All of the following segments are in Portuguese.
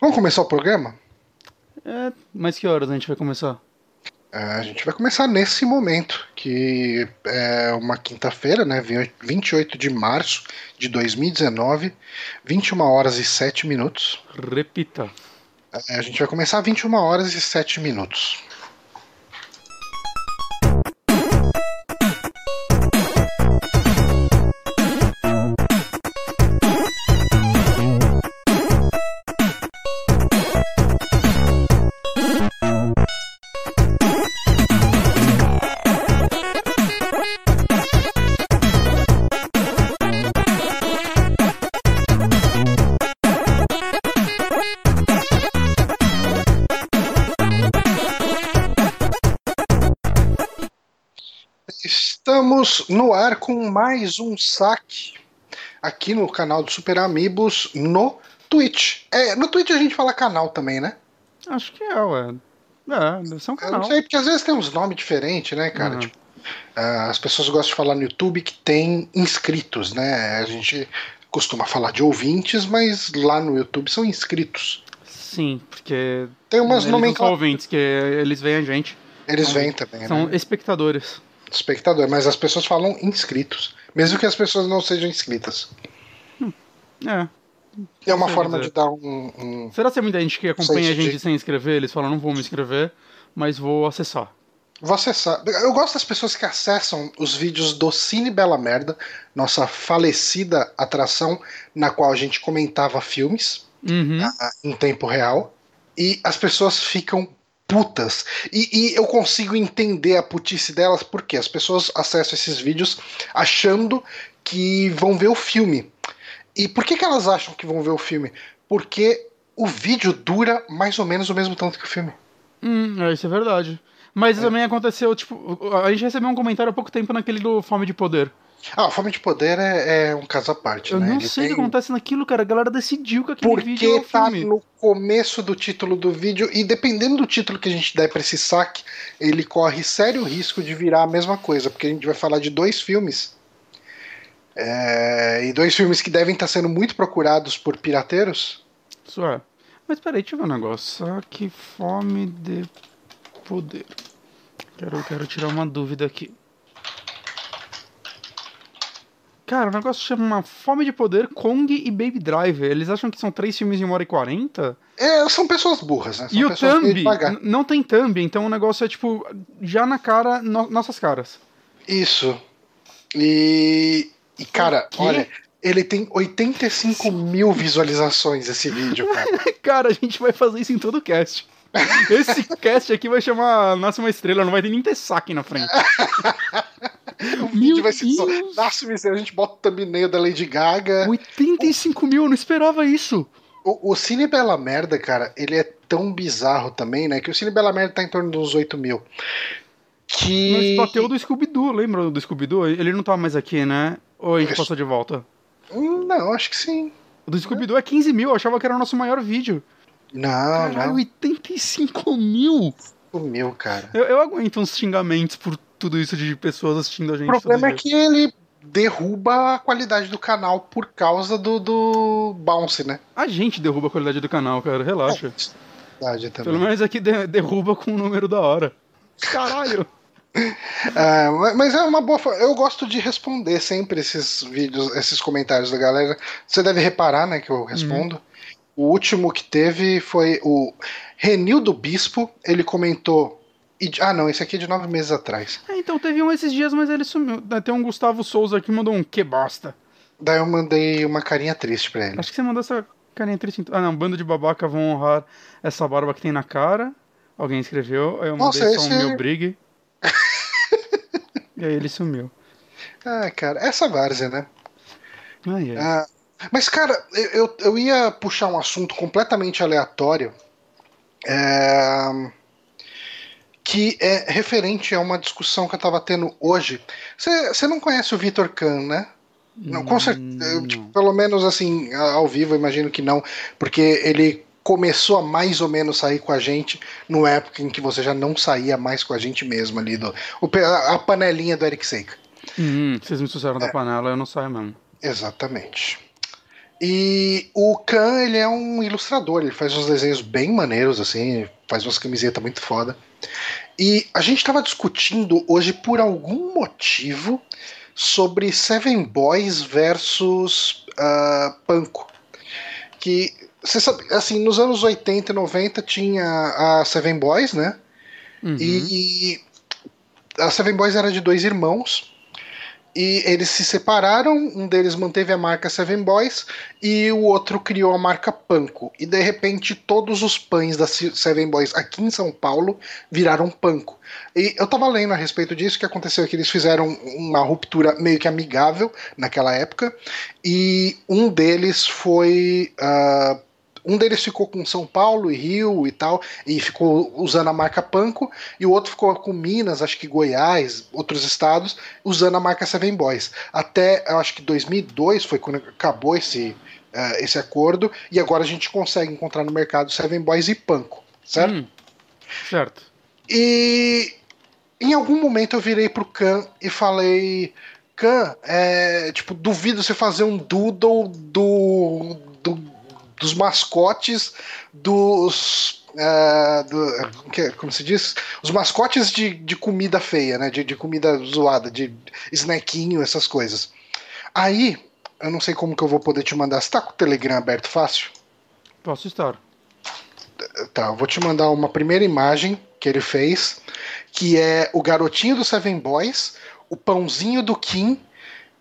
Vamos começar o programa? É, mas que horas a gente vai começar? É, a gente vai começar nesse momento, que é uma quinta-feira, né? 28 de março de 2019, 21 horas e 7 minutos. Repita. É, a gente vai começar 21 horas e 7 minutos. Estamos no ar com mais um saque aqui no canal do Super Amigos no Twitch. É, no Twitch a gente fala canal também, né? Acho que é, ué. É, deve ser um Eu canal. não sei, porque às vezes tem uns nomes diferentes, né, cara? Uhum. Tipo, ah, as pessoas gostam de falar no YouTube que tem inscritos, né? A gente costuma falar de ouvintes, mas lá no YouTube são inscritos. Sim, porque. Tem umas são nomenclaturas. ouvintes, que eles veem a gente. Eles vêm também, São né? espectadores. Espectador, mas as pessoas falam inscritos. Mesmo que as pessoas não sejam inscritas. É. É uma forma dizer. de dar um- um Será que tem muita gente que acompanha a gente sei. sem inscrever? Eles falam, não vou me inscrever, mas vou acessar. Você sabe. Eu gosto das pessoas que acessam os vídeos do Cine Bela Merda, nossa falecida atração, na qual a gente comentava filmes Uhum. ah, em tempo real, e as pessoas ficam putas. E, e eu consigo entender a putice delas, porque as pessoas acessam esses vídeos achando que vão ver o filme. E por que, que elas acham que vão ver o filme? Porque o vídeo dura mais ou menos o mesmo tanto que o filme. Hum, é, isso é verdade. Mas também aconteceu, tipo, a gente recebeu um comentário há pouco tempo naquele do Fome de Poder. Ah, a Fome de Poder é, é um caso à parte, Eu né? não Ele sei o que tem- acontece naquilo, cara. A galera decidiu que aquele vídeo é Porque tá filme. no começo do título do vídeo, e dependendo do título que a gente der pra esse saque, ele corre sério risco de virar a mesma coisa, porque a gente vai falar de dois filmes. É, e dois filmes que devem estar sendo muito procurados por pirateiros. Isso é. Mas peraí, deixa eu ver um negócio. Saque fome de poder. Quero, quero tirar uma dúvida aqui. Cara, o negócio chama Fome de Poder, Kong e Baby Driver. Eles acham que são três filmes em 1 hora e 40? É, são pessoas burras, né? São E o thumb, não tem thumb, então o negócio é tipo, já na cara, no- nossas caras. Isso. E, e cara, olha, ele tem 85 mil visualizações esse vídeo, cara. Cara, a gente vai fazer isso em todo o cast. Esse cast aqui vai chamar Nasce uma Estrela, não vai nem ter saque na frente. O vídeo vai ser só. Nossa, miséria, a gente bota o thumbnail da Lady Gaga. 85 mil, eu não esperava isso. O, o Cine Bela Merda, cara, ele é tão bizarro também, né? Que o Cine Bela Merda tá em torno dos 8 mil. Que. Mas bateu do Scooby-Doo, lembra do Scooby-Doo? Ele não tá mais aqui, né? Ou a gente passou de volta? Não, acho que sim. O do Scooby-Doo é 15 mil, eu achava que era o nosso maior vídeo. Não, Caralho, não. 85 mil! 8 mil, cara. Eu, eu aguento uns xingamentos por tudo isso de pessoas assistindo a gente. O problema é dia. que ele derruba a qualidade do canal por causa do, do bounce, né? A gente derruba a qualidade do canal, cara, relaxa. Verdade também. Pelo menos aqui de- derruba com um número da hora. Caralho! Ma- mas é uma boa. Eu gosto de responder sempre esses vídeos, esses comentários da galera. Você deve reparar, né, que eu respondo. O último que teve foi o Renildo Bispo. Ele comentou. E- Ah, não, esse aqui é de nove meses atrás. É, então teve um esses dias, mas ele sumiu. Tem um Gustavo Souza aqui que mandou um que bosta. Daí eu mandei uma carinha triste pra ele. Acho que você mandou essa carinha triste. então. Ah, não. Bando de babaca vão honrar essa barba que tem na cara. Alguém escreveu. Eu mandei Nossa, só esse- um meu brigue. e aí ele sumiu. Ah, cara, essa várzea, né? Ai, ai. Ah, mas, cara, eu, eu, eu ia puxar um assunto completamente aleatório. é, que é referente a uma discussão que eu tava tendo hoje. Você não conhece o Vitor Kahn, né? Não, com certeza. Hum, tipo, pelo menos assim, ao vivo, imagino que não, porque ele começou a mais ou menos sair com a gente numa época em que você já não saía mais com a gente mesmo ali do a panelinha do Eric Seika. Hum, vocês me trouxeram É. da panela, eu não saio mesmo. Exatamente. E o Khan, ele é um ilustrador, ele faz uns desenhos bem maneiros, assim, faz umas camisetas muito foda. E a gente estava discutindo hoje, por algum motivo, sobre Seven Boys versus uh, Panko. Que, você sabe, assim, nos anos 80 e 90 tinha a Seven Boys, né? Uhum. E, e a Seven Boys era de dois irmãos e eles se separaram, um deles manteve a marca Seven Boys e o outro criou a marca Panko. E de repente todos os pães da Seven Boys aqui em São Paulo viraram Panko. E eu tava lendo a respeito disso, que aconteceu é que eles fizeram uma ruptura meio que amigável naquela época, e um deles foi uh, um deles ficou com São Paulo e Rio e tal, e ficou usando a marca Panko, e o outro ficou com Minas, acho que Goiás, outros estados, usando a marca Seven Boys. Até, acho que 2002 foi quando acabou esse, uh, esse acordo, e agora a gente consegue encontrar no mercado Seven Boys e Panko, certo? Hum, certo. E em algum momento eu virei pro Khan e falei. Khan, é, tipo, duvido você fazer um doodle do, do dos mascotes dos. Uh, do, como se diz? Os mascotes de, de comida feia, né? De, de comida zoada, de snackinho, essas coisas. Aí, eu não sei como que eu vou poder te mandar. Você tá com o Telegram aberto fácil? Posso estar. Tá, eu vou te mandar uma primeira imagem que ele fez, que é o garotinho do Seven Boys, o pãozinho do Kim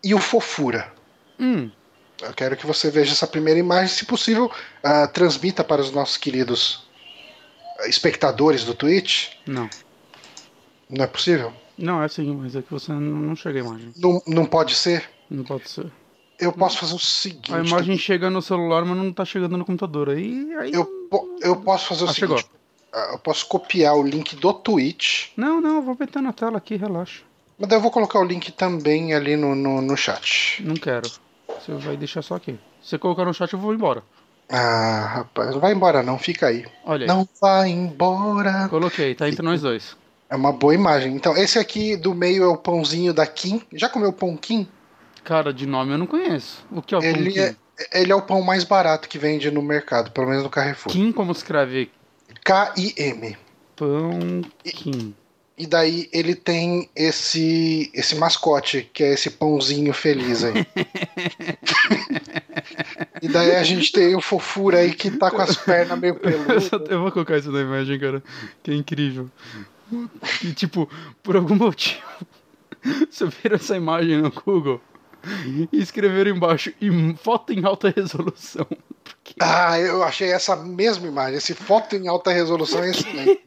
e o Fofura. Hum. Eu quero que você veja essa primeira imagem, se possível, uh, transmita para os nossos queridos espectadores do Twitch. Não. Não é possível? Não, é sim, mas é que você não chega a imagem. Não, não pode ser? Não pode ser. Eu posso fazer o seguinte. A imagem tá... chega no celular, mas não tá chegando no computador. Aí. aí... Eu, po eu posso fazer o ah, seguinte. Chegou. Ah, eu posso copiar o link do Twitch. Não, não, eu vou meter na tela aqui, relaxa. Mas daí eu vou colocar o link também ali no, no, no chat. Não quero. Você vai deixar só aqui. Se você colocar no chat, eu vou embora. Ah, rapaz, não vai embora não, fica aí. Olha aí. Não vai embora. Coloquei, tá entre nós dois. É uma boa imagem. Então, esse aqui do meio é o pãozinho da Kim. Já comeu pão Kim? Cara, de nome eu não conheço. O que é o ele pão Kim? É, ele é o pão mais barato que vende no mercado, pelo menos no Carrefour. Kim, como escreve? K-I-M. Pão Kim. E daí ele tem esse esse mascote, que é esse pãozinho feliz aí. e daí a gente tem o fofura aí que tá com as pernas meio peludas. Eu vou colocar isso na imagem, cara. Que é incrível. E tipo, por algum motivo, subiram essa imagem no Google e escreveram embaixo foto em alta resolução. Porque... Ah, eu achei essa mesma imagem. Esse foto em alta resolução é excelente.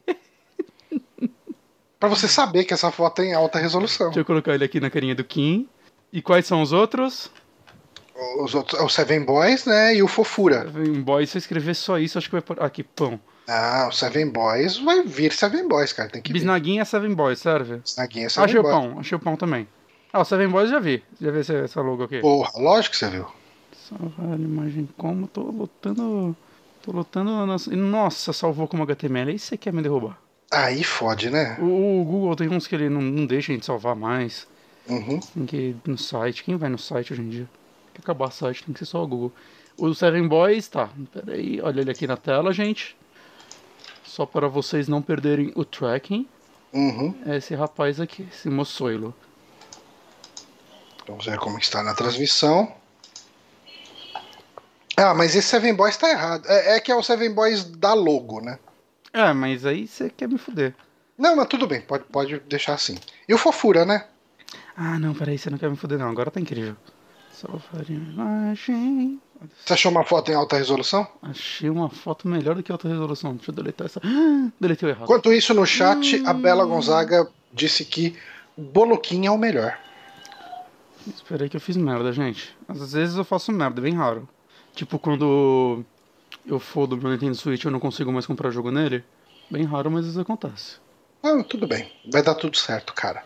Pra você saber que essa foto é em alta resolução. Deixa eu colocar ele aqui na carinha do Kim. E quais são os outros? Os outros, é o Seven Boys, né? E o Fofura. Seven Boys, se eu escrever só isso, acho que vai. Aqui, pão. Ah, o Seven Boys vai vir Seven Boys, cara. Tem que Bisnaguinha é Seven Boys, serve? Bisnaguinha é Seven achei Boys. Achei o pão, achei o pão também. Ah, o Seven Boys já vi. Já vi essa, essa logo aqui. Porra, lógico que você viu. Salvar a imagem como, tô lutando. Tô lutando. Nossa, salvou como HTML. Aí você quer me derrubar. Aí fode, né? O, o, Google tem uns que ele não, não deixa a gente salvar mais. Uhum. Tem que ir no site. Quem vai no site hoje em dia? Tem que acabar o site, tem que ser só o Google. O Seven Boys, tá. Pera aí, olha ele aqui na tela, gente. Só para vocês não perderem o tracking. Uhum. É esse rapaz aqui, esse moçoilo. Vamos ver como está na transmissão. Ah, mas esse Seven Boys tá errado. É, é que é o Seven Boys da logo, né? É, mas aí você quer me fuder. Não, mas tudo bem, pode, pode deixar assim. E o Fofura, né? Ah, não, peraí, você não quer me fuder, não. Agora tá incrível. Salvar imagem. Você achou uma foto em alta resolução? Achei uma foto melhor do que alta resolução. Deixa eu deletar essa. Ah, deletei errado. Enquanto isso, no chat, hum... a Bela Gonzaga disse que Boloquim é o melhor. Espera aí que eu fiz merda, gente. Às vezes eu faço merda, é bem raro. Tipo quando eu fodo meu Nintendo Switch e eu não consigo mais comprar jogo nele, bem raro, mas isso acontece. Ah, tudo bem. Vai dar tudo certo, cara.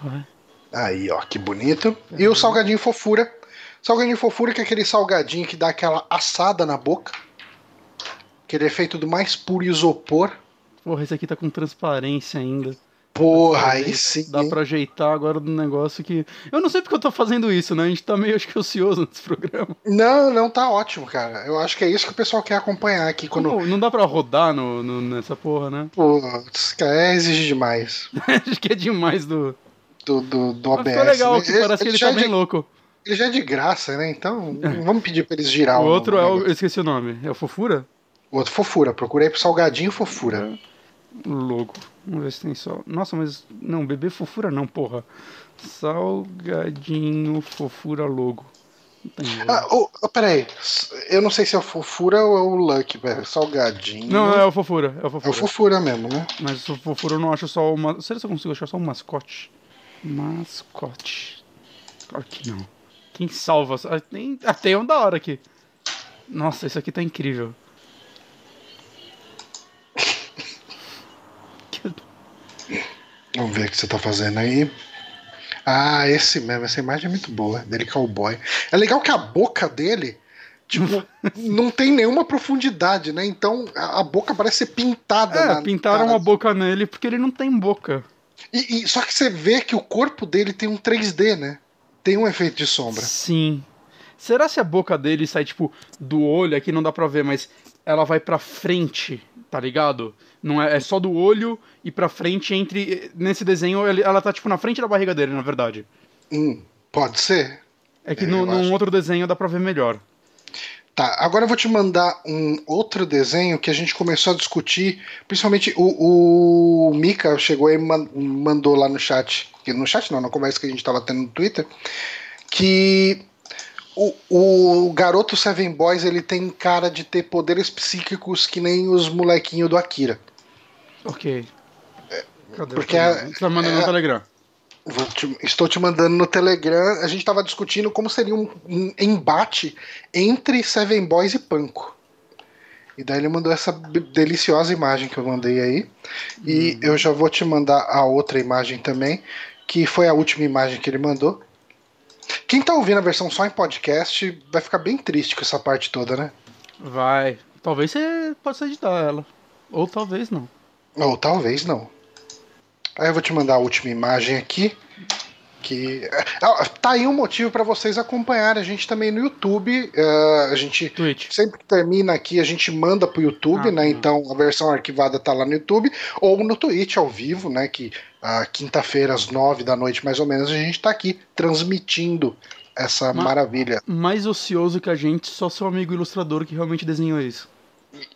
vai. Aí, ó, que bonito. E o salgadinho fofura. Salgadinho fofura que é aquele salgadinho que dá aquela assada na boca. Que ele é feito do mais puro isopor. Porra, esse aqui tá com transparência ainda. Porra, aí sim. Dá hein? pra ajeitar agora do negócio que. Eu não sei porque eu tô fazendo isso, né? A gente tá meio, acho que, ocioso nesse programa. Não, não, tá ótimo, cara. Eu acho que é isso que o pessoal quer acompanhar aqui. Quando. Não dá pra rodar no, no- nessa porra, né? Putz, cara, é exigir demais acho que é demais do. do, do, do Mas OBS. ficou legal, né? que parece que ele tá é bem de, louco. ele já é de graça, né? Então, vamos pedir pra eles girar O outro é o. Eu esqueci o nome. É o Fofura? O outro fofura. Procurei pro salgadinho fofura. Logo. Vamos ver se tem só. Nossa, mas. Não, bebê fofura não, porra. Salgadinho fofura logo. Não tem logo. Ah, oh, oh, peraí. Eu não sei se é o fofura ou é o Lucky, velho. Salgadinho. Não, é o fofura. É o É fofura. o fofura mesmo, né? Mas o fofura eu não acho só uma. Será que eu consigo achar só um mascote? Mascote. Claro que não. Quem salva? Ah, Tem, ah, tem um da hora aqui. Nossa, isso aqui tá incrível. Vamos ver o que você tá fazendo aí. Ah, esse mesmo. Essa imagem é muito boa. Dele cowboy. É legal que a boca dele. Tipo, não tem nenhuma profundidade, né? Então a, a boca parece ser pintada. É, na pintaram cara. uma boca nele porque ele não tem boca. E, e- só que você vê que o corpo dele tem um 3D, né? Tem um efeito de sombra. Sim. Será se a boca dele sai, tipo, do olho, aqui não dá pra ver, mas ela vai pra frente, tá ligado? Não é, é só do olho e pra frente entre. Nesse desenho, ele- ela tá, tipo, na frente da barriga dele, na verdade. Hum, pode ser. É que É, no, num acho. outro desenho dá pra ver melhor. Tá, agora eu vou te mandar um outro desenho que a gente começou a discutir, principalmente o, o Mika chegou e man- mandou lá no chat, no chat não, na conversa que a gente tava tendo no Twitter, que o, o garoto Seven Boys ele tem cara de ter poderes psíquicos que nem os molequinhos do Akira. Ok. Cadê? porque a- Telegram? Você tá mandando é- no Telegram. Te- estou te mandando no Telegram. A gente estava discutindo como seria um, um embate entre Seven Boys e Panko. E daí ele mandou essa deliciosa imagem que eu mandei aí. E eu já vou te mandar a outra imagem também, que foi a última imagem que ele mandou. Quem tá ouvindo a versão só em podcast vai ficar bem triste com essa parte toda, né? Vai. Talvez você possa editar ela. Ou talvez não. Ou talvez não. Aí eu vou te mandar a última imagem aqui. Que Ah, tá aí um motivo para vocês acompanharem a gente também no YouTube. Ah, a gente Twitch. sempre que termina aqui a gente manda pro YouTube, Ah, né? tá. Então a versão arquivada tá lá no YouTube ou no Twitch ao vivo, né? Que quinta-feira às nove da noite mais ou menos a gente tá aqui transmitindo essa Ma- maravilha. Mais ocioso que a gente, só seu amigo ilustrador que realmente desenhou isso.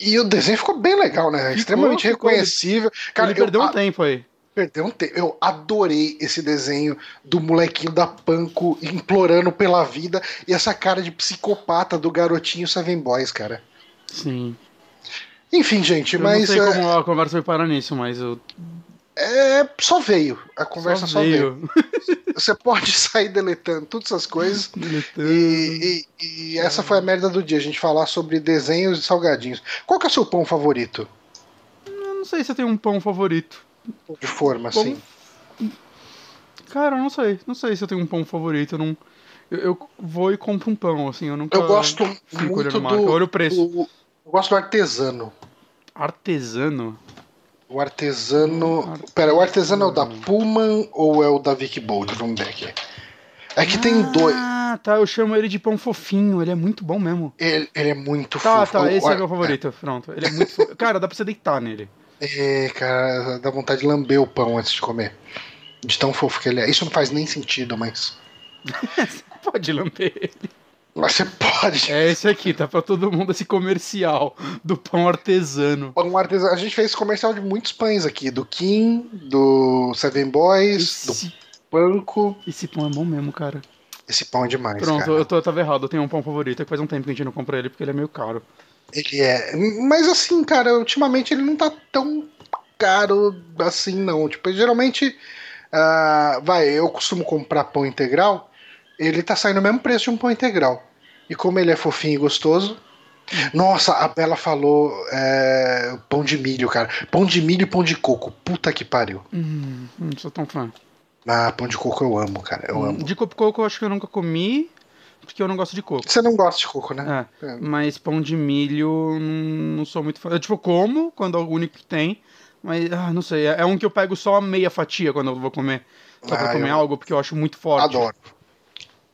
E o desenho ficou bem legal, né? Extremamente ficou. reconhecível. Cara, Ele perdeu eu, um tempo aí. Perdeu um tempo. Eu adorei esse desenho do molequinho da Panko implorando pela vida e essa cara de psicopata do garotinho Seven Boys, cara. Sim. Enfim, gente, Eu mas não sei é, como a conversa foi parar nisso, mas eu é, só veio. A conversa só, veio. veio. Você pode sair deletando todas essas coisas. E, e- e essa foi a merda do dia, a gente falar sobre desenhos e salgadinhos. Qual que é o seu pão favorito? Eu não sei se eu tenho um pão favorito. De forma, Pão- assim. Cara, eu não sei. Não sei se eu tenho um pão favorito. Eu não. Eu, eu vou e compro um pão, assim. Eu nunca. Eu gosto muito do. Eu olho o preço. do- Eu gosto do artesano. Artesano? O artesano. Pera, o artesano é o da Pullman ou é o da Vicky Bold? Vamos ver aqui. É que tem dois. Ah, tá. Eu chamo ele de pão fofinho. Ele é muito bom mesmo. Ele, ele é muito Tá, fofo. tá. O- Esse o- é meu favorito. Pronto. Ele é muito fofo. Cara, dá pra você deitar nele. É, cara, dá vontade de lamber o pão antes de comer. De tão fofo que ele é. Isso não faz nem sentido, mas. Pode lamber ele. Mas você pode. É esse aqui, tá pra todo mundo esse comercial do pão artesano. Pão artesano. A gente fez comercial de muitos pães aqui: do Kim, do Seven Boys, do Esse, Panko. esse pão é bom mesmo, cara. Esse pão é demais. Pronto, cara. eu, tô, eu tava errado. Eu tenho um pão favorito. É que faz um tempo que a gente não compra ele porque ele é meio caro. Ele é. Mas assim, cara, ultimamente ele não tá tão caro assim, não. Tipo, geralmente. ah, vai, eu costumo comprar pão integral. Ele tá saindo o mesmo preço de um pão integral. E como ele é fofinho e gostoso. Nossa, a Bela falou é, pão de milho, cara. Pão de milho e pão de coco. Puta que pariu. Hum, não sou tão fã. Ah, pão de coco eu amo, cara. Eu amo. De coco coco eu acho que eu nunca comi, porque eu não gosto de coco. Você não gosta de coco, né? É, mas pão de milho hum, não sou muito fã. Eu, tipo, como quando é o único que tem, Mas, ah, não sei, é, é um que eu pego só a meia fatia quando eu vou comer. Só pra Ah, comer eu- algo, porque eu acho muito forte. Adoro.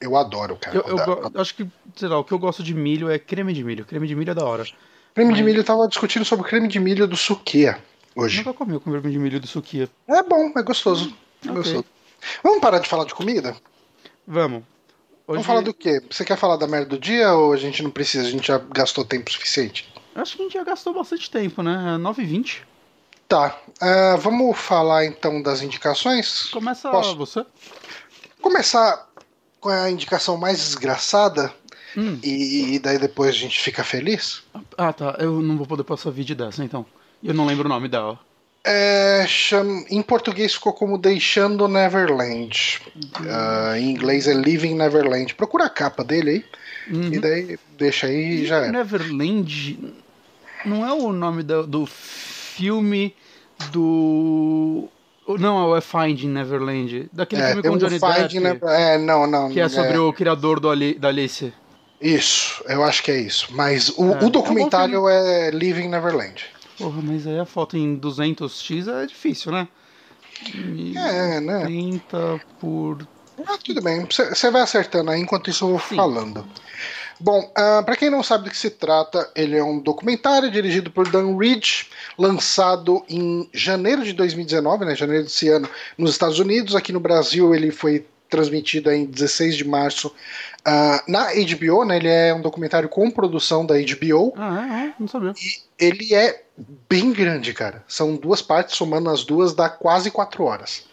Eu adoro, cara. Eu, eu acho que, sei lá, o que eu gosto de milho é creme de milho. Creme de milho é da hora. Creme de milho, eu tava discutindo sobre creme de milho do Suquia hoje. Nunca comi o creme de milho do suquia. É bom, é gostoso. É Ok. gostoso. Vamos parar de falar de comida? Vamos. Hoje, Vamos falar do quê? Você quer falar da merda do dia ou a gente não precisa? A gente já gastou tempo suficiente? Acho que a gente já gastou bastante tempo, né? É 9h20. Tá. ah, vamos falar então das indicações? Começa Posso? você. Começar com a indicação mais desgraçada Hum. e, e daí depois a gente fica feliz? Ah, tá. Eu não vou poder passar vídeo dessa, então. Eu não lembro o nome dela. É, cham- Em português ficou como Deixando Neverland. Ah, em inglês é Living Neverland. Procura a capa dele aí. Uhum. E daí deixa aí e já era. Neverland não é o nome do, do filme do. Não, é Finding Neverland. Daquele É, filme com Johnny Depp. Never- É, não, não. Que é sobre é, o criador do Ali, da Alice. Isso, eu acho que é isso. Mas o, É, o documentário é um bom é Living Neverland. Porra, mas aí a foto em 200x é difícil, né? E É, né? 30 por. Ah, tudo bem, você vai acertando aí enquanto isso eu vou Sim. falando. Bom, ah, pra quem não sabe do que se trata, ele é um documentário dirigido por Dan Reed, lançado em janeiro de 2019, né, janeiro desse ano, nos Estados Unidos. Aqui no Brasil ele foi transmitido em 16 de março ah, na HBO, né, ele é um documentário com produção da HBO. Ah, é? é? Não sabia. Ele é bem grande, cara. São duas partes, somando as duas dá quase quatro horas.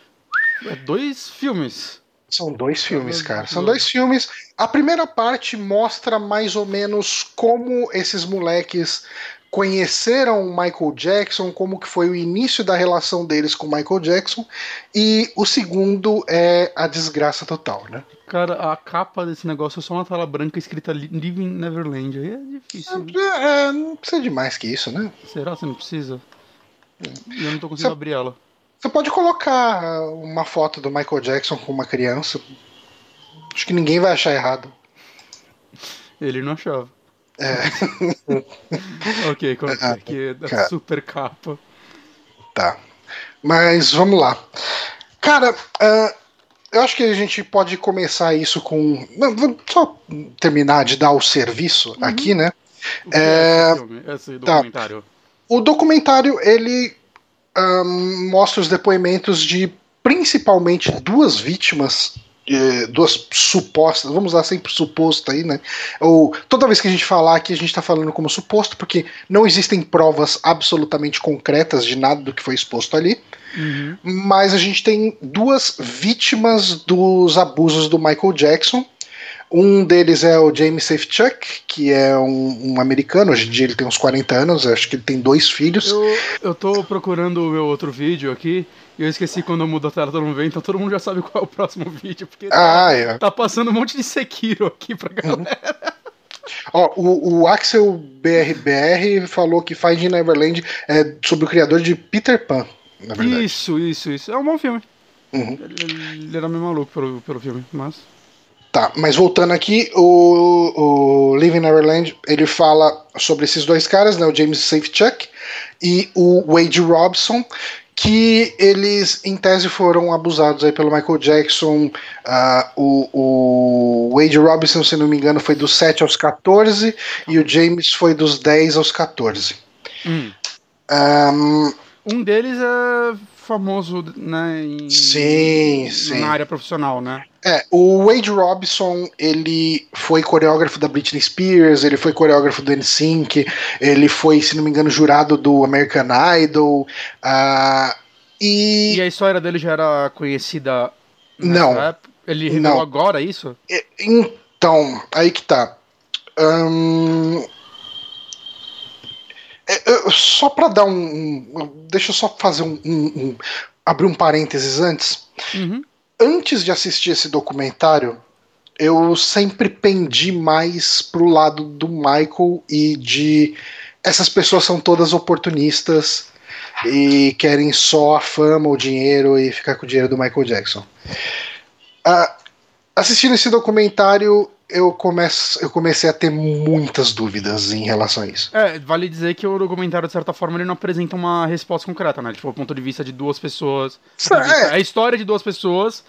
É dois filmes. São dois filmes, cara. São dois filmes. A primeira parte mostra mais ou menos como esses moleques conheceram o Michael Jackson, como que foi o início da relação deles com o Michael Jackson. E o segundo é a desgraça total, né? Cara, a capa desse negócio é só uma tela branca escrita Li- Living Neverland. Aí é difícil. É, é, não precisa de mais que isso, né? Será que você não precisa? E eu não tô conseguindo abrir ela. Você pode colocar uma foto do Michael Jackson com uma criança. Acho que ninguém vai achar errado. Ele não achava. É. ok, coloquei Ah, aqui da super capa. Tá. Mas vamos lá. Cara, ah, eu acho que a gente pode começar isso com. Não, vamos só terminar de dar o serviço aqui, né? O É, é esse? Esse tá. documentário? O documentário ele ahn, mostra os depoimentos de principalmente duas vítimas, eh, duas supostas, vamos usar sempre suposto aí, né? Ou toda vez que a gente falar aqui, a gente está falando como suposto, porque não existem provas absolutamente concretas de nada do que foi exposto ali. Uhum. Mas a gente tem duas vítimas dos abusos do Michael Jackson. Um deles é o James Safechuck, que é um, um americano, hoje em dia ele tem uns 40 anos, acho que ele tem dois filhos. Eu, eu tô procurando o meu outro vídeo aqui e eu esqueci quando eu mudo a tela todo mundo vê, então todo mundo já sabe qual é o próximo vídeo, porque tá, Ah, é. tá passando um monte de Sekiro aqui pra galera. Ó, o, o Axel BRBR falou que Finding Neverland é sobre o criador de Peter Pan, na verdade. Isso, isso, isso. É um bom filme. Uhum. Ele, ele era meio maluco pelo, pelo filme, mas. Tá, mas voltando aqui, o, o Living Neverland, ele fala sobre esses dois caras, né, o James Safechuck e o Wade Robson, que eles, em tese, foram abusados aí pelo Michael Jackson. Ah, o, o Wade Robson, se não me engano, foi dos 7 aos 14 e o James foi dos 10 aos 14. Hum. Ahn, Um deles é famoso, né? Em, Sim, sim. Na área profissional, né? É, o Wade Robson, ele foi coreógrafo da Britney Spears, ele foi coreógrafo do NSYNC, ele foi, se não me engano, jurado do American Idol, ah, e... E a história dele já era conhecida Não. época? Ele revelou Não. agora isso? Então, aí que tá. É, eu- só pra dar um, um- Deixa eu só fazer um, um- um- abrir um parênteses antes. Uhum. Antes de assistir esse documentário, eu sempre pendi mais pro lado do Michael e de essas pessoas são todas oportunistas e querem só a fama, o dinheiro e ficar com o dinheiro do Michael Jackson. Ah, assistindo esse documentário, eu, começo, eu comecei a ter muitas dúvidas em relação a isso. É, vale dizer que o documentário, de certa forma, ele não apresenta uma resposta concreta, né? Tipo, o ponto de vista de duas pessoas. É. é a história de duas pessoas,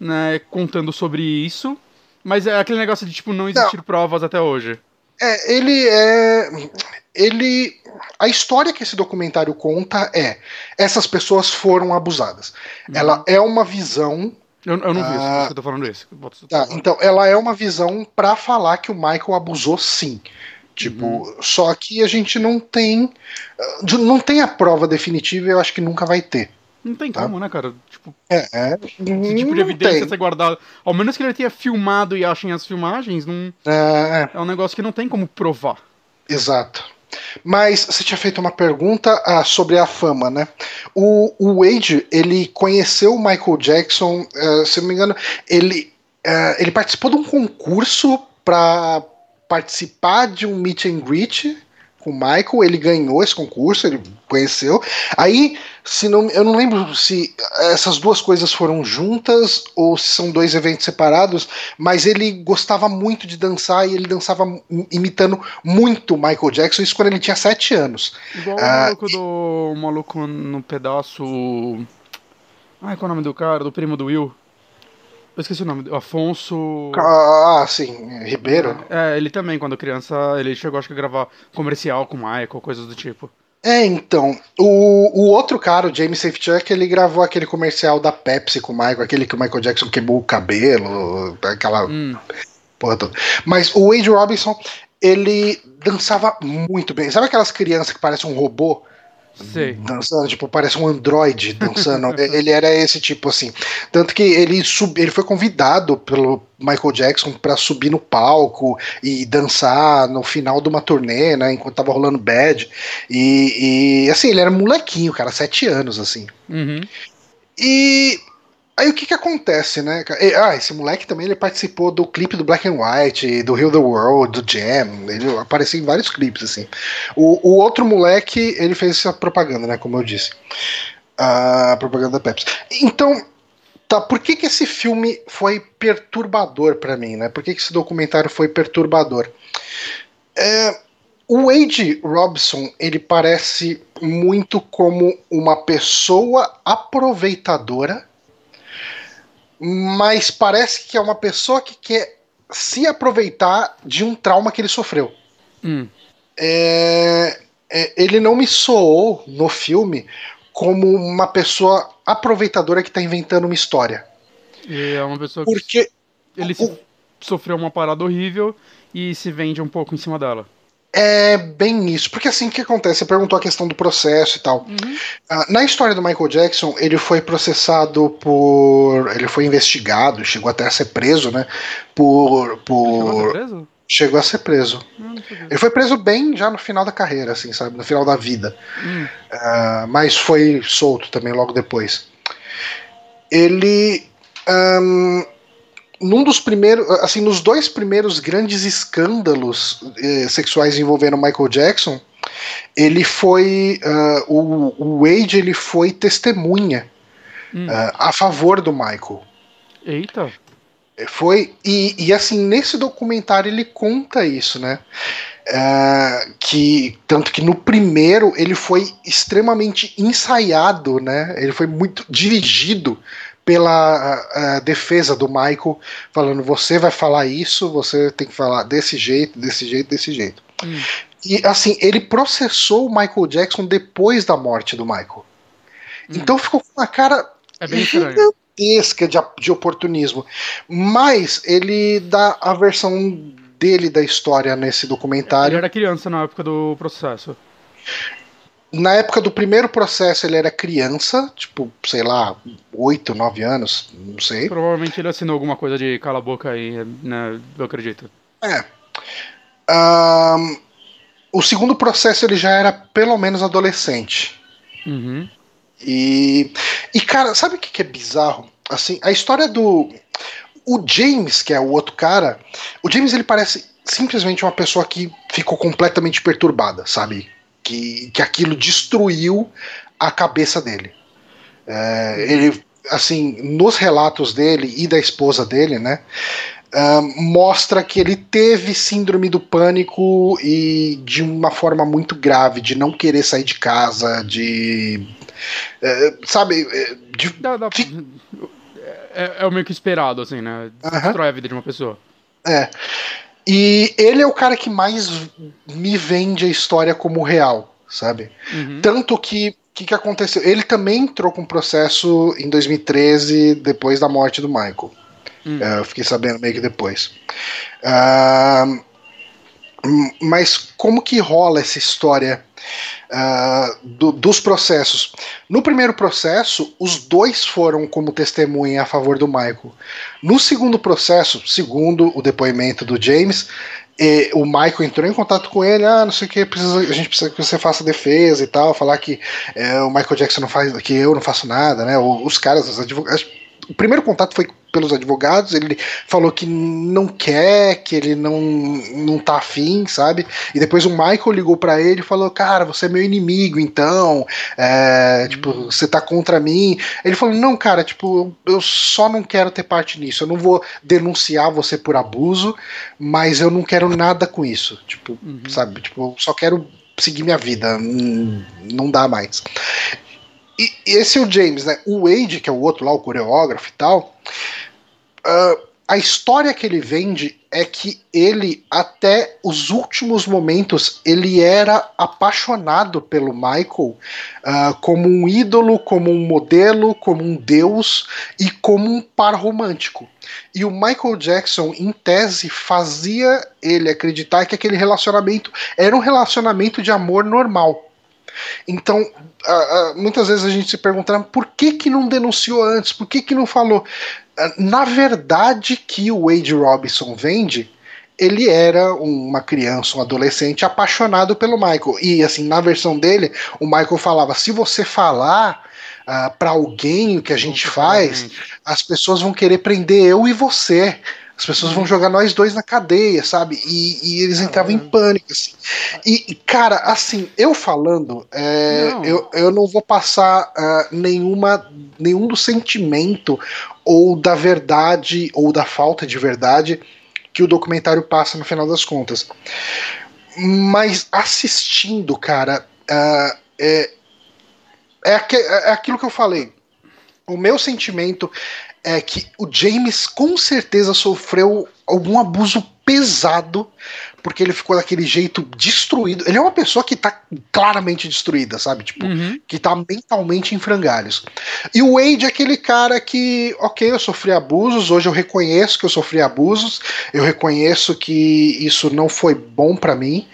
né, contando sobre isso. Mas é aquele negócio de, tipo, não existir não. provas até hoje. É, ele é. Ele. A história que esse documentário conta é: essas pessoas foram abusadas. Uhum. Ela é uma visão eu, eu não vi ah, isso, eu tô falando isso. Tá, então, ela é uma visão para falar que o Michael abusou sim. Tipo, uhum. só que a gente não tem. Não tem a prova definitiva e eu acho que nunca vai ter. Não tem tá? como, né, cara? Tipo, é, é, esse tipo de evidência ser guardado. Ao menos que ele tenha filmado e achem as filmagens, não. É, é. é um negócio que não tem como provar. Exato. Mas você tinha feito uma pergunta ah, sobre a fama, né? O, o Wade, ele conheceu o Michael Jackson, uh, se não me engano, ele, uh, ele participou de um concurso para participar de um meet and greet com o Michael, ele ganhou esse concurso, ele conheceu. Aí se não, eu não lembro se essas duas coisas foram juntas ou se são dois eventos separados, mas ele gostava muito de dançar e ele dançava imitando muito Michael Jackson, isso quando ele tinha sete anos. Igual ah, o maluco do o maluco no pedaço. Ai, qual é o nome do cara? Do primo do Will? Eu esqueci o nome, Afonso. Ah, sim, Ribeiro. É, ele também, quando criança, ele chegou acho que a gravar comercial com o Michael, coisas do tipo. É, então, o, o outro cara, o James Safechuck, ele gravou aquele comercial da Pepsi com o Michael, aquele que o Michael Jackson queimou o cabelo, aquela hum. porra toda. Mas o Wade Robinson, ele dançava muito bem. Sabe aquelas crianças que parecem um robô? Sei. dançando, tipo, parece um androide dançando. ele era esse tipo assim. Tanto que ele sub, ele foi convidado pelo Michael Jackson para subir no palco e dançar no final de uma turnê, né, enquanto tava rolando Bad. E, e assim, ele era molequinho, cara, sete anos assim. Uhum. E Aí o que que acontece, né? Ah, esse moleque também ele participou do clipe do Black and White, do Heal the World, do Jam. Ele apareceu em vários clipes, assim. O, o outro moleque, ele fez essa propaganda, né? Como eu disse. A propaganda da Pepsi. Então, tá, por que que esse filme foi perturbador para mim, né? Por que que esse documentário foi perturbador? É, o Wade Robson, ele parece muito como uma pessoa aproveitadora mas parece que é uma pessoa que quer se aproveitar de um trauma que ele sofreu. Hum. É, é, ele não me soou no filme como uma pessoa aproveitadora que está inventando uma história. E é uma pessoa Porque que ele o, sofreu uma parada horrível e se vende um pouco em cima dela. É bem isso, porque assim o que acontece? Você perguntou a questão do processo e tal. Uhum. Uh, na história do Michael Jackson, ele foi processado por. Ele foi investigado, chegou até a ser preso, né? Por. por... Chegou a ser preso? Chegou a ser preso. ele foi preso bem já no final da carreira, assim, sabe? No final da vida. Hum. Uh, mas foi solto também logo depois. Ele. Um, num dos primeiros, assim, nos dois primeiros grandes escândalos eh, sexuais envolvendo Michael Jackson, ele foi uh, o, o, Wade ele foi testemunha hum. uh, a favor do Michael. Eita. Foi e, e assim nesse documentário ele conta isso, né? Uh, que tanto que no primeiro ele foi extremamente ensaiado, né? Ele foi muito dirigido pela defesa do Michael, falando: você vai falar isso, você tem que falar desse jeito, desse jeito, desse jeito. Hum. E assim, ele processou o Michael Jackson depois da morte do Michael. Hum. Então ficou com uma cara é gigantesca de, de oportunismo. Mas ele dá a versão dele da história nesse documentário. Ele era criança na época do processo na época do primeiro processo ele era criança, tipo, sei lá, 8, 9 anos, não sei. Provavelmente ele assinou alguma coisa de cala a boca aí, né? Eu acredito. É. Um, o segundo processo ele já era pelo menos adolescente. Uhum. E, e cara, sabe o que, que é bizarro? Assim, a história do. O James, que é o outro cara, o James ele parece simplesmente uma pessoa que ficou completamente perturbada, sabe? Que, que aquilo destruiu a cabeça dele. É, ele, assim, nos relatos dele e da esposa dele, né? Uh, mostra que ele teve síndrome do pânico e de uma forma muito grave, de não querer sair de casa, de. Uh, sabe? De, dá, dá, de... É, é, o meio que esperado, assim, né? Destrói a vida de uma pessoa. É. E ele é o cara que mais me vende a história como real, sabe? Uhum. Tanto que o que, que aconteceu? Ele também entrou com processo em 2013, depois da morte do Michael. Hum. Uh, eu fiquei sabendo meio que depois. Uh, mas como que rola essa história uh, do, dos processos? No primeiro processo, os dois foram como testemunha a favor do Michael. No segundo processo, segundo o depoimento do James, e o Michael entrou em contato com ele, ah, não sei o que, precisa, a gente precisa que você faça defesa e tal, falar que é, o Michael Jackson não faz, que eu não faço nada, né? Os caras, os advogados. O primeiro contato foi pelos advogados, ele falou que não quer, que ele não, não tá afim, sabe? E depois o Michael ligou para ele e falou: Cara, você é meu inimigo, então, é, tipo, você tá contra mim. Ele falou: Não, cara, tipo, eu só não quero ter parte nisso, eu não vou denunciar você por abuso, mas eu não quero nada com isso, tipo, uhum. sabe? Tipo, eu só quero seguir minha vida, não dá mais. E esse é o James, né? O Wade, que é o outro lá, o coreógrafo e tal, Uh, a história que ele vende é que ele, até os últimos momentos, ele era apaixonado pelo Michael uh, como um ídolo, como um modelo, como um deus e como um par romântico. E o Michael Jackson, em tese, fazia ele acreditar que aquele relacionamento era um relacionamento de amor normal. Então, uh, uh, muitas vezes a gente se pergunta por que, que não denunciou antes, por que, que não falou? Na verdade, que o Wade Robinson vende, ele era uma criança, um adolescente apaixonado pelo Michael. E assim, na versão dele, o Michael falava: se você falar uh, para alguém o que a gente faz, as pessoas vão querer prender eu e você. As pessoas vão jogar nós dois na cadeia, sabe? E, e eles entravam em pânico. Assim. E, cara, assim, eu falando, é, não. Eu, eu não vou passar uh, nenhuma, nenhum do sentimento ou da verdade ou da falta de verdade que o documentário passa no final das contas. Mas assistindo, cara, uh, é, é, é aquilo que eu falei. O meu sentimento é que o James com certeza sofreu algum abuso pesado porque ele ficou daquele jeito destruído. Ele é uma pessoa que tá claramente destruída, sabe? Tipo, uhum. que tá mentalmente em frangalhos. E o Wade é aquele cara que, ok, eu sofri abusos, hoje eu reconheço que eu sofri abusos, eu reconheço que isso não foi bom para mim,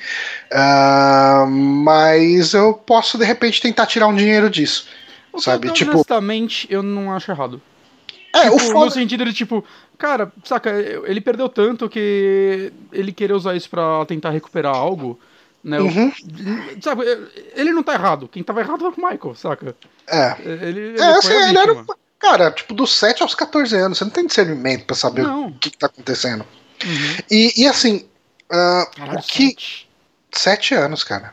uh, mas eu posso de repente tentar tirar um dinheiro disso. sabe? Tipo, honestamente, eu não acho errado. É, tipo, o foda... No sentido de, tipo, cara, saca, ele perdeu tanto que ele querer usar isso pra tentar recuperar algo, né? Uhum. Sabe, ele não tá errado. Quem tava errado foi o Michael, saca? É. Ele, ele é, assim, ele era. Cara, tipo, dos 7 aos 14 anos, você não tem discernimento pra saber não. o que, que tá acontecendo. Uhum. E, e assim, uh, Caralho, o que. Sete. sete anos, cara.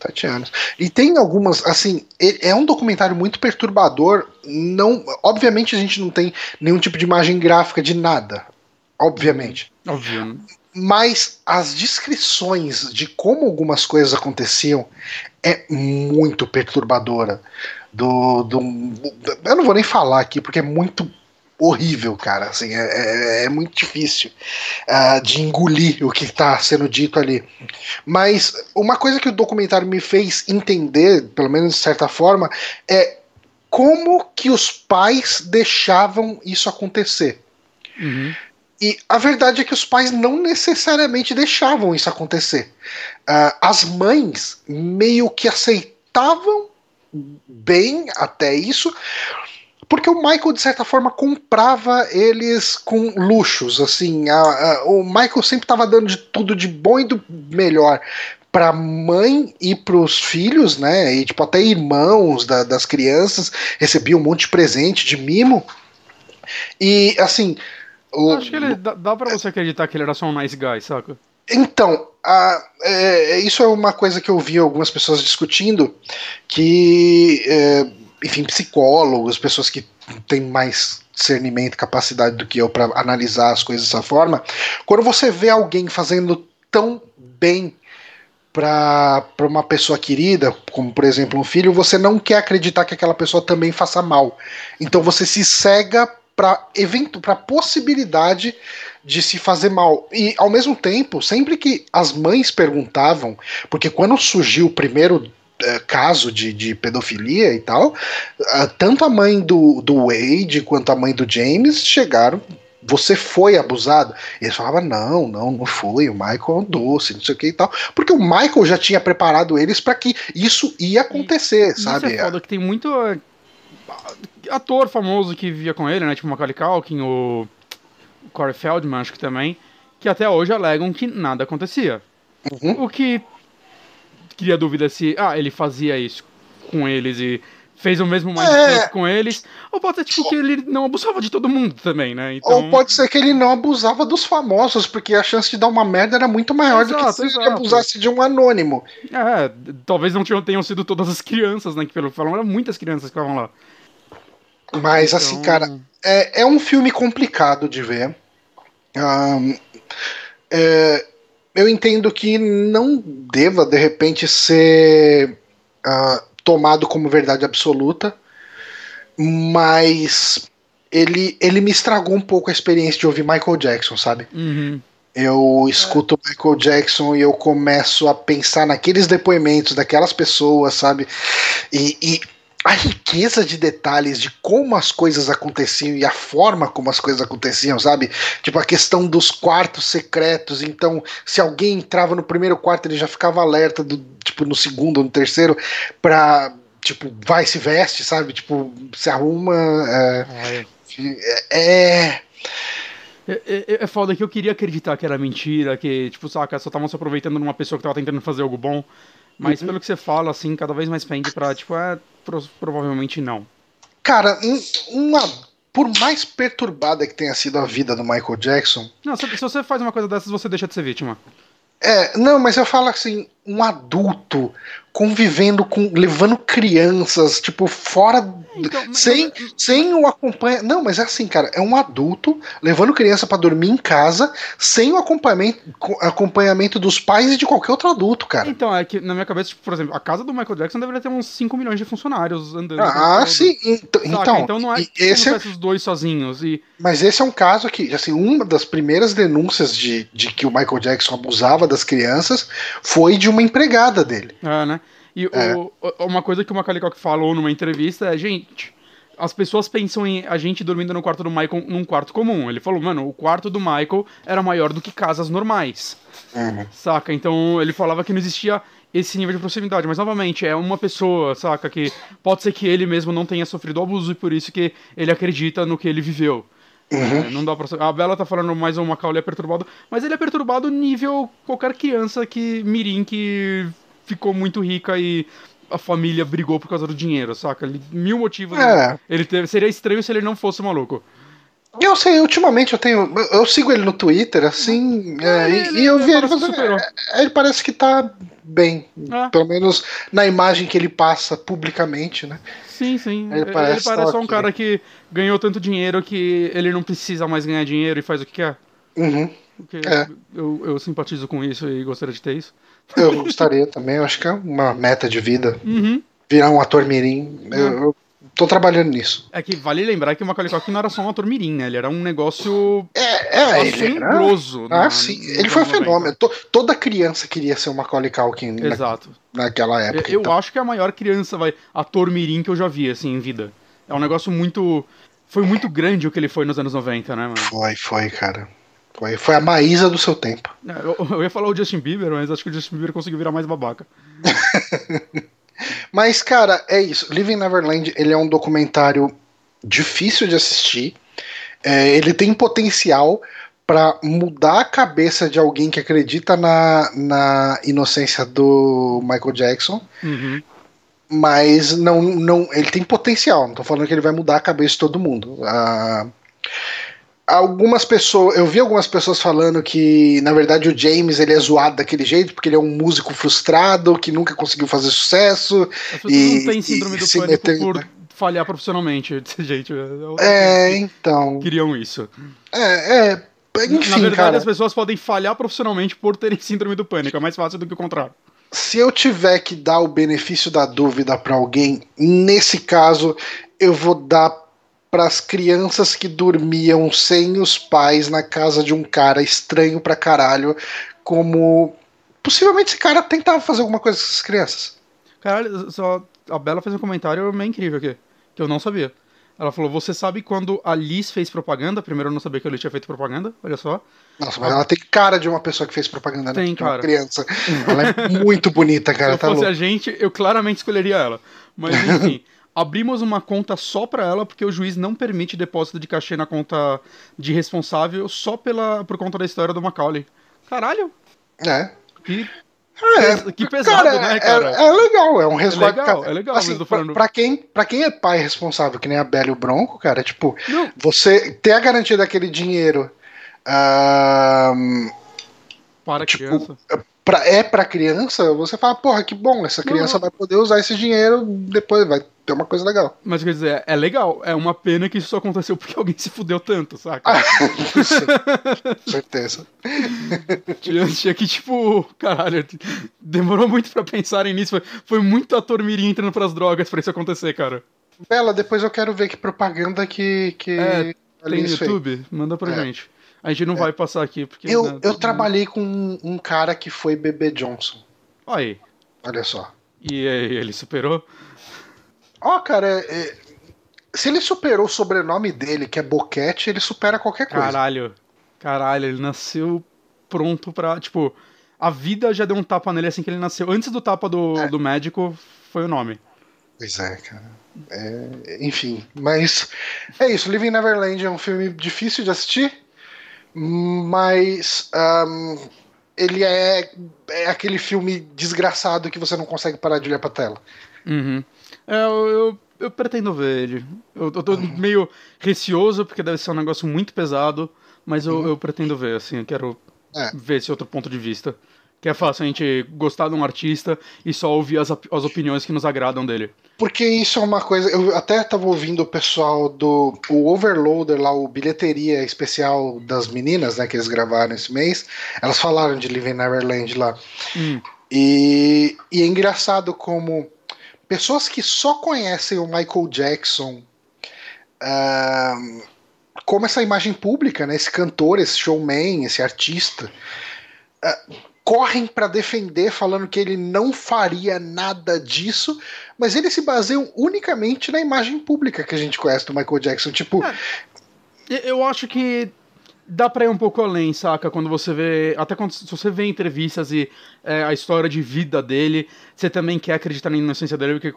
Sete anos. E tem algumas, assim, é um documentário muito perturbador. Não, obviamente a gente não tem nenhum tipo de imagem gráfica de nada, obviamente. Né? Mas as descrições de como algumas coisas aconteciam é muito perturbadora. Do, do, eu não vou nem falar aqui porque é muito horrível, cara. Assim, é, é, é muito difícil uh, de engolir o que está sendo dito ali. Mas uma coisa que o documentário me fez entender, pelo menos de certa forma, é como que os pais deixavam isso acontecer. Uhum. E a verdade é que os pais não necessariamente deixavam isso acontecer. Uh, as mães meio que aceitavam bem até isso, porque o Michael, de certa forma, comprava eles com luxos. Assim, a, a, o Michael sempre estava dando de tudo de bom e do melhor para mãe e para os filhos, né? E tipo até irmãos da, das crianças recebiam um monte de presente, de mimo. E assim, o, acho que ele dá, dá para você acreditar que ele era só um nice guy, saca? Então, a, é, isso é uma coisa que eu vi algumas pessoas discutindo que é, enfim, psicólogos, pessoas que tem mais discernimento, capacidade do que eu para analisar as coisas dessa forma. Quando você vê alguém fazendo tão bem para uma pessoa querida, como por exemplo um filho, você não quer acreditar que aquela pessoa também faça mal. Então você se cega para evento, para possibilidade de se fazer mal. E ao mesmo tempo, sempre que as mães perguntavam, porque quando surgiu o primeiro caso de, de, pedofilia e tal, uh, tanto a mãe do, do Wade quanto a mãe do James chegaram. Você foi abusado? E eles falavam: não, não, não foi. O Michael é um doce, não sei o que e tal. Porque o Michael já tinha preparado eles para que isso ia acontecer, e, sabe? Isso é foda que tem muito uh, ator famoso que vivia com ele, né? Tipo Macaulay Culkin, o Corey Feldman, acho que também, que até hoje alegam que nada acontecia. Uhum. O que cria dúvida se ah, ele fazia isso com eles e fez o mesmo mindfuck é. com eles, ou pode ser tipo que ele não abusava de todo mundo também, né? Então... Ou pode ser que ele não abusava dos famosos, porque a chance de dar uma merda era muito maior exato, do que se exato. ele abusasse de um anônimo. É, talvez não tenham sido todas as crianças, né? Que pelo que falam, eram muitas crianças que estavam lá. Mas então... assim, cara, é, é um filme complicado de ver. Um, é, eu entendo que não deva, de repente, ser uh, tomado como verdade absoluta, mas ele, ele me estragou um pouco a experiência de ouvir Michael Jackson, sabe? Uhum. Eu escuto é. Michael Jackson e eu começo a pensar naqueles depoimentos daquelas pessoas, sabe? E, e a riqueza de detalhes de como as coisas aconteciam e a forma como as coisas aconteciam, sabe? Tipo a questão dos quartos secretos. Então, se alguém entrava no primeiro quarto, ele já ficava alerta do tipo no segundo ou no terceiro para tipo vai se veste, sabe? Tipo se arruma. É, é, é, é, é foda que eu queria acreditar que era mentira, que, tipo, saca, só estavam se aproveitando de uma pessoa que tava tentando fazer algo bom. Mas uhum. pelo que você fala, assim, cada vez mais pende pra, tipo, é, pro, provavelmente não. Cara, uma. Por mais perturbada que tenha sido a vida do Michael Jackson. Não, se, se você faz uma coisa dessas, você deixa de ser vítima. É, não, mas eu falo assim, um adulto convivendo com. levando crianças, tipo, fora. Então, sem, mas... sem o acompanhamento. Não, mas é assim, cara, é um adulto levando criança para dormir em casa, sem o acompanhamento, acompanhamento dos pais e de qualquer outro adulto, cara. Então, é que na minha cabeça, tipo, por exemplo, a casa do Michael Jackson deveria ter uns 5 milhões de funcionários andando. Ah, sim. Então, então, então não é esse é... os dois sozinhos. E... Mas esse é um caso que, assim, uma das primeiras denúncias de, de que o Michael Jackson abusava das crianças foi de uma empregada dele. É, né? E é. o, uma coisa que o Macaulay Culkin falou numa entrevista é, gente, as pessoas pensam em a gente dormindo no quarto do Michael num quarto comum. Ele falou, mano, o quarto do Michael era maior do que casas normais. Uhum. Saca? Então ele falava que não existia esse nível de proximidade. Mas, novamente, é uma pessoa, saca? Que pode ser que ele mesmo não tenha sofrido abuso e por isso que ele acredita no que ele viveu. Uhum. É, não dá pra... A Bela tá falando mais um Macaulay é perturbado, mas ele é perturbado nível qualquer criança que mirim que ficou muito rica e a família brigou por causa do dinheiro, saca? Mil motivos. É. Ele teve... Seria estranho se ele não fosse maluco. Eu sei, ultimamente eu tenho. Eu sigo ele no Twitter, assim, é, ele, e, eu vi ele. É, ele parece que tá bem. É. Pelo menos na imagem que ele passa publicamente, né? Sim, sim. Ele parece, ele parece só um cara que ganhou tanto dinheiro que ele não precisa mais ganhar dinheiro e faz o que quer. Uhum. Porque é. eu, eu simpatizo com isso e gostaria de ter isso. Eu gostaria também, eu acho que é uma meta de vida. Uhum. Virar um ator mirim. Eu, é. eu tô trabalhando nisso. É que vale lembrar que o Macaulay Culkin não era só um ator mirim, né? Ele era um negócio é, é, assombroso. Era... Ah, sim. Ele foi um fenômeno. Toda criança queria ser o Macaulay Culkin Exato. Na, naquela época. Eu, então. acho que é a maior criança, vai, ator mirim que eu já vi, assim, em vida. É um negócio muito... Foi muito grande o que ele foi nos anos 90, né, mano? Foi, foi, cara. Foi, foi a Maísa do seu tempo. É, eu, eu, ia falar o Justin Bieber, mas acho que o Justin Bieber conseguiu virar mais babaca. mas, cara, é isso. Living Neverland, ele é um documentário difícil de assistir. É, ele tem potencial para mudar a cabeça de alguém que acredita na, na inocência do Michael Jackson. Uhum. Mas não, não, ele tem potencial. Não tô falando que ele vai mudar a cabeça de todo mundo. Uh, algumas pessoas, eu vi algumas pessoas falando que na verdade o James ele é zoado daquele jeito porque ele é um músico frustrado que nunca conseguiu fazer sucesso e não têm síndrome do pânico meter... por falhar profissionalmente desse jeito. É, então. Queriam isso. É, é. Enfim, Na verdade, cara, as pessoas podem falhar profissionalmente por terem síndrome do pânico. É mais fácil do que o contrário. se eu tiver que dar o benefício da dúvida pra alguém, nesse caso, eu vou dar pras crianças que dormiam sem os pais na casa de um cara estranho pra caralho, como possivelmente esse cara tentava fazer alguma coisa com essas crianças. Caralho, só a Bela fez um comentário meio incrível aqui, que eu não sabia. Ela falou: Você sabe quando a Liz fez propaganda? Primeiro eu não sabia que a Liz tinha feito propaganda, olha só. Nossa, mas ela tem cara de uma pessoa que fez propaganda, né? Tem, De uma cara. criança. Ela é muito bonita, Se cara. eu Tá fosse louco. a gente, eu claramente escolheria ela. Mas enfim, abrimos uma conta só pra ela porque o juiz não permite depósito de cachê na conta de responsável só pela, por conta da história do Macaulay. Caralho, É. que, É, que pesado, cara, né, é- cara? É, legal, é um resguardo. legal, cara, é legal, Assim, pra, pra quem, pra quem é pai responsável, que nem a Bela e o Bronco, cara, tipo, Não. você ter a garantia daquele dinheiro ahn, Para Tipo, criança. pra, é pra criança, você fala, porra, que bom, essa criança não. vai poder usar esse dinheiro depois, vai ter uma coisa legal. Mas quer dizer, é legal. É uma pena que isso só aconteceu porque alguém se fudeu tanto, saca? Ah, certeza. Tinha, que, tipo, caralho, demorou muito pra pensarem nisso. Foi, foi muito ator mirim entrando pras drogas pra isso acontecer, cara. Bela, depois eu quero ver que propaganda que, que É, Tem no. YouTube? Manda pra É. gente. A gente não vai passar aqui, porque. Eu, né, eu trabalhei com um, um cara que foi Bebê Johnson. Aí. Olha só. E aí, ele superou? Ó, cara, é- se ele superou o sobrenome dele, que é Boquete, ele supera qualquer coisa. Caralho. Caralho, ele nasceu pronto pra. Tipo, a vida já deu um tapa nele assim que ele nasceu. Antes do tapa do, É. do médico, foi o nome. Pois é, cara. É, enfim, mas é isso. Living Neverland é um filme difícil de assistir, mas ahm, ele é, é aquele filme desgraçado que você não consegue parar de olhar pra tela. Uhum. É, eu, eu, eu pretendo ver ele. Eu, eu tô meio receoso, porque deve ser um negócio muito pesado, mas eu, eu pretendo ver, assim, eu quero É. ver esse outro ponto de vista. Que é fácil a gente gostar de um artista e só ouvir as, as opiniões que nos agradam dele. Porque isso é uma coisa. Eu até tava ouvindo o pessoal do o Overloader lá, o bilheteria especial das meninas, né, que eles gravaram esse mês. Elas falaram de Living Neverland lá. Hum. E, e é engraçado como pessoas que só conhecem o Michael Jackson, ah, como essa imagem pública, né, esse cantor, esse showman, esse artista, ah, correm para defender, falando que ele não faria nada disso, mas eles se baseiam unicamente na imagem pública que a gente conhece do Michael Jackson. Tipo, E- Eu acho que dá pra ir um pouco além, saca? Quando você vê. Até quando se você vê entrevistas e é, a história de vida dele, você também quer acreditar na inocência dele, porque.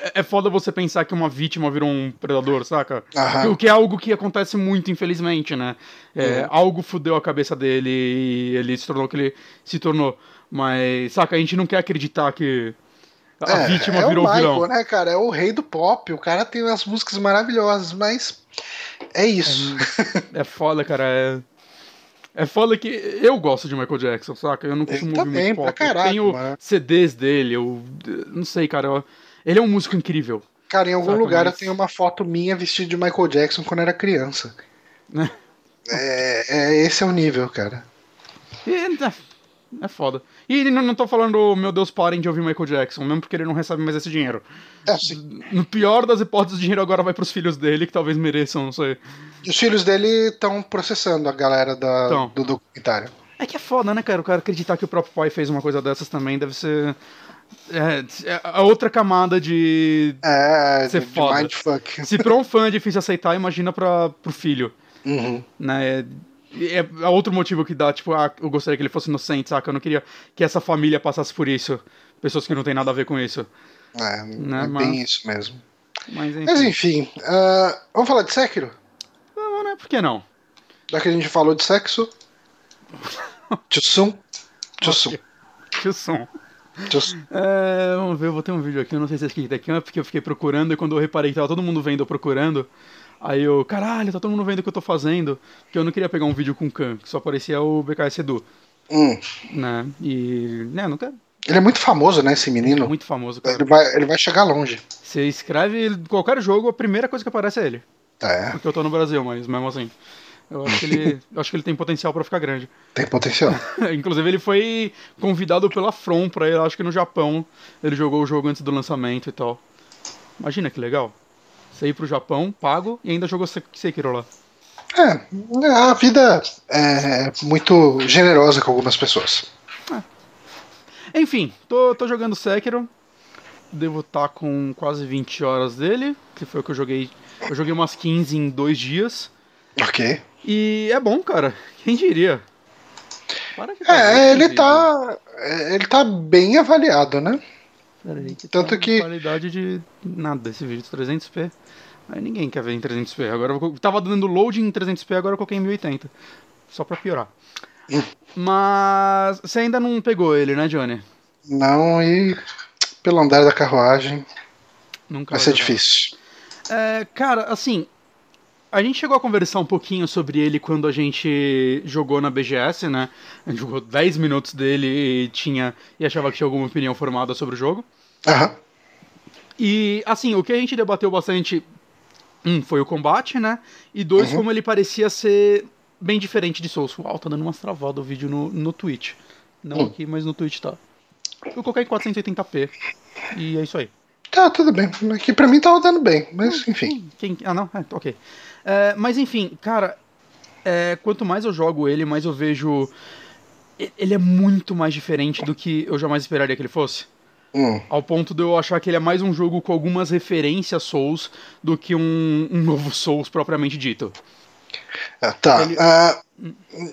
É é foda você pensar que uma vítima virou um predador, saca? Aham. O que é algo que acontece muito, infelizmente, né? É, Algo fudeu a cabeça dele e ele se tornou o que ele se tornou. Mas, saca, a gente não quer acreditar que a é, vítima é virou o Michael, vilão. né, cara? É o rei do pop. O cara tem umas músicas maravilhosas, mas é isso. É foda, cara. É... é foda que eu gosto de Michael Jackson, saca? Eu não costumo ouvir também, muito pra pop. caralho, eu tenho mano. CDs dele, eu não sei, cara. eu- Ele é um músico incrível. Cara, em algum Saca, lugar mas- eu tenho uma foto minha vestida de Michael Jackson quando era criança. Né? É, é, esse é o nível, cara. E é, foda. E não, não tô falando, meu Deus, parem de ouvir Michael Jackson, mesmo porque ele não recebe mais esse dinheiro. É, assim, No pior das hipóteses, o dinheiro agora vai pros filhos dele, que talvez mereçam, não sei. e os filhos dele estão processando a galera da, Tão. do documentário. É que é foda, né, cara? O cara acreditar que o próprio pai fez uma coisa dessas também deve ser. É, é a outra camada de. É, Ser de, de foda. mindfuck. Se pra um fã é difícil aceitar, imagina pra, pro filho. Uhum. né? É, é outro motivo que dá, tipo, ah, eu gostaria que ele fosse inocente, saca? Eu não queria que essa família passasse por isso. Pessoas que não tem nada a ver com isso. É, Né, é mas- bem isso mesmo. Mas enfim. Mas enfim, ah, vamos falar de Sekiro? Não, né? Por que não? Já que a gente falou de sexo. Tchussum. Tchussum. Tchussum. É, vamos ver, eu vou ter um vídeo aqui, eu não sei se esse aqui daqui, é porque eu fiquei procurando e quando eu reparei que tava todo mundo vendo eu procurando, aí eu, caralho, tá todo mundo vendo o que eu tô fazendo, porque eu não queria pegar um vídeo com Khan, que só aparecia o BKS Edu, Hum. né? E, né, não quero Ele é muito famoso, né, esse menino? Muito famoso, cara. Ele vai, ele vai chegar longe. Você escreve qualquer jogo, a primeira coisa que aparece é ele. É, Porque eu tô no Brasil, mas mesmo assim. Eu acho que ele, acho que ele tem potencial pra ficar grande. tem potencial. Inclusive, ele foi convidado pela From pra ir, acho que no Japão. Ele jogou o jogo antes do lançamento e tal. Imagina que legal. Você ir pro Japão, pago, e ainda jogou Se- Sekiro lá. É, a vida é muito generosa com algumas pessoas. Enfim, tô, tô jogando Sekiro. Devo estar com quase 20 horas dele, que foi o que eu joguei. Eu joguei umas 15 em dois dias. Ok. E é bom, cara. Quem diria? Para que tá É, ele tá. é, Ele tá bem avaliado, né? Tanto tá que- qualidade de nada esse vídeo, 300p. Aí ninguém quer ver em 300p. Agora eu tava dando load em 300p, agora eu coloquei em 1080. Só pra piorar. Hum. Mas você ainda não pegou ele, né, Johnny? Não, e pelo andar da carruagem Nunca vai ser jogar. difícil. É, cara, assim, a gente chegou a conversar um pouquinho sobre ele quando a gente jogou na BGS, né? A gente jogou 10 minutos dele e tinha e achava que tinha alguma opinião formada sobre o jogo. Aham. E, assim, o que a gente debateu bastante, um, foi o combate, né? E dois, Uhum. como ele parecia ser bem diferente de Souls. Uau, tá dando umas travadas o vídeo no, no Twitch. Não Hum. aqui, mas no Twitch tá. Eu coloquei em 480p. E é isso aí. Tá, tudo bem. Aqui pra mim tá rodando bem, mas enfim. Quem... Ah, não? É, ok. É, mas enfim, cara, é, quanto mais eu jogo ele, mais eu vejo. Ele é muito mais diferente do que eu jamais esperaria que ele fosse. Hum, Ao ponto de eu achar que ele é mais um jogo com algumas referências Souls do que um, um novo Souls propriamente dito. ah, tá. Ele- Ah,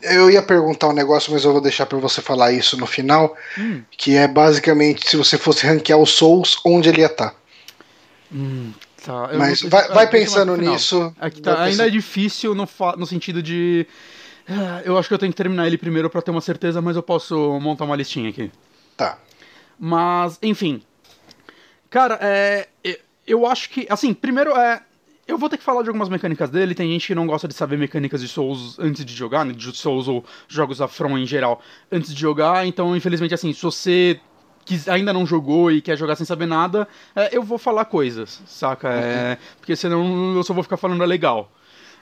eu ia perguntar um negócio, mas eu vou deixar pra você falar isso no final. Hum. Que é basicamente se você fosse ranquear os Souls, onde ele ia estar. Hum, tá. Eu Mas não- vai, ah, vai eu pensando nisso. Aqui tá, ainda é difícil no, no sentido de. ah, Eu acho que eu tenho que terminar ele primeiro pra ter uma certeza, mas eu posso montar uma listinha aqui. Tá. Mas, enfim. Cara, é. Eu acho que. Assim, primeiro é. Eu vou ter que falar de algumas mecânicas dele. Tem gente que não gosta de saber mecânicas de Souls antes de jogar, né? De Souls ou jogos da From em geral, antes de jogar. Então, infelizmente, assim, se você quis- ainda não jogou e quer jogar sem saber nada, é, eu vou falar coisas, saca? É, porque senão eu só vou ficar falando é legal.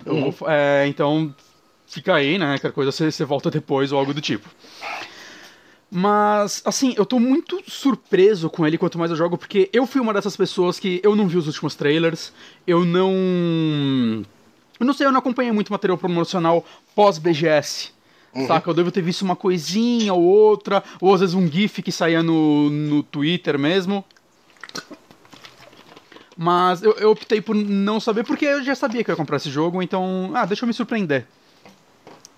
Eu vou é, então, fica aí, né? Qualquer coisa você, você volta depois ou algo do tipo. Mas, assim, eu tô muito surpreso com ele quanto mais eu jogo, porque eu fui uma dessas pessoas que eu não vi os últimos trailers, eu não. Eu não sei, eu não acompanhei muito material promocional pós-BGS. Saca? Eu devo ter visto uma coisinha ou outra, ou às vezes um GIF que saía no, no Twitter mesmo. Mas eu, eu optei por não saber, porque eu já sabia que eu ia comprar esse jogo, então. Ah, deixa eu me surpreender.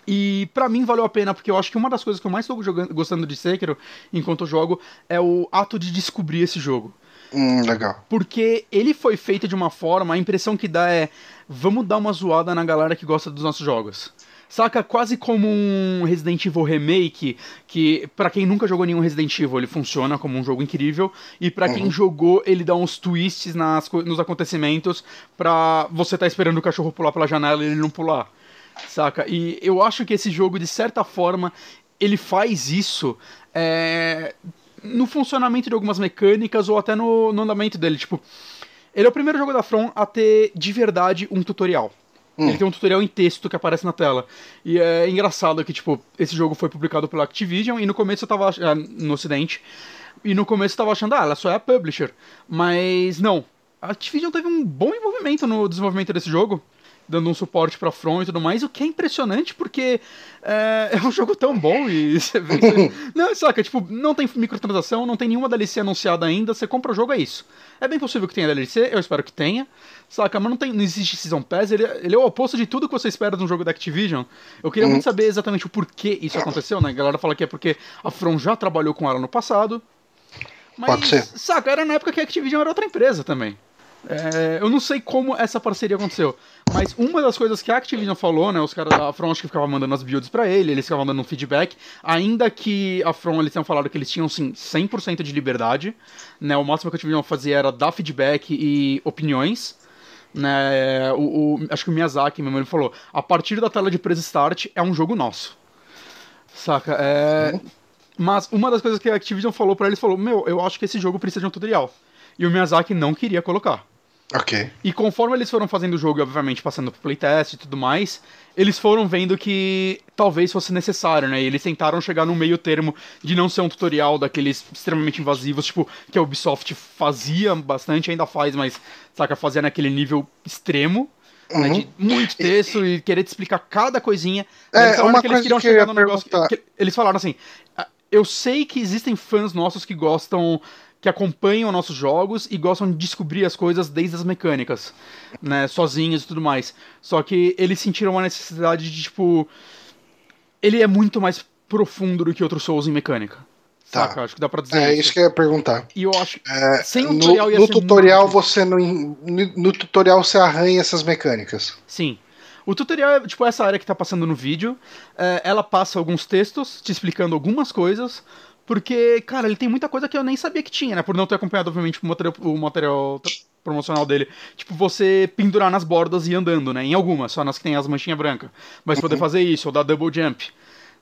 E pra mim valeu a pena, porque eu acho que uma das coisas que eu mais tô jogando, gostando de Sekiro enquanto eu jogo é o ato de descobrir esse jogo. Hum, legal. Porque ele foi feito de uma forma, a impressão que dá é vamos dar uma zoada na galera que gosta dos nossos jogos. Saca? Quase como um Resident Evil Remake, que pra quem nunca jogou nenhum Resident Evil, ele funciona como um jogo incrível, e pra quem jogou, ele dá uns twists nas, nos acontecimentos pra você tá esperando o cachorro pular pela janela e ele não pular. Saca? E eu acho que esse jogo, de certa forma, ele faz isso é, no funcionamento de algumas mecânicas ou até no, no andamento dele. Tipo, ele é o primeiro jogo da From a ter de verdade um tutorial. Hum. Ele tem um tutorial em texto que aparece na tela. E é engraçado que, tipo, esse jogo foi publicado pela Activision e no começo eu tava. ah, no ocidente. E no começo eu tava achando, ah, ela só é a publisher. Mas não. A Activision teve um bom envolvimento no desenvolvimento desse jogo. Dando um suporte pra From e tudo mais, o que é impressionante porque é, é um jogo tão bom e você vê. você- não, saca, tipo, não tem microtransação, não tem nenhuma DLC anunciada ainda, você compra o jogo, é isso. É bem possível que tenha DLC, eu espero que tenha. Saca, mas não, tem, não existe Season Pass, ele, ele é o oposto de tudo que você espera de um jogo da Activision. Eu queria muito saber exatamente o porquê isso aconteceu, né? A galera fala que é porque a From já trabalhou com ela no passado. Mas, Pode ser. saca, era na época que a Activision era outra empresa também. É, eu não sei como essa parceria aconteceu, mas uma das coisas que a Activision falou, né, os caras da acho que ficavam mandando as builds pra ele, eles ficavam dando um feedback, ainda que a From eles tenham falado que eles tinham sim 100% de liberdade, né, o máximo que a Activision fazia era dar feedback e opiniões, né, o, o- acho que o Miyazaki mesmo ele falou, a partir da tela de presa start é um jogo nosso. Saca? É, Mas uma das coisas que a Activision falou pra eles falou: Meu, eu acho que esse jogo precisa de um tutorial. E o Miyazaki não queria colocar. Ok. E conforme eles foram fazendo o jogo, e obviamente passando pro playtest e tudo mais, eles foram vendo que talvez fosse necessário, né? E eles tentaram chegar no meio termo de não ser um tutorial daqueles extremamente invasivos, tipo, que a Ubisoft fazia bastante, ainda faz, mas, saca, fazia naquele nível extremo. Né, de muito texto e, querer te explicar cada coisinha. É, eles falaram uma que eles queriam que chegar no negócio. perguntar. que- eles falaram assim: "Ah, eu sei que existem fãs nossos que gostam. Que acompanham nossos jogos e gostam de descobrir as coisas desde as mecânicas, né? Sozinhos e tudo mais. Só que eles sentiram uma necessidade de, tipo. Ele é muito mais profundo do que outros Souls em mecânica. Tá. Saca? Acho que dá pra dizer É isso. isso que eu ia perguntar. E eu acho. É, Sem no tutorial ia no tutorial você não. No, no tutorial você arranha essas mecânicas. Sim. O tutorial é tipo essa área que tá passando no vídeo. É, ela passa alguns textos te explicando algumas coisas. Porque, cara, ele tem muita coisa que eu nem sabia que tinha, né? Por não ter acompanhado, obviamente, o material, o material promocional dele. Tipo, você pendurar nas bordas e ir andando, né? Em algumas, só nas que tem as manchinhas brancas. Mas poder fazer isso, ou dar double jump.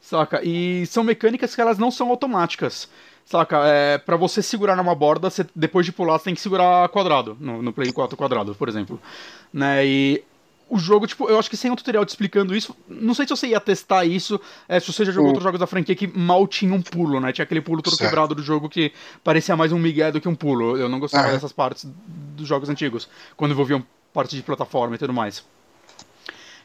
Saca? E são mecânicas que elas não são automáticas. Saca? É, pra você segurar numa borda, você, depois de pular, você tem que segurar quadrado. No, no Play 4 quadrado, por exemplo. Né? E o jogo, tipo, eu acho que sem um tutorial te explicando isso, não sei se você ia testar isso, é, se você já jogou Hum. outros jogos da franquia que mal tinha um pulo, né? Tinha aquele pulo todo Certo. quebrado do jogo que parecia mais um migué do que um pulo. Eu não gostava Aham. dessas partes dos jogos antigos, quando envolviam parte de plataforma e tudo mais.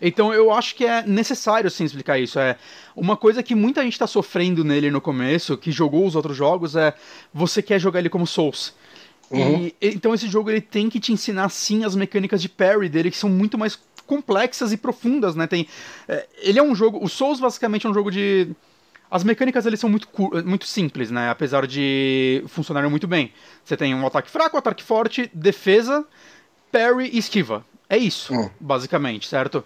Então eu acho que é necessário sim explicar isso. É uma coisa que muita gente tá sofrendo nele no começo, que jogou os outros jogos, é você quer jogar ele como Souls. E, então esse jogo ele tem que te ensinar sim as mecânicas de parry dele, que são muito mais complexas e profundas, né? Tem, é, ele é um jogo. O Souls basicamente é um jogo de. As mecânicas eles são muito, muito simples, né? Apesar de funcionarem muito bem. Você tem um ataque fraco, um ataque forte, defesa, parry e esquiva. É isso, Hum. basicamente, certo?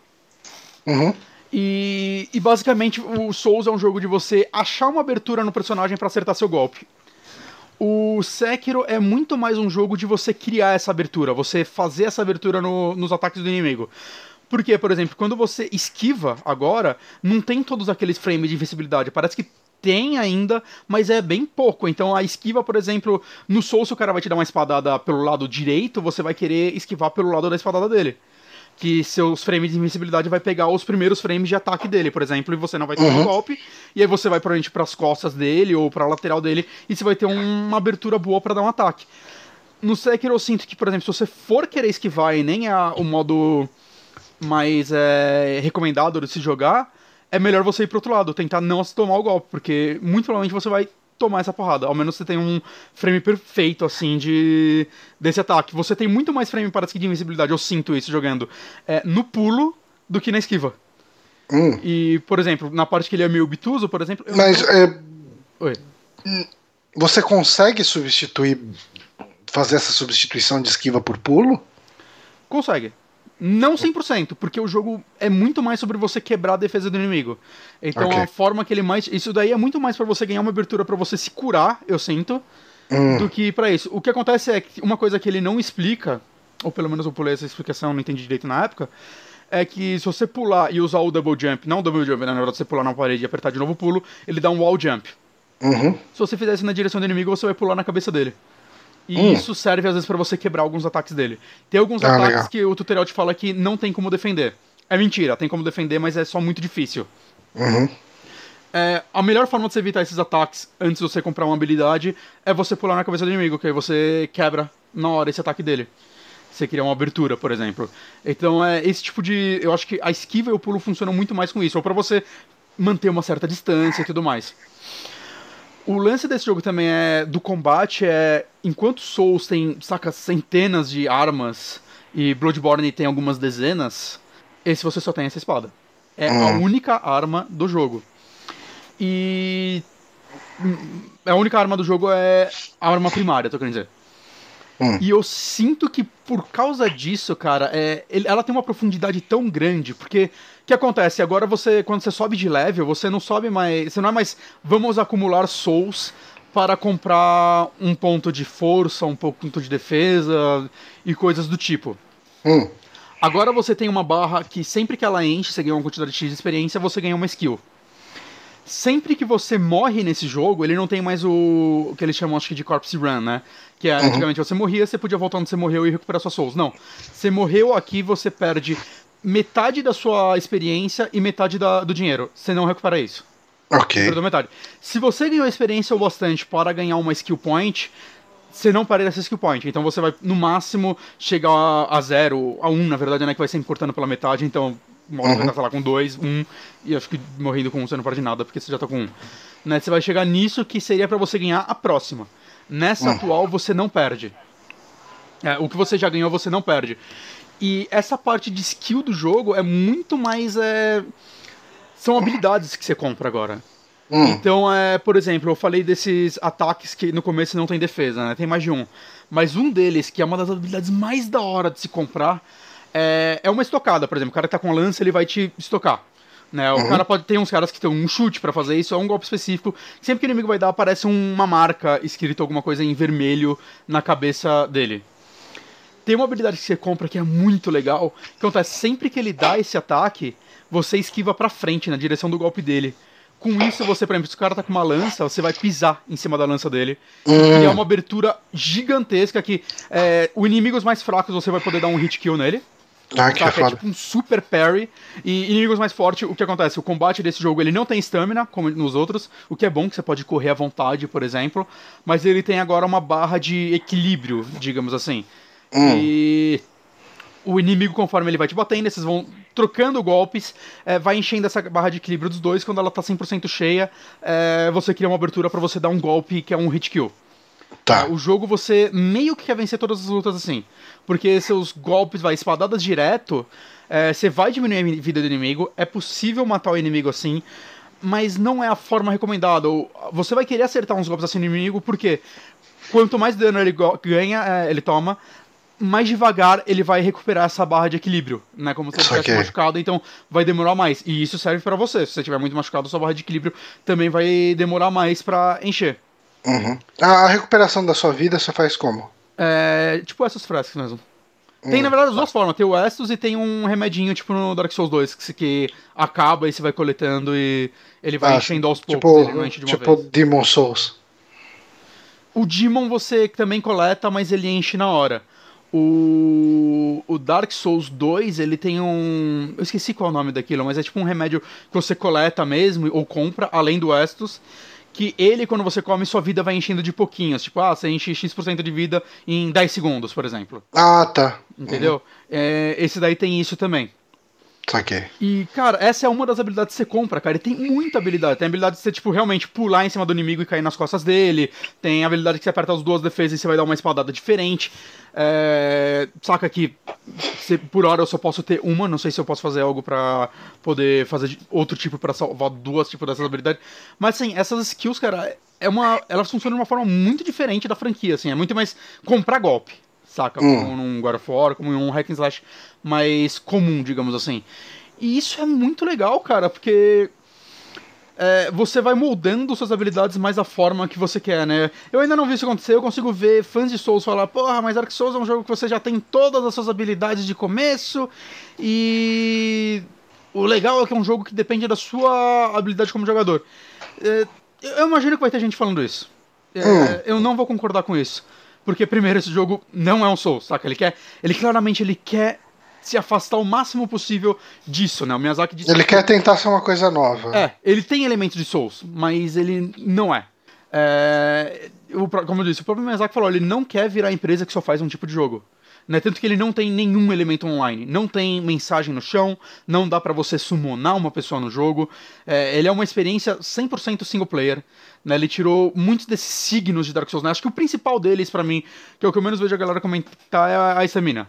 Uhum. E, e basicamente o Souls é um jogo de você achar uma abertura no personagem pra acertar seu golpe. O Sekiro é muito mais um jogo de você criar essa abertura, você fazer essa abertura no- nos ataques do inimigo. Porque, por exemplo, quando você esquiva agora, não tem todos aqueles frames de invencibilidade. Parece que tem ainda, mas é bem pouco. Então a esquiva, por exemplo, no Soul, se o cara vai te dar uma espadada pelo lado direito, você vai querer esquivar pelo lado da espadada dele. Que seus frames de invencibilidade vai pegar os primeiros frames de ataque dele, por exemplo, e você não vai ter um golpe. E aí você vai provavelmente pras costas dele ou pra lateral dele, e você vai ter um- uma abertura boa pra dar um ataque. No Sekiro eu sinto que, por exemplo, se você for querer esquivar e nem é o modo mais é, recomendado de se jogar, é melhor você ir pro outro lado, tentar não tomar o golpe, porque muito provavelmente você vai tomar essa porrada. Ao menos você tem um frame perfeito, assim, de desse ataque. Você tem muito mais frame que de invencibilidade, eu sinto isso jogando, é, no pulo do que na esquiva. Hum. E, por exemplo, na parte que ele é meio obtuso, por exemplo... eu Mas não- é, Oi. você consegue substituir. Fazer essa substituição de esquiva por pulo? Consegue. Não 100%, porque o jogo é muito mais sobre você quebrar a defesa do inimigo. Então Ok. a forma que ele mais. Isso daí é muito mais pra você ganhar uma abertura pra você se curar, eu sinto, Hum. do que pra isso. O que acontece é que uma coisa que ele não explica, ou pelo menos eu pulei essa explicação, não entendi direito na época, é que se você pular e usar o double jump, não o double jump, né, na verdade você pular na parede e apertar de novo o pulo, ele dá um wall jump. Uhum. Se você fizer isso na direção do inimigo, você vai pular na cabeça dele. E Hum. isso serve às vezes pra você quebrar alguns ataques dele. Tem alguns Ah, ataques legal. que o tutorial te fala que não tem como defender. É mentira, tem como defender, mas é só muito difícil. Uhum. É, a melhor forma de você evitar esses ataques antes de você comprar uma habilidade é você pular na cabeça do inimigo, que aí você quebra na hora esse ataque dele. Você cria uma abertura, por exemplo. Então é esse tipo de. Eu acho que a esquiva e o pulo funcionam muito mais com isso. Ou pra você manter uma certa distância e tudo mais. O lance desse jogo também é do combate é enquanto Souls tem, saca, centenas de armas e Bloodborne tem algumas dezenas, esse você só tem essa espada. É a Hum. única arma do jogo. E a única arma do jogo é a arma primária, tô querendo dizer. Hum. E eu sinto que por causa disso, cara, é, ela tem uma profundidade tão grande, porque que acontece? Agora você, quando você sobe de level, você não sobe mais. Você não é mais. Vamos acumular souls para comprar um ponto de força, um ponto de defesa e coisas do tipo. Hum. Agora você tem uma barra que sempre que ela enche, você ganha uma quantidade X de experiência, você ganha uma skill. sempre que você morre nesse jogo, ele não tem mais o, o que eles chamam, acho que, de Corpse Run, né? Que é, antigamente você morria, você podia voltar onde você morreu e recuperar suas souls. Não. Você morreu aqui, você perde metade da sua experiência e metade da, do dinheiro. Você não recupera isso. Ok. Perdeu metade. Se você ganhou experiência o bastante para ganhar uma skill point, você não perde essa skill point. Então você vai, no máximo, chegar a, a zero, a um, na verdade, né? Que vai ser cortando pela metade. Então, você vai estar, sei lá, com dois, um, e acho que morrendo com um você não perde nada, porque você já tá com um. Né? Você vai chegar nisso que seria para você ganhar a próxima. Nessa atual, você não perde. É, o que você já ganhou, você não perde. E essa parte de skill do jogo é muito mais. É... São habilidades que você compra agora. Hum. Então, é, por exemplo, eu falei desses ataques que no começo não tem defesa, né? Tem mais de um. Mas um deles, que é uma das habilidades mais da hora de se comprar, é, é uma estocada, por exemplo. O cara que tá com lança, ele vai te estocar. Né? O Uhum. cara pode ter uns caras que tem um chute pra fazer isso, é um golpe específico. Sempre que o inimigo vai dar, aparece uma marca escrito alguma coisa em vermelho na cabeça dele. Tem uma habilidade que você compra que é muito legal, que acontece sempre que ele dá esse ataque, você esquiva pra frente na direção do golpe dele. Com isso, você, por exemplo, se o cara tá com uma lança, você vai pisar em cima da lança dele. E é uma abertura gigantesca que é, os inimigos mais fracos você vai poder dar um hit kill nele. Ah, que Tá, é é tipo um super parry. E inimigos mais fortes, o que acontece? O combate desse jogo ele não tem stamina, como nos outros, o que é bom, que você pode correr à vontade, por exemplo. Mas ele tem agora uma barra de equilíbrio, digamos assim. Hum. E o inimigo, conforme ele vai te batendo, vocês vão trocando golpes, é, vai enchendo essa barra de equilíbrio dos dois. Quando ela tá 100% cheia, é, você cria uma abertura pra você dar um golpe que é um hit kill. Tá. O jogo você meio que quer vencer todas as lutas assim. Porque seus golpes, vai, espadadas direto, é, você vai diminuir a vida do inimigo, é possível matar o inimigo assim, mas não é a forma recomendada. Você vai querer acertar uns golpes assim no inimigo, porque quanto mais dano ele ganha, é, ele toma, mais devagar ele vai recuperar essa barra de equilíbrio, né? Como se ele estivesse Saquei. machucado, então vai demorar mais. E isso serve pra você. Se você tiver muito machucado, sua barra de equilíbrio também vai demorar mais pra encher. Uhum. A, recuperação da sua vida você faz como? É, tipo essas frascas mesmo. Tem, Hum, na verdade, as duas formas. Tem o Estus e tem um remedinho, tipo no Dark Souls 2, que, que acaba e você vai coletando e ele vai Ah, enchendo aos poucos, Tipo, ele enche de uma tipo vez. Demon Souls. O Demon você também coleta, mas ele enche na hora. O, o Dark Souls 2, ele tem um. Eu esqueci qual é o nome daquilo, mas é tipo um remédio que você coleta mesmo, ou compra, além do Estus. Que ele, quando você come, sua vida vai enchendo de pouquinhos. Tipo, ah, você enche X% de vida em 10 segundos, por exemplo. Ah, tá. Entendeu? É, esse daí tem isso também. Saquei. E, cara, essa é uma das habilidades que você compra, cara. E tem muita habilidade. Tem habilidade de você, tipo, realmente pular em cima do inimigo e cair nas costas dele. Tem habilidade que você aperta as duas defesas e você vai dar uma espadada diferente. É... Saca que você- por hora eu só posso ter uma. Não sei se eu posso fazer algo pra poder fazer outro tipo pra salvar duas tipos dessas habilidades. Mas, assim, essas skills, cara, é uma... elas funcionam de uma forma muito diferente da franquia, assim. É muito mais comprar golpe. Saca? Hum. Como num God of War, como em um hack and slash mais comum, digamos assim. E isso é muito legal, cara, porque é, você vai moldando suas habilidades mais da forma que você quer, né? Eu ainda não vi isso acontecer, eu consigo ver fãs de Souls falar, porra, mas Dark Souls é um jogo que você já tem todas as suas habilidades de começo e. O legal é que é um jogo que depende da sua habilidade como jogador. É, eu imagino que vai ter gente falando isso. É, Hum. Eu não vou concordar com isso. Porque, primeiro, esse jogo não é um Souls, saca? Ele quer. Ele claramente ele quer se afastar o máximo possível disso, né? O Miyazaki disse Ele que- quer tentar ser uma coisa nova. é, ele tem elementos de Souls, mas ele não é. É, o como eu disse, o próprio Miyazaki falou, ele não quer virar a empresa que só faz um tipo de jogo. Né? Tanto que ele não tem nenhum elemento online. Não tem mensagem no chão, não dá pra você summonar uma pessoa no jogo. É, ele é uma experiência 100% single player. Né? Ele tirou muitos desses signos de Dark Souls. Né? Acho que o principal deles, pra mim, que é o que eu menos vejo a galera comentar, é a estamina.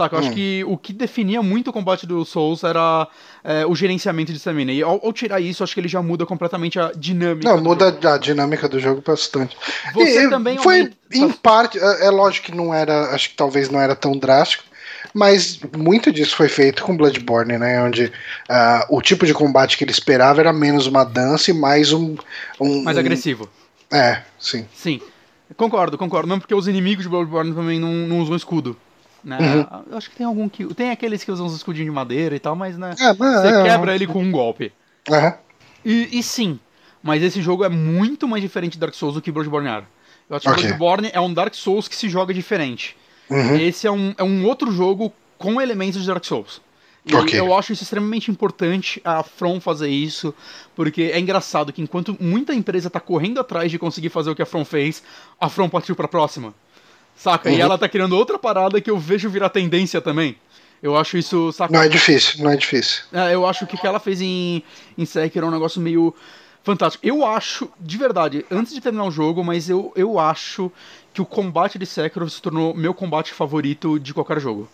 Saca? Eu acho Hum. que o que definia muito o combate do Souls era é, o gerenciamento de stamina. E ao, ao tirar isso, acho que ele já muda completamente a dinâmica. Não, muda jogo. a dinâmica do jogo bastante. Você E- também foi aumenta- em parte, é é lógico que não era, acho que talvez não era tão drástico, mas muito disso foi feito com Bloodborne, né, onde ah, o tipo de combate que ele esperava era menos uma dança e mais um, um mais um- agressivo. É, sim. Sim. Concordo, concordo. Mesmo porque os inimigos de Bloodborne também não, não usam escudo. Né? Uhum. Eu Acho que tem algum que. Tem aqueles que usam os escudinhos de madeira e tal, mas né. É, mas Você é, quebra ele com um golpe. Aham. E, e sim, mas esse jogo é muito mais diferente de Dark Souls do que Bloodborne era. Eu acho que Ok. Bloodborne é um Dark Souls que se joga diferente. Uhum. Esse é um, é um outro jogo com elementos de Dark Souls. E Ok. eu acho isso extremamente importante a From fazer isso, porque é engraçado que enquanto muita empresa tá correndo atrás de conseguir fazer o que a From fez, a From partiu pra próxima. Saca? E Uhum. ela tá criando outra parada que eu vejo virar tendência também. Eu acho isso, saca? Não é difícil, não é difícil. É, eu acho que o que ela fez em, em Sekiro é um negócio meio fantástico. Eu acho, de verdade, antes de terminar o jogo, mas eu, eu acho que o combate de Sekiro se tornou meu combate favorito de qualquer jogo.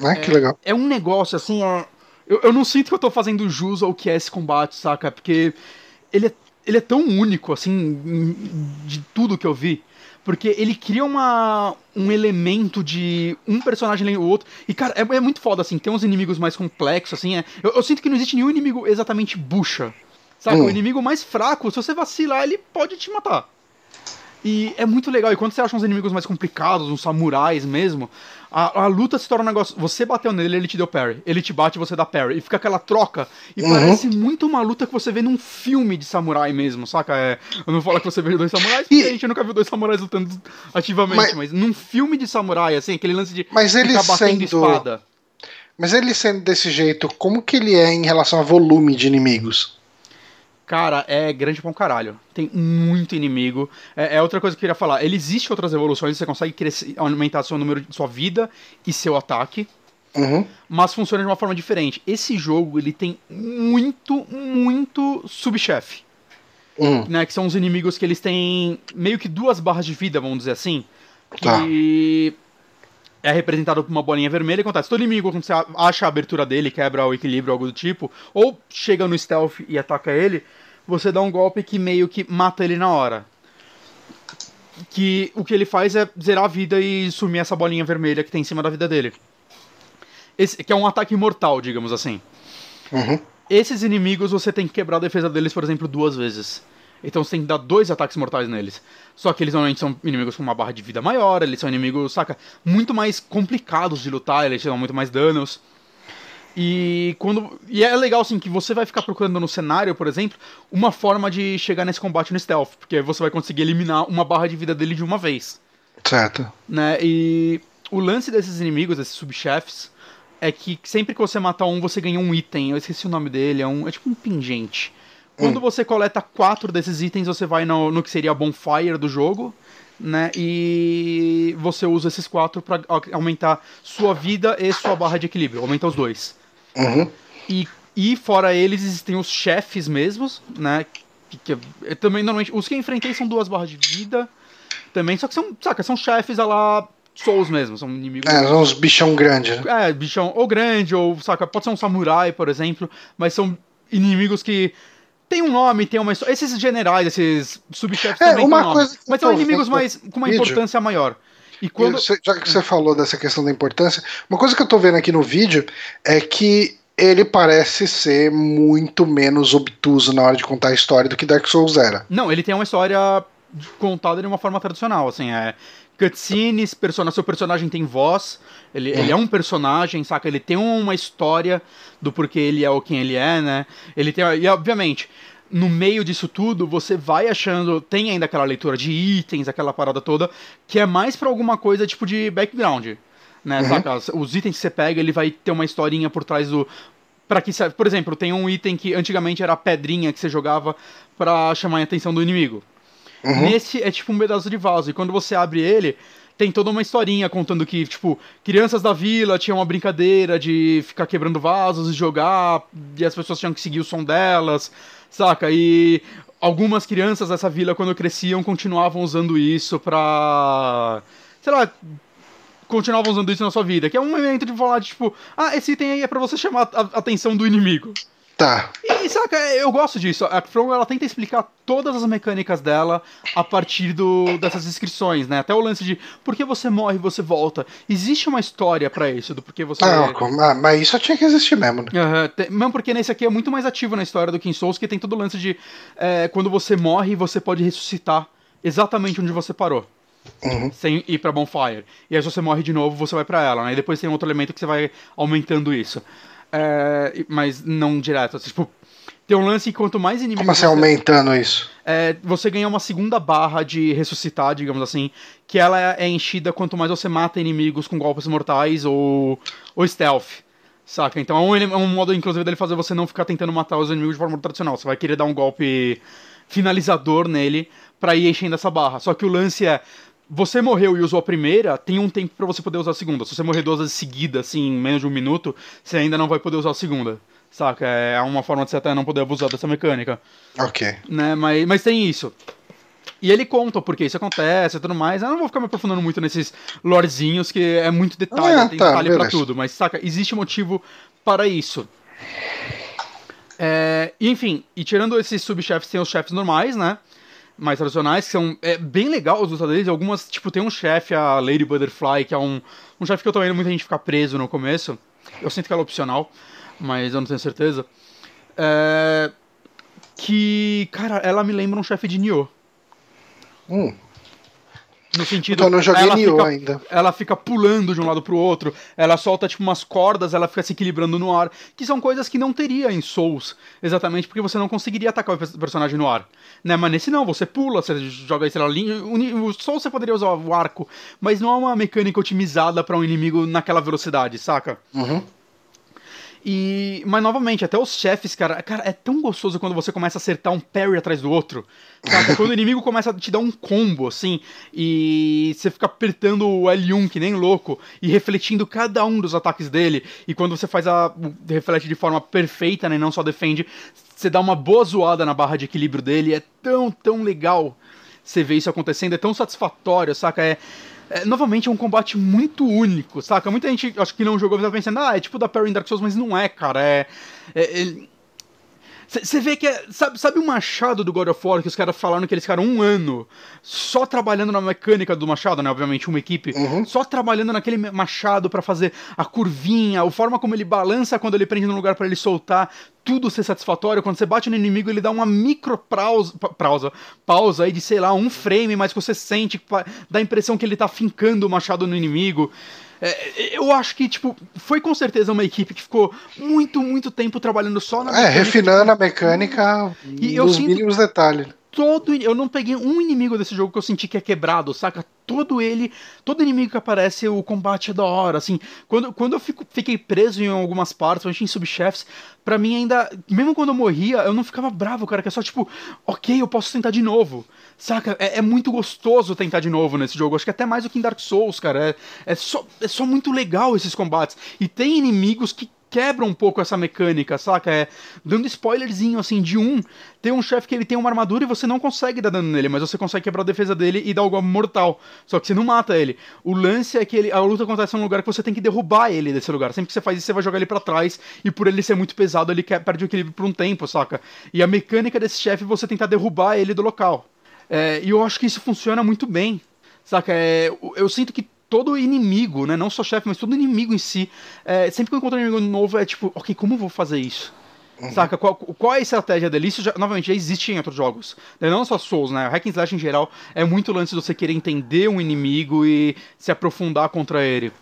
Né? Que legal. É um negócio assim, é... eu, eu não sinto que eu tô fazendo jus ao que é esse combate, saca? Porque ele é, ele é tão único, assim, de tudo que eu vi. Porque ele cria uma, um elemento de um personagem lendo o outro. E, cara, é, é muito foda, assim. Tem uns inimigos mais complexos, assim. É, eu, eu sinto que não existe nenhum inimigo exatamente bucha. Saca? Hum. O inimigo mais fraco, se você vacilar, ele pode te matar. E é muito legal. E quando você acha uns inimigos mais complicados, uns samurais mesmo, a, a luta se torna um negócio. Você bateu nele, ele te deu parry. Ele te bate, você dá parry. E fica aquela troca. E Uhum. parece muito uma luta que você vê num filme de samurai mesmo, saca? É, eu não falo que você vê dois samurais, porque E- a gente nunca viu dois samurais lutando ativamente, Mas- mas, num filme de samurai, assim, aquele lance de Mas ele ficar batendo sendo- espada. Mas ele sendo desse jeito, como que ele é em relação a volume de inimigos? Cara, é grande pra um caralho. Tem muito inimigo. É, é outra coisa que eu queria falar. Ele existe outras evoluções, você consegue crescer, aumentar seu número de sua vida e seu ataque, Uhum. mas funciona de uma forma diferente. Esse jogo, ele tem muito, muito subchefe, Hum. né? Que são os inimigos que eles têm meio que duas barras de vida, vamos dizer assim. Tá. É representado por uma bolinha vermelha e acontece. Todo inimigo, quando você acha a abertura dele, quebra o equilíbrio, algo do tipo, ou chega no stealth e ataca ele, você dá um golpe que meio que mata ele na hora. Que o que ele faz é zerar a vida e sumir essa bolinha vermelha que tem em cima da vida dele. Esse, que é um ataque mortal, digamos assim. Uhum. Esses inimigos você tem que quebrar a defesa deles, por exemplo, duas vezes. Então você tem que dar dois ataques mortais neles. Só que eles normalmente são inimigos com uma barra de vida maior, eles são inimigos, saca, muito mais complicados de lutar, eles dão muito mais danos. E quando e é legal assim que você vai ficar procurando no cenário, por exemplo, uma forma de chegar nesse combate no stealth, porque aí você vai conseguir eliminar uma barra de vida dele de uma vez Certo. né? E o lance desses inimigos, desses subchefes, é que sempre que você matar um, você ganha um item. Eu esqueci o nome dele, é, um, é tipo um pingente. Quando você coleta quatro desses itens, você vai no, no que seria a bonfire do jogo, né? E você usa esses quatro pra au- aumentar sua vida e sua barra de equilíbrio, aumenta os dois. Uhum. E, e fora eles existem os chefes mesmos, né? Que, que é- também normalmente. Os que eu enfrentei são duas barras de vida. Também, só que são, saca, são chefes a lá Souls mesmo, são inimigos. É, são uns bichão grandes, né? É, bichão ou grande, ou, saca, pode ser um samurai, por exemplo, mas são inimigos que tem um nome, tem uma história. Esses generais, esses subchefes É, também uma nome. coisa que Mas são inimigos vendo mais, com uma vídeo- importância maior. E quando. Já que você falou dessa questão da importância, uma coisa que eu tô vendo aqui no vídeo é que ele parece ser muito menos obtuso na hora de contar a história do que Dark Souls era. Não, ele tem uma história contada de uma forma tradicional, assim, é cutscenes, persona, seu personagem tem voz, ele, ele é um personagem, saca? Ele tem uma história do porquê ele é o quem ele é, né? Ele tem, e obviamente, no meio disso tudo, você vai achando, tem ainda aquela leitura de itens, aquela parada toda, que é mais pra alguma coisa tipo de background, né? Uhum. Saca? Os itens que você pega, ele vai ter uma historinha por trás do Pra que serve? Por exemplo, tem um item que antigamente era a pedrinha que você jogava pra chamar a atenção do inimigo. Uhum. Nesse é tipo um pedaço de vaso. E quando você abre ele, tem toda uma historinha contando que, tipo, crianças da vila tinham uma brincadeira de ficar quebrando vasos e jogar, e as pessoas tinham que seguir o som delas, saca? E algumas crianças dessa vila, quando cresciam, continuavam usando isso pra. sei lá. Continuavam usando isso na sua vida, que é um momento de falar, tipo, ah, esse item aí é pra você chamar a atenção do inimigo. Tá. E saca, eu gosto disso. A From ela tenta explicar todas as mecânicas dela a partir do, dessas descrições, né? Até o lance de por que você morre e você volta. Existe uma história pra isso, do porquê você. Ah, como- ah, mas isso tinha que existir mesmo, né? Te- mesmo porque nesse aqui é muito mais ativo na história do que em Souls, que tem todo o lance de é, quando você morre, você pode ressuscitar exatamente onde você parou. Uhum. Sem ir pra Bonfire. E aí, se você morre de novo, você vai pra ela, né? E depois tem outro elemento que você vai aumentando isso. É, mas não direto. assim, tipo, Tem um lance que quanto mais inimigos. Como assim você- aumentando isso? é, você ganha uma segunda barra de ressuscitar, digamos assim, que ela é enchida quanto mais você mata inimigos com golpes mortais ou, ou stealth. Saca? Então é um, é um modo, inclusive, dele fazer você não ficar tentando matar os inimigos de forma tradicional. Você vai querer dar um golpe finalizador nele pra ir enchendo essa barra. Só que o lance é. Você morreu e usou a primeira, tem um tempo pra você poder usar a segunda. Se você morrer duas vezes seguidas, assim, em menos de um minuto, você ainda não vai poder usar a segunda. Saca? É uma forma de você até não poder abusar dessa mecânica Ok. né? Mas, mas tem isso. E ele conta o porquê isso acontece e tudo mais. Eu não vou ficar me aprofundando muito nesses lorezinhos, que é muito detalhe, Ah, tem tá, detalhe pra beleza. tudo. Mas, saca, existe motivo para isso. É, enfim, e tirando esses subchefes, tem os chefes normais, né? Mais tradicionais, que são é, bem legal os lutas deles. Algumas, tipo, tem um chefe, a Lady Butterfly, que é um, um chefe que eu tô vendo muita gente ficar preso no começo. Eu sinto que ela é opcional, mas eu não tenho certeza. É, que, cara, ela me lembra um chefe de Nioh. Hum. No sentido. Então eu não joguei ela Nioh fica, ainda. Ela fica pulando de um lado pro outro, ela solta tipo umas cordas, ela fica se equilibrando no ar, que são coisas que não teria em Souls, exatamente porque você não conseguiria atacar o pers- personagem no ar. Né? Mas nesse não, você pula, você joga a estrelinha. O, Souls você poderia usar o arco, mas não é uma mecânica otimizada pra um inimigo naquela velocidade, saca? Uhum. E, mas novamente, até os chefes, cara, cara, é tão gostoso quando você começa a acertar um parry atrás do outro. Saca? quando o inimigo começa a te dar um combo, assim, e você fica apertando o L1 que nem louco, e refletindo cada um dos ataques dele, e quando você faz a. reflete de forma perfeita, né? e Não só defende, você dá uma boa zoada na barra de equilíbrio dele, é tão, tão legal você ver isso acontecendo, é tão satisfatório, saca? É. é, novamente, é um combate muito único, saca? Muita gente, acho que não jogou, tá pensando, ah, é tipo da Parry em Dark Souls, mas não é, cara. É. Você vê que é. Sabe, sabe o machado do God of War que os caras falaram que eles ficaram um ano só trabalhando na mecânica do machado, né? Obviamente, uma equipe. Uhum. Só trabalhando naquele machado pra fazer a curvinha, a forma como ele balança quando ele prende no lugar pra ele soltar. Tudo ser satisfatório. Quando você bate no inimigo, ele dá uma micro pausa, pausa, pausa aí de, sei lá, um frame, mas que você sente, dá a impressão que ele tá fincando o machado no inimigo. É, eu acho que, tipo, foi com certeza uma equipe que ficou muito, muito tempo trabalhando só na É, mecânica, refinando a mecânica E nos sinto- mínimos detalhes. todo eu não peguei um inimigo desse jogo que eu senti que é quebrado, saca? Todo ele, todo inimigo que aparece, o combate é da hora, assim. Quando, quando eu fico, fiquei preso em algumas partes, principalmente em subchefs, pra mim ainda, mesmo quando eu morria, eu não ficava bravo, cara, que é só tipo, ok, eu posso tentar de novo. Saca? É, é muito gostoso tentar de novo nesse jogo. Acho que até mais do que em Dark Souls, cara. É, é, só, é só muito legal esses combates. E tem inimigos que quebram um pouco essa mecânica, saca? É, dando spoilerzinho assim de um, tem um chefe que ele tem uma armadura e você não consegue dar dano nele, mas você consegue quebrar a defesa dele e dar algo mortal. Só que você não mata ele. O lance é que ele, a luta acontece num lugar que você tem que derrubar ele desse lugar. Sempre que você faz isso, você vai jogar ele pra trás e por ele ser muito pesado, ele perde o equilíbrio por um tempo, saca? E a mecânica desse chefe é você tentar derrubar ele do local. É, e eu acho que isso funciona muito bem. Saca? É, eu- eu sinto que todo inimigo, né? Não só chefe, mas todo inimigo em si. é, sempre que eu encontro um inimigo novo, é tipo, ok, como eu vou fazer isso? Saca? Qual, qual é a estratégia dele? Isso, já, novamente, já existe em outros jogos. Né? Não só Souls, né? Hack and Slash em geral é muito lance de você querer entender um inimigo e se aprofundar contra ele.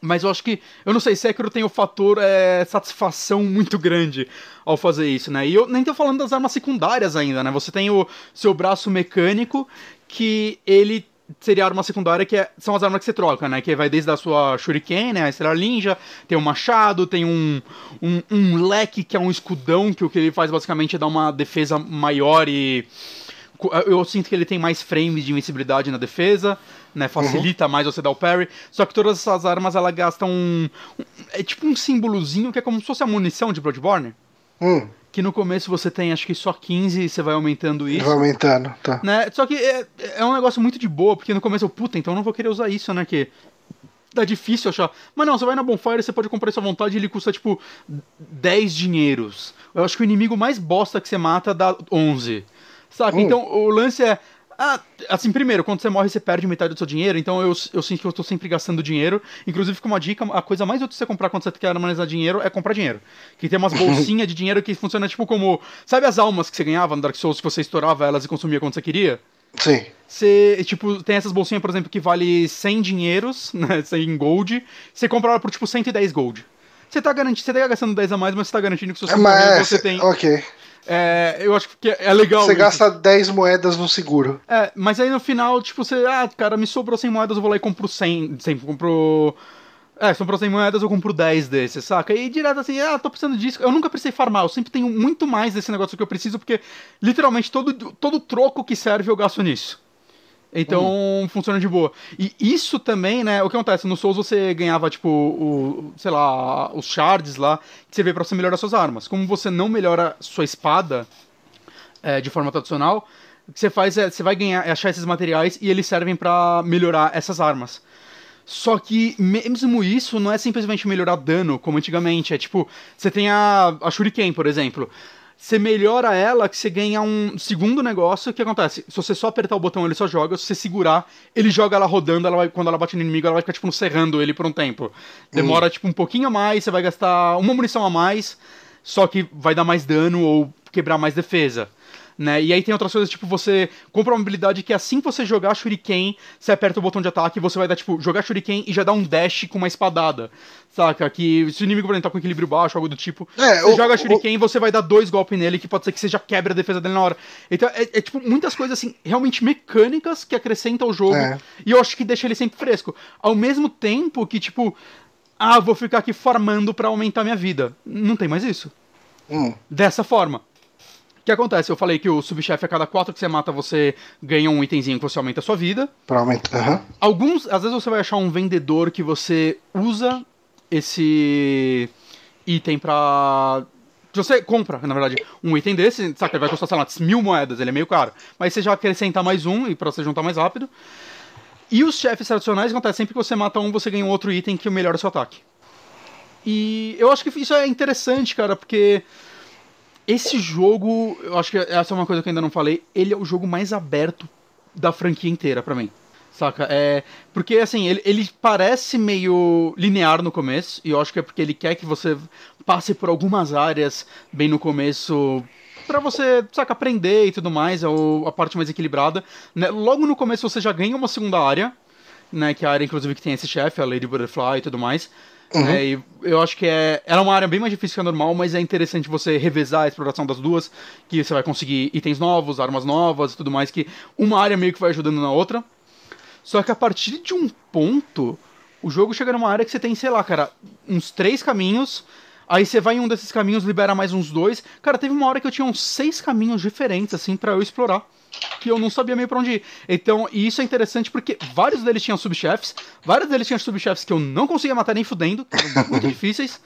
Mas eu acho que, eu não sei, Sekiro tem o fator é, satisfação muito grande ao fazer isso, né? E eu nem tô falando das armas secundárias ainda, né? Você tem o seu braço mecânico, que ele seria a arma secundária, que é- são as armas que você troca, né? Que vai desde a sua Shuriken, né? A Estrela Ninja, tem um machado, tem um, um, um leque, que é um escudão, que o que ele faz basicamente é dar uma defesa maior e... co- Eu sinto que ele tem mais frames de invencibilidade na defesa, né? Facilita mais você dar o parry. Só que todas essas armas, ela gastam um... um- É tipo um símbolozinho que é como se fosse a munição de Bloodborne. Hum, Que no começo você tem acho que só 15 e você vai aumentando isso. vai aumentando, tá. Né? Só que é, é um negócio muito de boa, porque no começo eu, puta, então eu não vou querer usar isso, né? Que tá difícil achar. Mas não, você vai na Bonfire, você pode comprar isso à vontade e ele custa tipo 10 dinheiros. Eu acho que o inimigo mais bosta que você mata dá 11. Saca? Hum. Então o lance é. Ah, assim, primeiro, quando você morre, você perde metade do seu dinheiro, então eu, eu sinto que eu tô sempre gastando dinheiro. Inclusive, fica uma dica: a coisa mais útil de você comprar quando você quer analisar dinheiro é comprar dinheiro. Que tem umas bolsinhas de dinheiro que funciona tipo como. Sabe as almas que você ganhava no Dark Souls que você estourava elas e consumia quando você queria? Sim. Você, tipo, tem essas bolsinhas, por exemplo, que vale 100 dinheiros, né, 100 gold, você compra ela por, tipo, 110 gold. Você tá garantindo, você tá gastando 10 a mais, mas você tá garantindo que se você Mas, morrer, você tem... ok. É, eu acho que é legal. Você isso. gasta 10 moedas no seguro. É, mas aí no final, tipo, você, ah, cara, me sobrou 100 moedas, eu vou lá e compro 100, 100 compro... É, sobrou 100 moedas, eu compro 10 desses, saca? E direto assim, ah, tô precisando disso. Eu nunca precisei farmar, eu sempre tenho muito mais desse negócio que eu preciso, porque literalmente todo, todo troco que serve eu gasto nisso. Então, hum. funciona de boa. E isso também, né, o que acontece, no Souls você ganhava, tipo, o, sei lá, os shards lá, que vê pra você melhorar suas armas. Como você não melhora sua espada é, de forma tradicional, o que você faz é, você vai ganhar, é achar esses materiais e eles servem para melhorar essas armas. Só que mesmo isso não é simplesmente melhorar dano, como antigamente. É tipo, você tem a, a Shuriken, por exemplo. Você melhora ela, que você ganha um segundo negócio. O que acontece? Se você só apertar o botão, ele só joga. Se você segurar, ele joga ela rodando. Ela vai, quando ela bate no inimigo, ela vai ficar, tipo, serrando ele por um tempo. Demora, tipo, um pouquinho a mais. Você vai gastar uma munição a mais. Só que vai dar mais dano ou quebrar mais defesa né? E aí tem outras coisas, tipo, você compra uma habilidade que assim que você jogar Shuriken, você aperta o botão de ataque e você vai dar, tipo, jogar Shuriken e já dá um dash com uma espadada. Saca? Que se o inimigo, por exemplo, tá com equilíbrio baixo, algo do tipo, é, você o, joga Shuriken e você vai dar dois golpes nele, que pode ser que você já quebre a defesa dele na hora. Então, é, é tipo, muitas coisas, assim, realmente mecânicas que acrescentam o jogo. É. E eu acho que deixa ele sempre fresco. Ao mesmo tempo que, tipo, ah, vou ficar aqui farmando para aumentar minha vida. Não tem mais isso. Hum. Dessa forma que acontece? Eu falei que o subchefe, a cada quatro que você mata, você ganha um itemzinho que você aumenta a sua vida. Pra aumentar. Uhum. Alguns, às vezes você vai achar um vendedor que você usa esse item pra. Você compra, na verdade, um item desse, saca? Ele vai custar, sei lá, mil moedas, ele é meio caro. Mas você já acrescenta mais um e pra você juntar mais rápido. E os chefes tradicionais acontece sempre que você mata um, você ganha um outro item que melhora o seu ataque. E eu acho que isso é interessante, cara, porque esse jogo, eu acho que essa é uma coisa que eu ainda não falei, ele é o jogo mais aberto da franquia inteira para mim. Saca? É, porque assim, ele, ele parece meio linear no começo, e eu acho que é porque ele quer que você passe por algumas áreas bem no começo para você, saca, aprender e tudo mais, é o, a parte mais equilibrada. Né? Logo no começo você já ganha uma segunda área, né, que é a área inclusive que tem esse chefe, a Lady Butterfly e tudo mais. Uhum. É, e eu acho que é, ela é uma área bem mais difícil que a normal, mas é interessante você revezar a exploração das duas, que você vai conseguir itens novos, armas novas e tudo mais, que uma área meio que vai ajudando na outra. Só que a partir de um ponto, o jogo chega numa área que você tem, sei lá, cara, uns três caminhos, aí você vai em um desses caminhos, libera mais uns dois. Cara, teve uma hora que eu tinha uns seis caminhos diferentes, assim, para eu explorar que eu não sabia meio pra onde ir. Então, e isso é interessante porque vários deles tinham subchefes, vários deles tinham subchefes que eu não conseguia matar nem fudendo, que eram muito difíceis,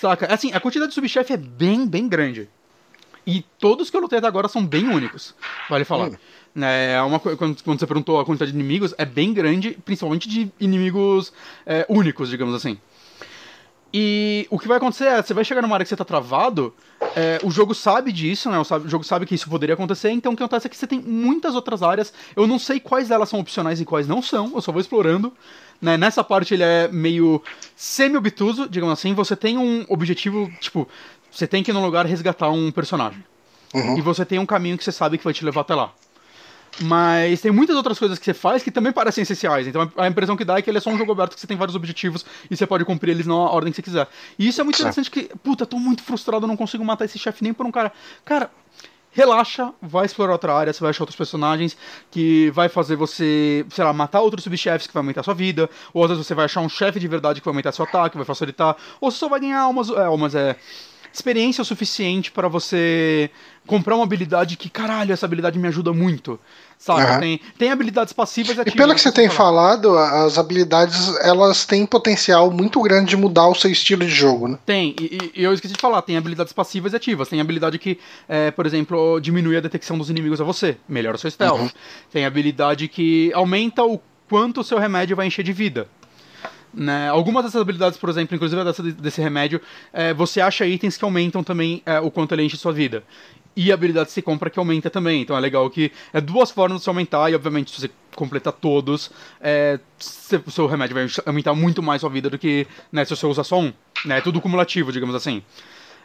saca? Assim, a quantidade de subchefe é bem, bem grande. E todos que eu lutei até agora são bem únicos, vale falar. Hum. É uma quando, quando você perguntou a quantidade de inimigos, é bem grande, principalmente de inimigos é, únicos, digamos assim. E o que vai acontecer é, você vai chegar numa área que você tá travado, é, o jogo sabe disso, né? O, jogo sabe que isso poderia acontecer, então o que acontece é que você tem muitas outras áreas. Eu não sei quais delas são opcionais e quais não são, eu só vou explorando. Né? Nessa parte ele é meio semi-obtuso, digamos assim. Você tem um objetivo, tipo, você tem que ir num lugar resgatar um personagem. Uhum. E você tem um caminho que você sabe que vai te levar até lá. Mas tem muitas outras coisas que você faz que também parecem essenciais. Então a impressão que dá é que ele é só um jogo aberto que você tem vários objetivos e você pode cumprir eles na ordem que você quiser. E isso é muito interessante que, puta, tô muito frustrado, não consigo matar esse chefe nem por um cara. Cara, relaxa, vai explorar outra área, você vai achar outros personagens que vai fazer você, sei lá, matar outros subchefes que vai aumentar a sua vida, ou às vezes você vai achar um chefe de verdade que vai aumentar seu ataque, vai facilitar, ou você só vai ganhar almas, é, almas é experiência o suficiente para você comprar uma habilidade que, caralho, essa habilidade me ajuda muito. Sabe? Uhum. Tem, tem habilidades passivas e ativas. E pelo que você tem falado, as habilidades elas têm potencial muito grande de mudar o seu estilo de jogo, né? Tem, e, e eu esqueci de falar, tem habilidades passivas e ativas. Tem habilidade que, é, por exemplo, diminui a detecção dos inimigos a você, melhora o seu stealth. Uhum. Tem habilidade que aumenta o quanto o seu remédio vai encher de vida. Né? Algumas dessas habilidades, por exemplo, inclusive dessa, desse remédio, é, você acha itens que aumentam também é, o quanto ele enche sua vida. E a habilidade que você compra que aumenta também. Então é legal que é duas formas de você aumentar, e obviamente se você completar todos, é, o seu remédio vai aumentar muito mais sua vida do que né, se você usar só um. Né? É tudo cumulativo, digamos assim.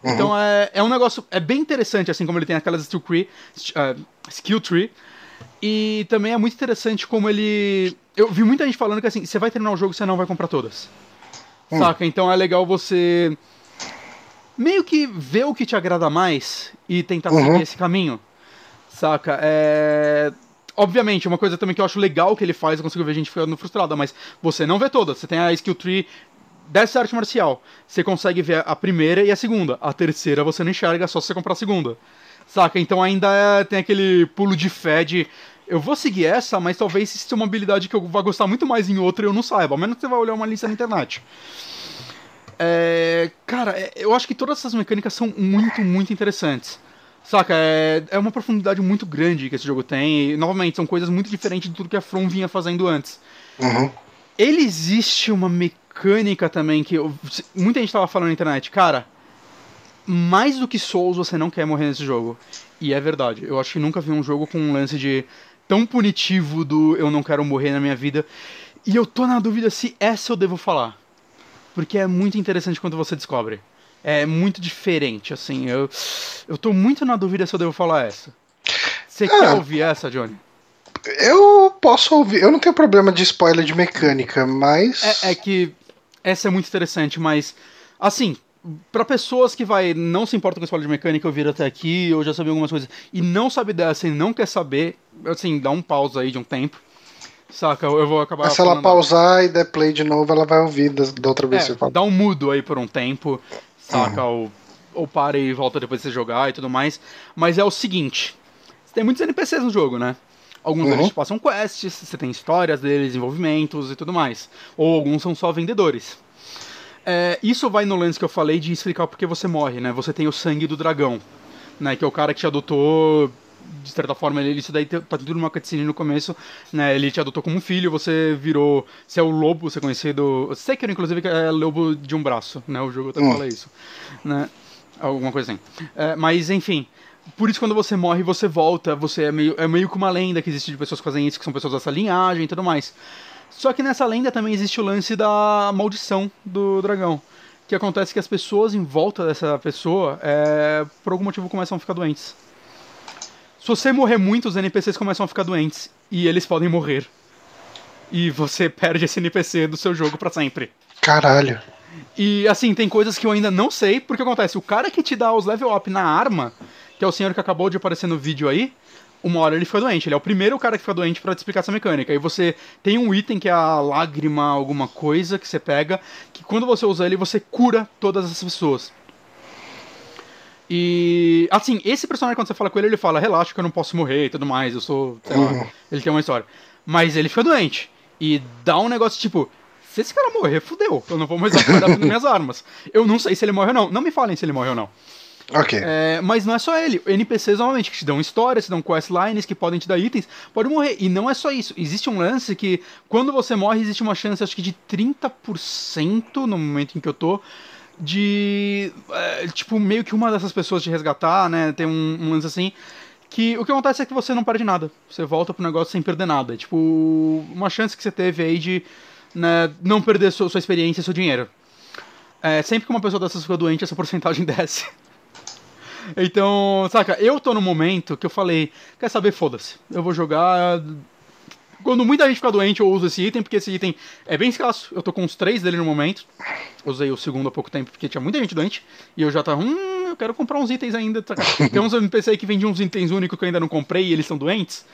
Uhum. Então é, é um negócio. É bem interessante, assim como ele tem aquelas skill tree, uh, skill tree e também é muito interessante como ele. Eu vi muita gente falando que assim, você vai terminar o jogo e você não vai comprar todas. Hum. Saca? Então é legal você meio que ver o que te agrada mais e tentar Uhum. seguir esse caminho. Saca? É. Obviamente, uma coisa também que eu acho legal que ele faz, eu consigo ver gente ficando frustrada, mas você não vê todas. Você tem a skill tree dessa arte marcial. Você consegue ver a primeira e a segunda. A terceira você não enxerga, só se você comprar a segunda. Saca? Então ainda é- tem aquele pulo de fé de. Eu vou seguir essa, mas talvez isso seja uma habilidade que eu vou gostar muito mais em outra e eu não saiba. Ao menos você vai olhar uma lista na internet. É, cara, é- eu acho que todas essas mecânicas são muito, muito interessantes. Saca, é, é uma profundidade muito grande que esse jogo tem. E, novamente, são coisas muito diferentes de tudo que a From vinha fazendo antes. Uhum. Ele existe uma mecânica também que eu- muita gente tava falando na internet, cara. Mais do que Souls, você não quer morrer nesse jogo. E é verdade. Eu acho que nunca vi um jogo com um lance de tão punitivo do eu não quero morrer na minha vida. E eu tô na dúvida se essa eu devo falar. Porque é muito interessante quando você descobre. É muito diferente, assim. Eu, eu tô muito na dúvida se eu devo falar essa. Você quer ouvir essa, Johnny? Eu posso ouvir. Eu não tenho problema de spoiler de mecânica, mas. É, é que essa é muito interessante, mas assim, pra pessoas que vai não se importam com a escola de mecânica, eu vir até aqui, eu já sabia algumas coisas e não sabe dessa e não quer saber, assim, dá um pausa aí de um tempo. Saca? Eu vou acabar Mas se ela pausar e der play de novo, ela vai ouvir da, da outra vez é, dá um mudo aí por um tempo, saca? Uhum. Ou, ou para e volta depois de você jogar e tudo mais. Mas é o seguinte: tem muitos NPCs no jogo, né? Alguns Uhum. deles passam quests, você tem histórias deles, desenvolvimentos e tudo mais. Ou alguns são só vendedores. É, isso vai no lance que eu falei de explicar porque você morre, né? Você tem o sangue do dragão, né? Que é o cara que te adotou. De certa forma, ele, isso daí tá tudo numa cutscene no começo, né? Ele te adotou como um filho, você virou. Você é o lobo, você é conhecido. Sekiro, inclusive, é lobo de um braço, né? O jogo até Hum. fala isso, né? Alguma coisa assim. É, mas, enfim. Por isso, quando você morre, você volta. Você é meio, é meio que uma lenda que existe de pessoas que fazem isso, que são pessoas dessa linhagem e tudo mais. Só que nessa lenda também existe o lance da maldição do dragão. Que acontece que as pessoas em volta dessa pessoa, é, por algum motivo, começam a ficar doentes. Se você morrer muito, os NPCs começam a ficar doentes. E eles podem morrer. E você perde esse NPC do seu jogo pra sempre. Caralho. E assim, tem coisas que eu ainda não sei, porque acontece, o cara que te dá os level up na arma, que é o senhor que acabou de aparecer no vídeo aí, uma hora ele fica doente. Ele é o primeiro cara que fica doente pra te explicar essa mecânica. Aí você tem um item que é a lágrima, alguma coisa que você pega, que quando você usa ele, você cura todas essas pessoas. E assim, esse personagem quando você fala com ele, ele fala, relaxa que eu não posso morrer e tudo mais, eu sou, sei lá, Uhum. ele tem uma história. Mas ele fica doente. E dá um negócio tipo, se esse cara morrer, fudeu. Eu não vou mais com minhas armas. Eu não sei se ele morre ou não. Não me falem se ele morre ou não. Ok. É, mas não é só ele. NPCs, normalmente, que te dão histórias, te dão questlines, que podem te dar itens, pode morrer. E não é só isso. Existe um lance que, quando você morre, existe uma chance, acho que de 30% no momento em que eu tô, de. é, tipo, meio que uma dessas pessoas te resgatar, né? Tem um, um lance assim. Que o que acontece é que você não perde nada. Você volta pro negócio sem perder nada. É, Tipo, uma chance que você teve aí de né, não perder sua, sua experiência e seu dinheiro. É, sempre que uma pessoa dessas fica doente, essa porcentagem desce. Então, saca, eu tô no momento que eu falei, quer saber, foda-se. Eu vou jogar. Quando muita gente fica doente, eu uso esse item, porque esse item é bem escasso. Eu tô com uns três dele no momento. Usei o segundo há pouco tempo, porque tinha muita gente doente. E eu já tava, hum, eu quero comprar uns itens ainda. saca? Tem uns NPC aí que vendem uns itens únicos que eu ainda não comprei e eles são doentes.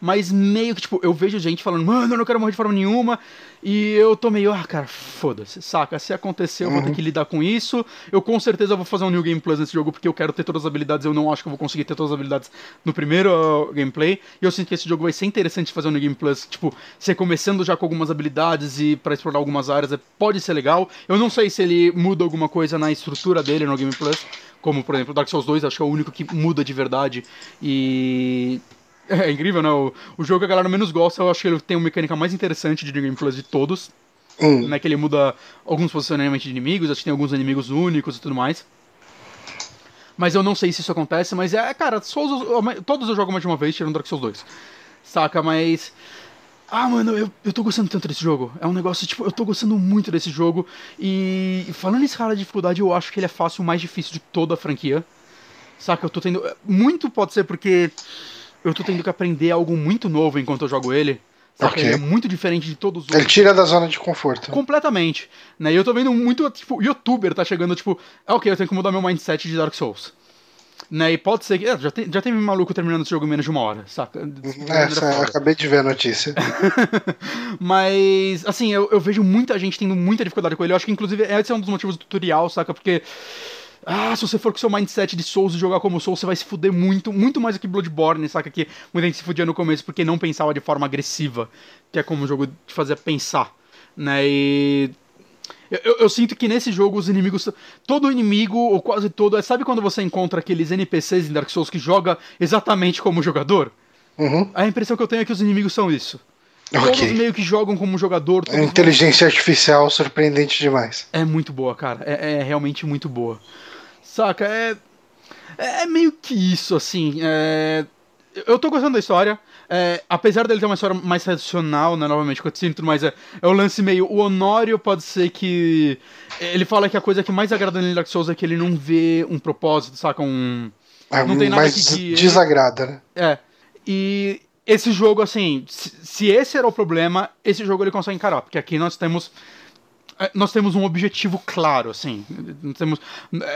Mas meio que, tipo, eu vejo gente falando, mano, eu não quero morrer de forma nenhuma. E eu tô meio, ah, cara, foda-se, saca? Se acontecer, eu vou ter que lidar com isso. Eu com certeza vou fazer um New Game Plus nesse jogo, porque eu quero ter todas as habilidades. Eu não acho que eu vou conseguir ter todas as habilidades no primeiro uh, gameplay. E eu sinto que esse jogo vai ser interessante fazer um New Game Plus, tipo, você começando já com algumas habilidades e pra explorar algumas áreas, é- pode ser legal. Eu não sei se ele muda alguma coisa na estrutura dele no Game Plus. Como, por exemplo, Dark Souls 2, acho que é o único que muda de verdade. E é incrível, né? O, o jogo que a galera menos gosta, eu acho que ele tem uma mecânica mais interessante de New Game Plus de todos. Hum. Né, que ele muda alguns posicionamentos de inimigos, acho que tem alguns inimigos únicos e tudo mais. Mas eu não sei se isso acontece, mas é, cara, Souls, todos eu jogo mais de uma vez, tirando Dark Souls 2. Saca, mas. Ah, mano, eu, eu tô gostando tanto desse jogo. É um negócio, tipo, eu tô gostando muito desse jogo. E falando em escala de dificuldade, eu acho que ele é fácil, o mais difícil de toda a franquia. Saca, eu tô tendo. Muito pode ser porque eu tô tendo que aprender algo muito novo enquanto eu jogo ele. Ok. Ele é muito diferente de todos os Ele outros. tira da zona de conforto. Completamente. Né? E eu tô vendo muito, tipo, youtuber tá chegando, tipo, ah, ok, eu tenho que mudar meu mindset de Dark Souls. Né? E pode ser que. é, já, tem, já tem maluco terminando esse jogo em menos de uma hora, saca? É, essa- eu acabei de ver a notícia. Mas, assim, eu, eu vejo muita gente tendo muita dificuldade com ele. Eu acho que, inclusive, esse é um dos motivos do tutorial, saca? Porque. Ah, se você for com seu mindset de Souls e jogar como Souls, você vai se fuder muito, muito mais do que Bloodborne, saca? Que muita gente se fudia no começo porque não pensava de forma agressiva, que é como o jogo te fazia pensar, né? E. Eu, eu- eu sinto que nesse jogo os inimigos. Todo inimigo, ou quase todo. é- Sabe quando você encontra aqueles NPCs em Dark Souls que joga exatamente como jogador? Uhum. A impressão que eu tenho é que os inimigos são isso. Todos meio que jogam como jogador. Inteligência artificial surpreendente demais. É muito boa, cara. É, é realmente muito boa. Saca? É. É meio que isso, assim. É... Eu tô gostando da história. É, apesar dele ter uma história mais tradicional, né? Novamente, cutscene e tudo mais, é, é o lance meio. O Honório pode ser que. Ele fala que a coisa que mais agrada nele Dark Souls é que ele não vê um propósito, saca? Um. Não tem nada Mas que desagrada, né? É. E esse jogo, assim, se, se esse era o problema, esse jogo ele consegue encarar, porque aqui nós temos. É, Nós temos um objetivo claro, assim. Temos,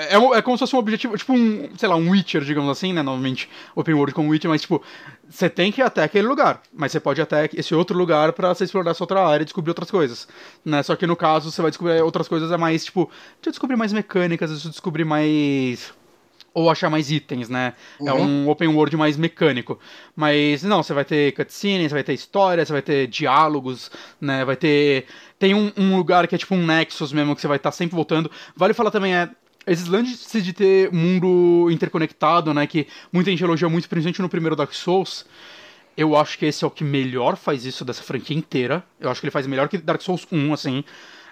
é, um- é como se fosse um objetivo, tipo um, sei lá, um Witcher, digamos assim, né? Novamente, Open World com Witcher, mas tipo, você tem que ir até aquele lugar, mas você pode ir até esse outro lugar pra você explorar essa outra área e descobrir outras coisas, né? Só que no caso, você vai descobrir outras coisas, é mais, tipo, de descobrir mais mecânicas, de descobrir mais ou achar mais itens, né? É um open world mais mecânico. Mas não, você vai ter cutscenes, você vai ter história, você vai ter diálogos, né? Vai ter. Tem um, um lugar que é tipo um Nexus mesmo, que você vai estar sempre voltando. Vale falar também, é. Esses lances de ter mundo interconectado, né? Que muita gente elogia muito, principalmente no primeiro Dark Souls. Eu acho que esse é o que melhor faz isso dessa franquia inteira. Eu acho que ele faz melhor que Dark Souls 1, assim.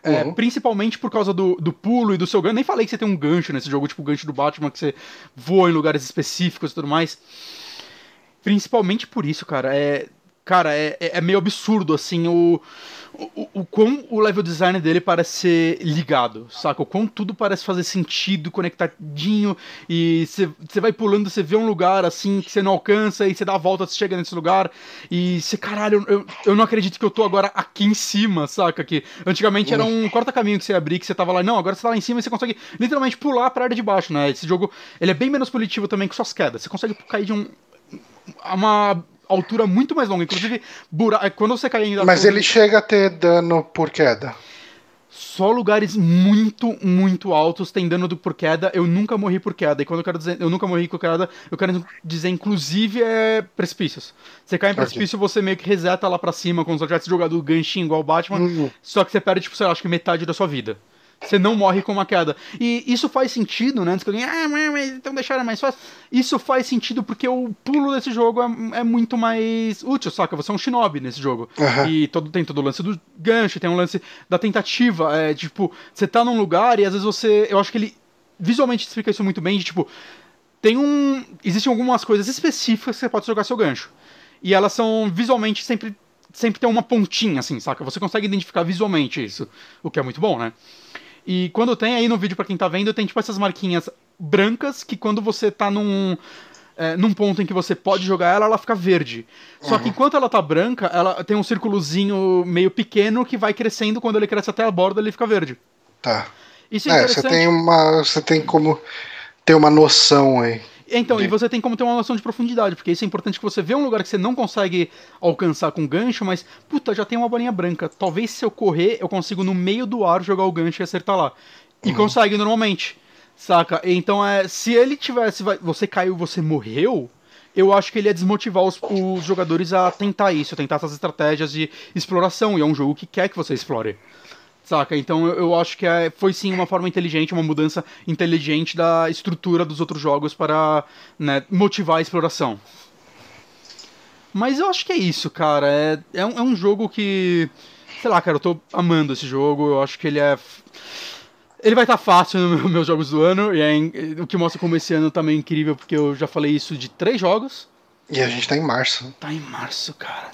É, Uhum. principalmente por causa do, do pulo e do seu gancho. Nem falei que você tem um gancho nesse jogo, tipo o gancho do Batman, que você voa em lugares específicos e tudo mais. Principalmente por isso, cara. É, cara, é, é é meio absurdo, assim, o, o, o quão o level design dele parece ser ligado, saca? O quão tudo parece fazer sentido, conectadinho, e você vai pulando, você vê um lugar, assim, que você não alcança, e você dá a volta, você chega nesse lugar, e você, caralho, eu, eu não acredito que eu tô agora aqui em cima, saca? Que antigamente era um corta-caminho que você abria, que você tava lá, não, agora você tá lá em cima e você consegue literalmente pular pra área de baixo, né? Esse jogo, ele é bem menos punitivo também que suas quedas, você consegue cair de um, uma altura muito mais longa. Inclusive, bura... quando você cai Dark Mas ele chega a ter dano por queda. só lugares muito, muito altos tem dano do por queda. Eu nunca morri por queda. E quando eu quero dizer eu nunca morri por queda, eu quero dizer, inclusive, é precipícios. Você cai em precipício, você meio que reseta lá pra cima, como se eu tivesse jogado o ganchinho igual o Batman. Uhum. Só que você perde, tipo, sei lá, acho que metade da sua vida. Você não morre com uma queda. E isso faz sentido, né? Antes que alguém, ah, mas então deixaram mais fácil. Isso faz sentido porque o pulo desse jogo é, é muito mais útil, saca? Você é um shinobi nesse jogo. Aham. E todo, tem todo o lance do gancho, tem um lance da tentativa. É, tipo, você tá num lugar e às vezes você. Eu acho que ele visualmente explica isso muito bem, de tipo. Tem um. Existem algumas coisas específicas que você pode jogar seu gancho. E elas são visualmente sempre. Sempre tem uma pontinha, assim, saca? Você consegue identificar visualmente isso. O que é muito bom, né? E quando tem aí no vídeo, pra quem tá vendo, tem tipo essas marquinhas brancas que quando você tá num. é, num ponto em que você pode jogar ela, ela fica verde. Só que enquanto ela tá branca, ela tem um círculozinho meio pequeno que vai crescendo, quando ele cresce até a borda, ele fica verde. Tá. Isso é É, interessante. você tem uma. Você tem como ter uma noção aí. Então, e você tem como ter uma noção de profundidade, porque isso é importante que você vê um lugar que você não consegue alcançar com gancho, mas, puta, já tem uma bolinha branca. Talvez se eu correr, eu consigo no meio do ar jogar o gancho e acertar lá. E consegue normalmente. Saca? Então, é, se ele tivesse. Você caiu, você morreu. Eu acho que ele ia desmotivar os, os jogadores a tentar isso, tentar essas estratégias de exploração. E é um jogo que quer que você explore. Saca? Então eu, eu acho que é, foi sim uma forma inteligente, uma mudança inteligente da estrutura dos outros jogos para né, motivar a exploração. Mas eu acho que é isso, cara. É, é, um, é um jogo que. Sei lá, cara, eu tô amando esse jogo. Eu acho que ele é. Ele vai estar fácil nos meus jogos do ano. E é o que mostra como esse ano tá meio incrível, porque eu já falei isso de três jogos. E a gente tá em março. Tá em março, cara.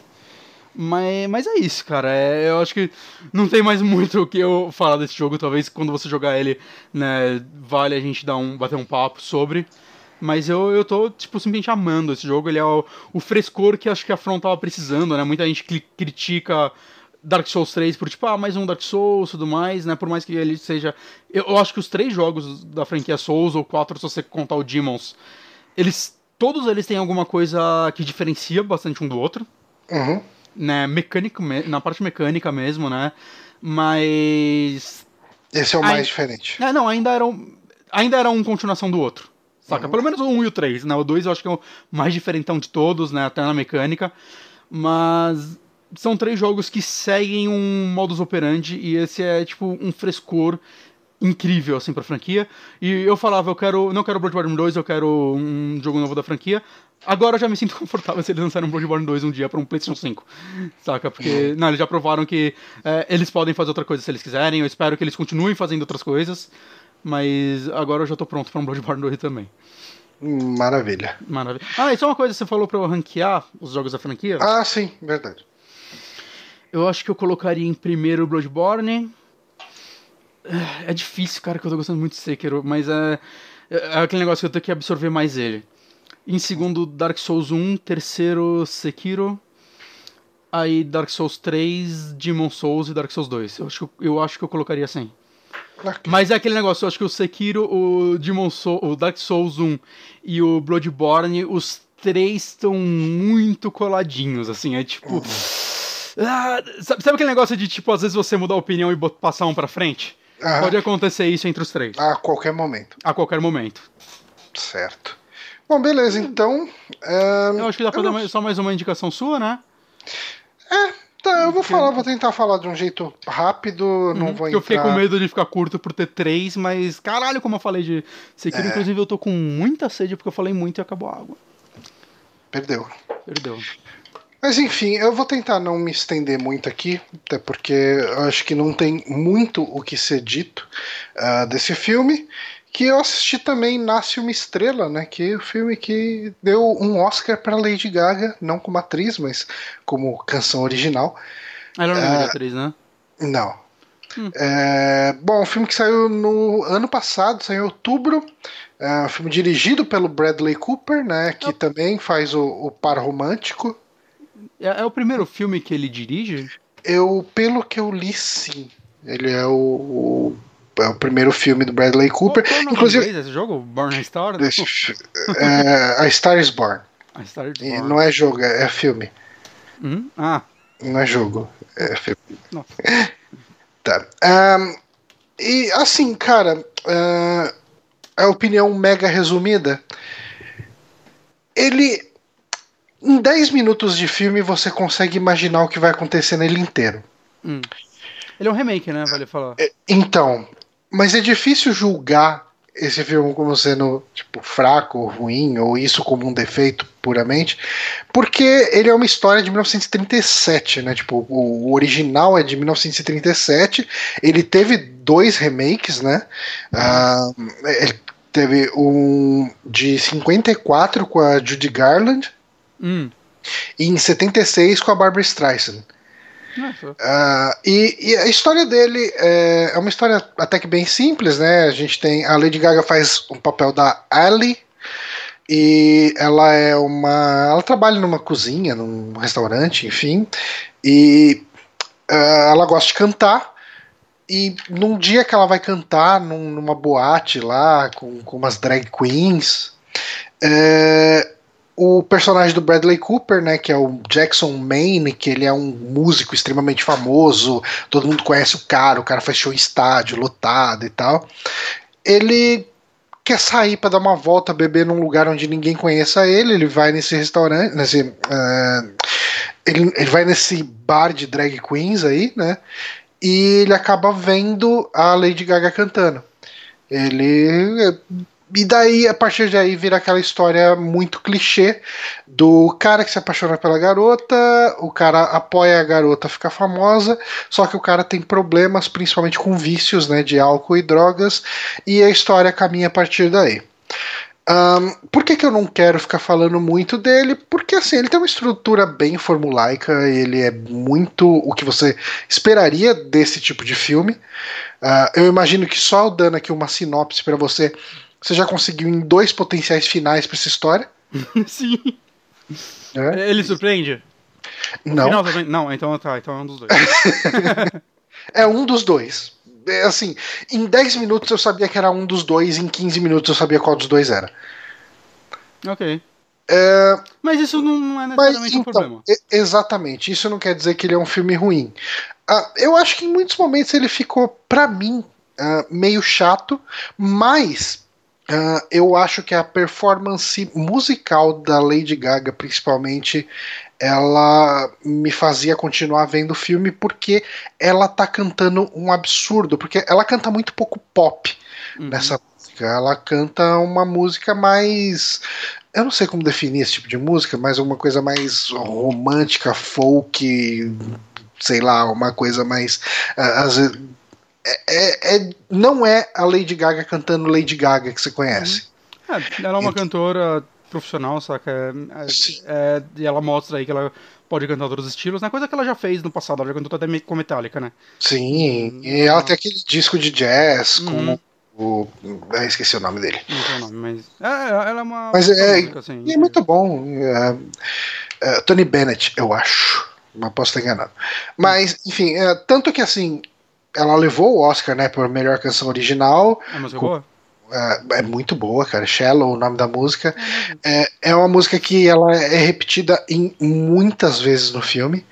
Mas, mas é isso, cara. É, eu acho que não tem mais muito o que eu falar desse jogo. Talvez quando você jogar ele, né, vale a gente dar um, bater um papo sobre. Mas eu, eu tô, tipo, simplesmente amando esse jogo. Ele é o, o frescor que acho que a From tava precisando, né? Muita gente critica Dark Souls 3 por tipo, ah, mais um Dark Souls e tudo mais, né? Por mais que ele seja. Eu, eu, acho que os três jogos da franquia Souls, ou quatro se você contar o Demons, eles. Todos eles têm alguma coisa que diferencia bastante um do outro. Uhum. Né? Mecânico, na parte mecânica mesmo, né? Mas. Esse é o mais diferente. É, não, ainda era um, ainda era um continuação do outro. Saca? Uhum. Pelo menos o 1 e o 3, né? O 2 eu acho que é o mais diferentão de todos, né? Até na mecânica. Mas são três jogos que seguem um modus operandi e esse é tipo um frescor incrível assim pra franquia. E eu falava, eu quero, não quero Bloodborne 2, eu quero um jogo novo da franquia. Agora eu já me sinto confortável se eles lançarem um Bloodborne 2 um dia para um PlayStation 5. Saca? Porque, não, eles já provaram que é, eles podem fazer outra coisa se eles quiserem. Eu espero que eles continuem fazendo outras coisas. Mas agora eu já tô pronto para um Bloodborne 2 também. Maravilha. Maravilha. Ah, e só uma coisa, você falou pra eu ranquear os jogos da franquia? Ah, sim, verdade. Eu acho que eu colocaria em primeiro Bloodborne. É difícil, cara, que eu tô gostando muito de Sekiro, mas é, é aquele negócio que eu tenho que absorver mais ele. Em segundo, Dark Souls 1. Terceiro, Sekiro. Aí, Dark Souls 3, Demon Souls e Dark Souls 2. Eu acho que eu, acho que eu colocaria assim. Mas é aquele negócio, eu acho que o Sekiro, o Demon Souls, o Dark Souls 1 e o Bloodborne, os três estão muito coladinhos, assim, é tipo... Uhum. Ah, sabe, sabe, aquele negócio de, tipo, às vezes você mudar a opinião e passar um pra frente? Uhum. Pode acontecer isso entre os três. A qualquer momento. A qualquer momento. Certo. Bom, beleza, então... É... Eu acho que dá pra dar só mais uma indicação sua, né? É, Tá, eu vou falar, vou tentar falar de um jeito rápido, uhum, não vou entrar... Eu fiquei com medo de ficar curto por ter três, mas caralho, como eu falei de Sekiro, é. inclusive eu tô com muita sede porque eu falei muito e acabou a água. Perdeu. Perdeu. Mas enfim, eu vou tentar não me estender muito aqui, até porque eu acho que não tem muito o que ser dito uh, desse filme que eu assisti também Nasce uma Estrela, né? Que é o filme que deu um Oscar para Lady Gaga, não como atriz, mas como canção original. Ela não é, é atriz, né? Não. Hum. É, bom, um filme que saiu no ano passado, saiu em outubro. É um filme dirigido pelo Bradley Cooper, né? Que também faz o, o par romântico. É, é, o primeiro filme que ele dirige? Eu, pelo que eu li, sim. Ele é o, o é o primeiro filme do Bradley Cooper. Qual, Inclusive, esse jogo? Born a Star? é, a Star is Born. A Star is Born. não é jogo, é filme. Hum? Ah. Não é jogo, é filme. Nossa. Tá. Um, e assim, cara, uh, a opinião mega resumida. Ele. Em 10 minutos de filme você consegue imaginar o que vai acontecer nele inteiro. Hum. Ele é um remake, né? Vale falar. É, então, mas é difícil julgar esse filme como sendo tipo fraco ou ruim ou isso como um defeito puramente, porque ele é uma história de 1937, né? Tipo, o original é de 1937. Ele teve dois remakes, né? Uh, ele teve um de 54 com a Judy Garland hum. e em 76 com a Barbara Streisand. Uh, e, e, a história dele é, é, uma história até que bem simples, né? A gente tem. A Lady Gaga faz um papel da Ali. E ela é uma. Ela trabalha numa cozinha, num restaurante, enfim. E uh, ela gosta de cantar. E num dia que ela vai cantar num, numa boate lá, com, com umas drag queens. É, o personagem do Bradley Cooper, né, que é o Jackson Maine, que ele é um músico extremamente famoso, todo mundo conhece o cara, o cara faz show em estádio, lotado e tal. Ele quer sair para dar uma volta, beber num lugar onde ninguém conheça ele, ele vai nesse restaurante, nesse, uh, ele, ele vai nesse bar de drag queens aí, né, e ele acaba vendo a Lady Gaga cantando. Ele e daí, a partir de aí, vira aquela história muito clichê do cara que se apaixona pela garota, o cara apoia a garota a ficar famosa, só que o cara tem problemas, principalmente com vícios, né, de álcool e drogas, e a história caminha a partir daí. Um, por que, que eu não quero ficar falando muito dele? Porque assim, ele tem uma estrutura bem formulaica, ele é muito o que você esperaria desse tipo de filme. Uh, eu imagino que só dando aqui uma sinopse para você você já conseguiu em dois potenciais finais pra essa história. Sim. É. Ele surpreende? Não, final também- Não, então tá, então é um dos dois. é um dos dois. É assim, em 10 minutos eu sabia que era um dos dois, em 15 minutos eu sabia qual dos dois era. ok. É, Mas isso não é Mas necessariamente um então, problema. e- exatamente, isso não quer dizer que ele é um filme ruim. Ah, eu acho que em muitos momentos ele ficou, pra mim, ah, meio chato, mas ah, eu acho que a performance musical da Lady Gaga, principalmente, ela me fazia continuar vendo o filme porque ela tá cantando um absurdo, porque ela canta muito pouco pop Uhum. nessa música. Ela canta uma música mais. Eu não sei como definir esse tipo de música, mas uma coisa mais romântica, folk, sei lá, uma coisa mais. ah, às vezes, é, é- é- não é a Lady Gaga cantando Lady Gaga que você conhece. É, ela é uma cantora profissional, saca? É- é- é- e ela mostra aí que ela pode cantar outros estilos, né? Coisa que ela já fez no passado, ela já cantou até com Metallica, né? Sim, e ela tem aquele disco de jazz Uhum. com o. Eu esqueci o nome dele. Não sei o nome, mas. É, ela é uma. Mas é- música, assim, E é muito bom. é, é, Tony Bennett, eu acho. Mas posso estar enganado. Mas, enfim, é, tanto que assim, ela levou o Oscar, né, por melhor canção original. É música com- boa? É, é muito boa, cara. Shallow, o nome da música. É, é uma música que ela é repetida em muitas vezes no filme.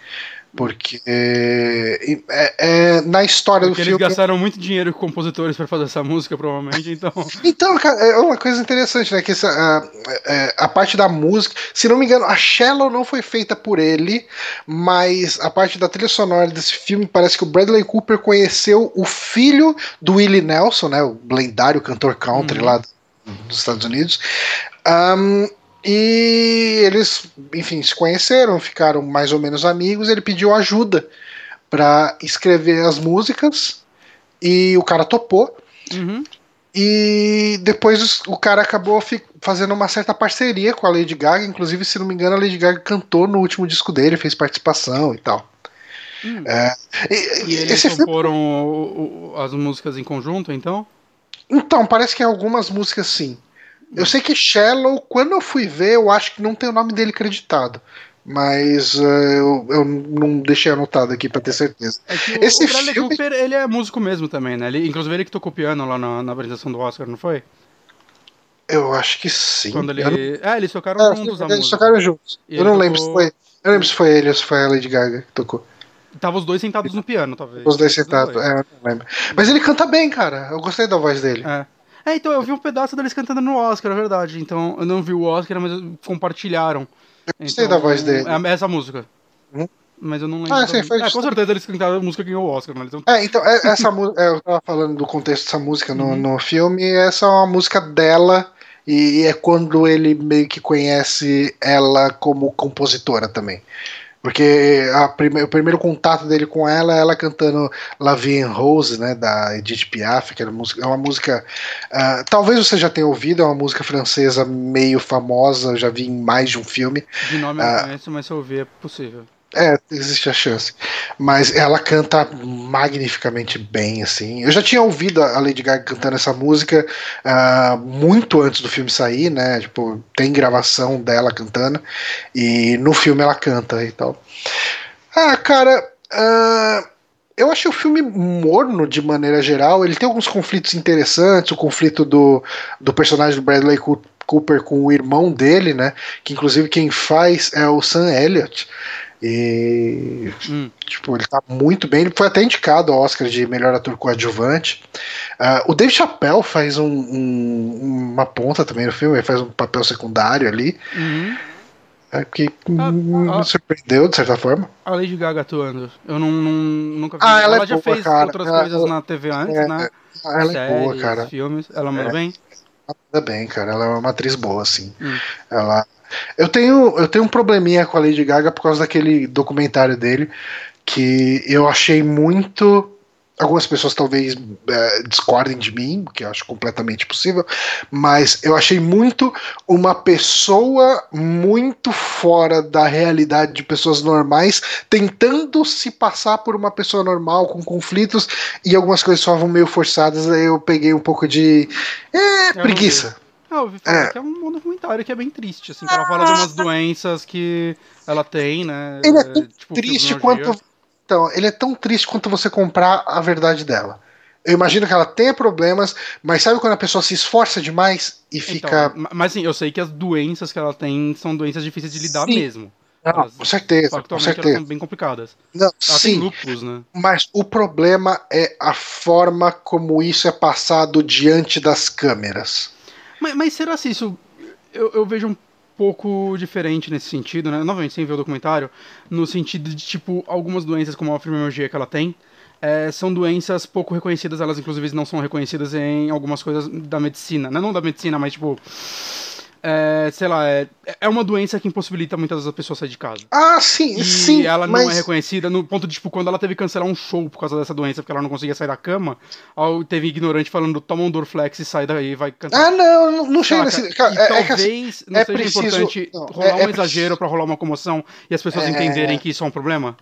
Porque é, é- na história Porque do eles filme. gastaram muito dinheiro com compositores pra fazer essa música, provavelmente, então. Então, cara, é uma coisa interessante, né? Que essa, a, é, a parte da música, se não me engano, a Shallow não foi feita por ele, mas a parte da trilha sonora desse filme parece que o Bradley Cooper conheceu o filho do Willie Nelson, né? O lendário cantor country Uhum. lá dos Estados Unidos. Ahn, e eles, enfim, se conheceram, ficaram mais ou menos amigos. Ele pediu ajuda para escrever as músicas e o cara topou. Uhum. E depois o cara acabou fazendo uma certa parceria com a Lady Gaga. Inclusive, se não me engano, a Lady Gaga cantou no último disco dele, fez participação e tal. Hum. E, E eles filme, comporam o- o- as músicas em conjunto, então? então, parece que algumas músicas sim. Eu sei que Shallow, quando eu fui ver, eu acho que não tem o nome dele creditado. Mas eh, eu, eu não deixei anotado aqui pra ter certeza. É o, Esse o Bradley filme- Cooper, ele é músico mesmo também, né? Ele, inclusive ele que tocou piano lá na, na apresentação do Oscar, não foi? Eu acho que sim. Quando ele... Não- É, eles tocaram É, juntos a eles tocaram juntos. Eu não lembro se tocou- foi. Eu lembro se foi ele ou se foi a Lady Gaga que tocou. Tava os dois sentados no piano, talvez. Os dois sentados. É, eu não lembro. Mas ele canta bem, cara. Eu gostei da voz dele. É. É, então eu vi um pedaço deles cantando no Oscar, é verdade. Então eu não vi o Oscar, mas compartilharam. gostei Então, da voz dele. É essa música. Hum? Mas eu não lembro. Ah, sim, foi é, com certeza eles cantaram a música que ganhou o Oscar, né? Então, É, então, é- essa música. eu tava falando do contexto dessa música no, Uhum. no filme. Essa é uma música dela. E é quando ele meio que conhece ela como compositora também. Porque prime- o primeiro contato dele com ela é ela cantando La Vie en Rose, né, da Edith Piaf, que era música, é uma música. ah, talvez você já tenha ouvido, é uma música francesa meio famosa, eu já vi em mais de um filme. de nome eu Ah. não conheço, mas se eu ouvir é possível. É, existe a chance. Mas ela canta magnificamente bem, assim. Eu já tinha ouvido a Lady Gaga cantando essa música ah, muito antes do filme sair, né? Tipo, tem gravação dela cantando. E no filme ela canta e tal. Ah, cara. ah, eu achei o filme morno de maneira geral. Ele tem alguns conflitos interessantes. O conflito do, do personagem do Bradley Coo- Cooper com o irmão dele, né? Que inclusive quem faz é o Sam Elliott. E Hum. tipo, ele tá muito bem. Ele foi até indicado ao Oscar de melhor ator coadjuvante. Ah, o Dave Chappelle faz um- um- uma ponta também no filme, ele faz um papel secundário ali, Uhum. é, que Ah, hum, ah. me surpreendeu de certa forma. A Lady Gaga atuando. Eu não, não- nunca vi. Ah, ela é já boa, fez cara. outras Ela- coisas na TV antes, é, né? Ela é boa, Séries, cara. filmes. Ela manda É. bem? Ainda bem, cara. Ela é uma atriz boa, assim. Hum. Ela. Eu tenho, eu tenho um probleminha com a Lady Gaga por causa daquele documentário dele que eu achei muito Algumas pessoas talvez é, discordem de mim, que eu acho completamente possível, mas eu achei muito uma pessoa muito fora da realidade de pessoas normais, tentando se passar por uma pessoa normal, com conflitos, e algumas coisas soavam meio forçadas, aí eu peguei um pouco de. É, preguiça. Ah, eu ouvi falar é. que é um documentário que é bem triste, assim, que ela fala de umas doenças que ela tem, né? Ele é tão tipo, triste quanto então, ele é tão triste quanto você comprar a verdade dela. Eu imagino que ela tenha problemas, mas sabe quando a pessoa se esforça demais e então, fica. Então, mas sim, eu sei que as doenças que ela tem são doenças difíceis de lidar sim. mesmo. Não, elas, com certeza, com certeza. são bem complicadas. Não, ela sim, tem né? Mas o problema é a forma como isso é passado diante das câmeras. Mas, mas será se isso. Eu, eu vejo um pouco diferente nesse sentido, né? Novamente, sem ver o documentário, no sentido de, tipo, algumas doenças como a fibromialgia que ela tem, é, são doenças pouco reconhecidas, elas inclusive não são reconhecidas em algumas coisas da medicina, né? Não da medicina, mas tipo é, sei lá, é, é uma doença que impossibilita muitas das pessoas sair de casa. Ah, sim, e sim. ela mas... não é reconhecida no ponto de, tipo, quando ela teve que cancelar um show por causa dessa doença, porque ela não conseguia sair da cama, teve ignorante falando, toma um Dorflex e sai daí e vai cantar. Ah, não, não, não chega nesse... Cara, é, talvez é assim, não é seja preciso... importante não, rolar é, um é exagero para rolar uma comoção e as pessoas entenderem que isso é um problema?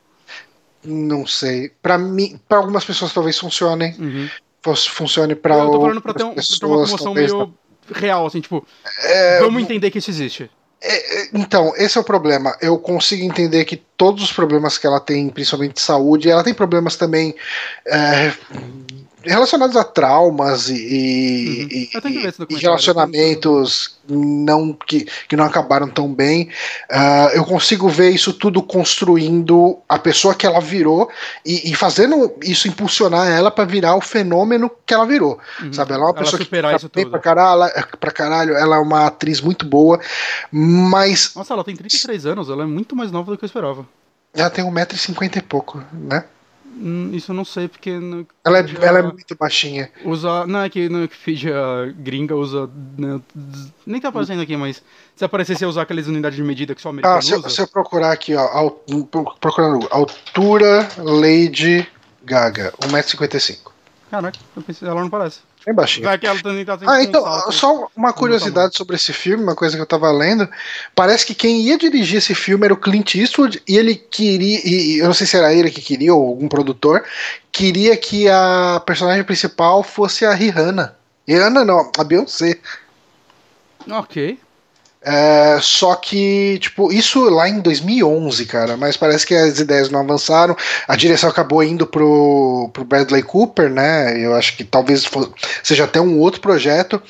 Não sei. Para mim, para algumas pessoas talvez funcione. Uhum. Funcione para Eu tô falando pra ter, um, pra ter uma comoção meio real, assim, tipo, é, vamos entender que isso existe. É, é, então, esse é o problema. Eu consigo entender que todos os problemas que ela tem, principalmente de saúde, ela tem problemas também é, relacionados a traumas e, uhum. e, e relacionamentos não que, que não acabaram tão bem. Uh, eu consigo ver isso tudo construindo a pessoa que ela virou e, e fazendo isso impulsionar ela para virar o fenômeno que ela virou. Uhum. Sabe? Ela é uma pessoa que isso bem pra caralho, pra caralho, ela é uma atriz muito boa, mas. Nossa, ela tem 33 anos, ela é muito mais nova do que eu esperava. Ela tem 1,50m e pouco, né? Hum, isso eu não sei, porque. ela, é, ela é muito baixinha. Usa. Não, é que no Wikipedia gringa usa. Né, nem tá aparecendo aqui, mas. Se aparecer, você usar aquelas unidades de medida que só americano ah, se, usa. se eu procurar aqui, ó. procurando. Altura Lady Gaga, 1,55m. Caraca, eu pensei, ela não parece. Bem baixinho. Tá ah, então, um só uma curiosidade sobre esse filme, uma coisa que eu tava lendo. Parece que quem ia dirigir esse filme era o Clint Eastwood e ele queria, e eu não sei se era ele que queria ou algum produtor, queria que a personagem principal fosse a Rihanna. Rihanna não, a Beyoncé. Ok. É, só que, tipo, isso lá em 2011, cara, mas parece que as ideias não avançaram. A direção acabou indo pro, pro Bradley Cooper, né? Eu acho que talvez fosse, seja até um outro projeto.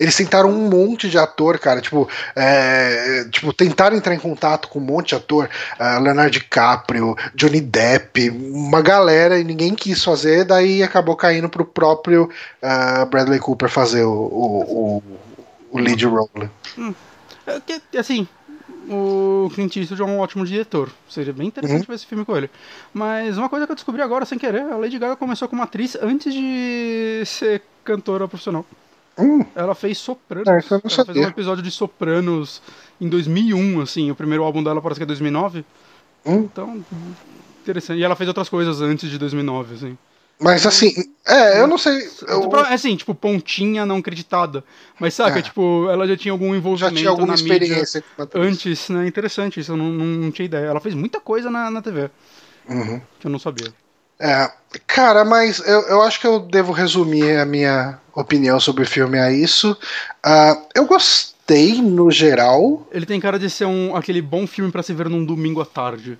Eles tentaram um monte de ator, cara, tipo, é, tipo tentaram entrar em contato com um monte de ator, uh, Leonardo DiCaprio, Johnny Depp, uma galera e ninguém quis fazer, daí acabou caindo pro próprio uh, Bradley Cooper fazer o, o, o, o lead role. Hum. É que, assim, o Clint Eastwood é um ótimo diretor. Seria bem interessante uhum. ver esse filme com ele. Mas uma coisa que eu descobri agora, sem querer, a Lady Gaga começou como atriz antes de ser cantora profissional. Uhum. Ela fez Sopranos. É, ela fez um episódio de Sopranos em 2001, assim. O primeiro álbum dela parece que é 2009. Uhum. Então, interessante. E ela fez outras coisas antes de 2009, assim. Mas assim, é, eu não sei. Eu... É assim, tipo, pontinha não acreditada. Mas saca, é. tipo, ela já tinha algum envolvimento já tinha alguma experiência antes, né? Interessante, isso eu não, não, não, tinha ideia. Ela fez muita coisa na, na TV. Uhum. Que eu não sabia. É, cara, mas eu, eu acho que eu devo resumir a minha opinião sobre o filme a isso. Uh, eu gostei no geral. Ele tem cara de ser um, aquele bom filme para se ver num domingo à tarde.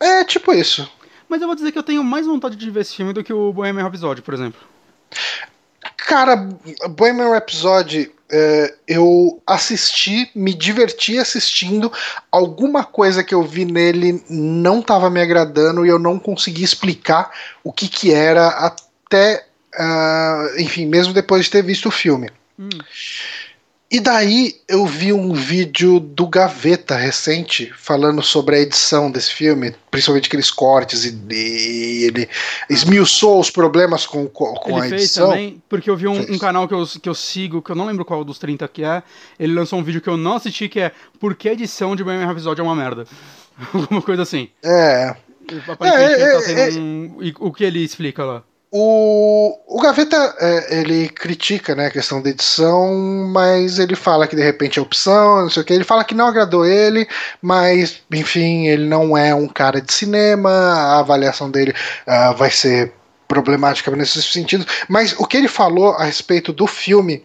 É, tipo isso. Mas eu vou dizer que eu tenho mais vontade de ver esse filme do que o Bohemian Rhapsody, por exemplo. Cara, Bohemian Rhapsody, é, eu assisti, me diverti assistindo. Alguma coisa que eu vi nele não estava me agradando e eu não consegui explicar o que, que era até, uh, enfim, mesmo depois de ter visto o filme. Hum. E daí eu vi um vídeo do Gaveta recente falando sobre a edição desse filme, principalmente aqueles cortes, e, e ele esmiuçou os problemas com, com ele a fez edição. também, porque eu vi um, um, canal que eu, que eu sigo, que eu não lembro qual dos 30 que é, ele lançou um vídeo que eu não assisti, que é Por que a edição de Bohemian Rhapsody é uma merda? Alguma coisa assim. É. Aparentemente é, é, tá é, um... o que ele explica lá? O, o Gaveta, é, ele critica né, a questão da edição, mas ele fala que de repente é opção, não sei o que. Ele fala que não agradou ele, mas, enfim, ele não é um cara de cinema, a avaliação dele uh, vai ser problemática nesse sentido. Mas o que ele falou a respeito do filme,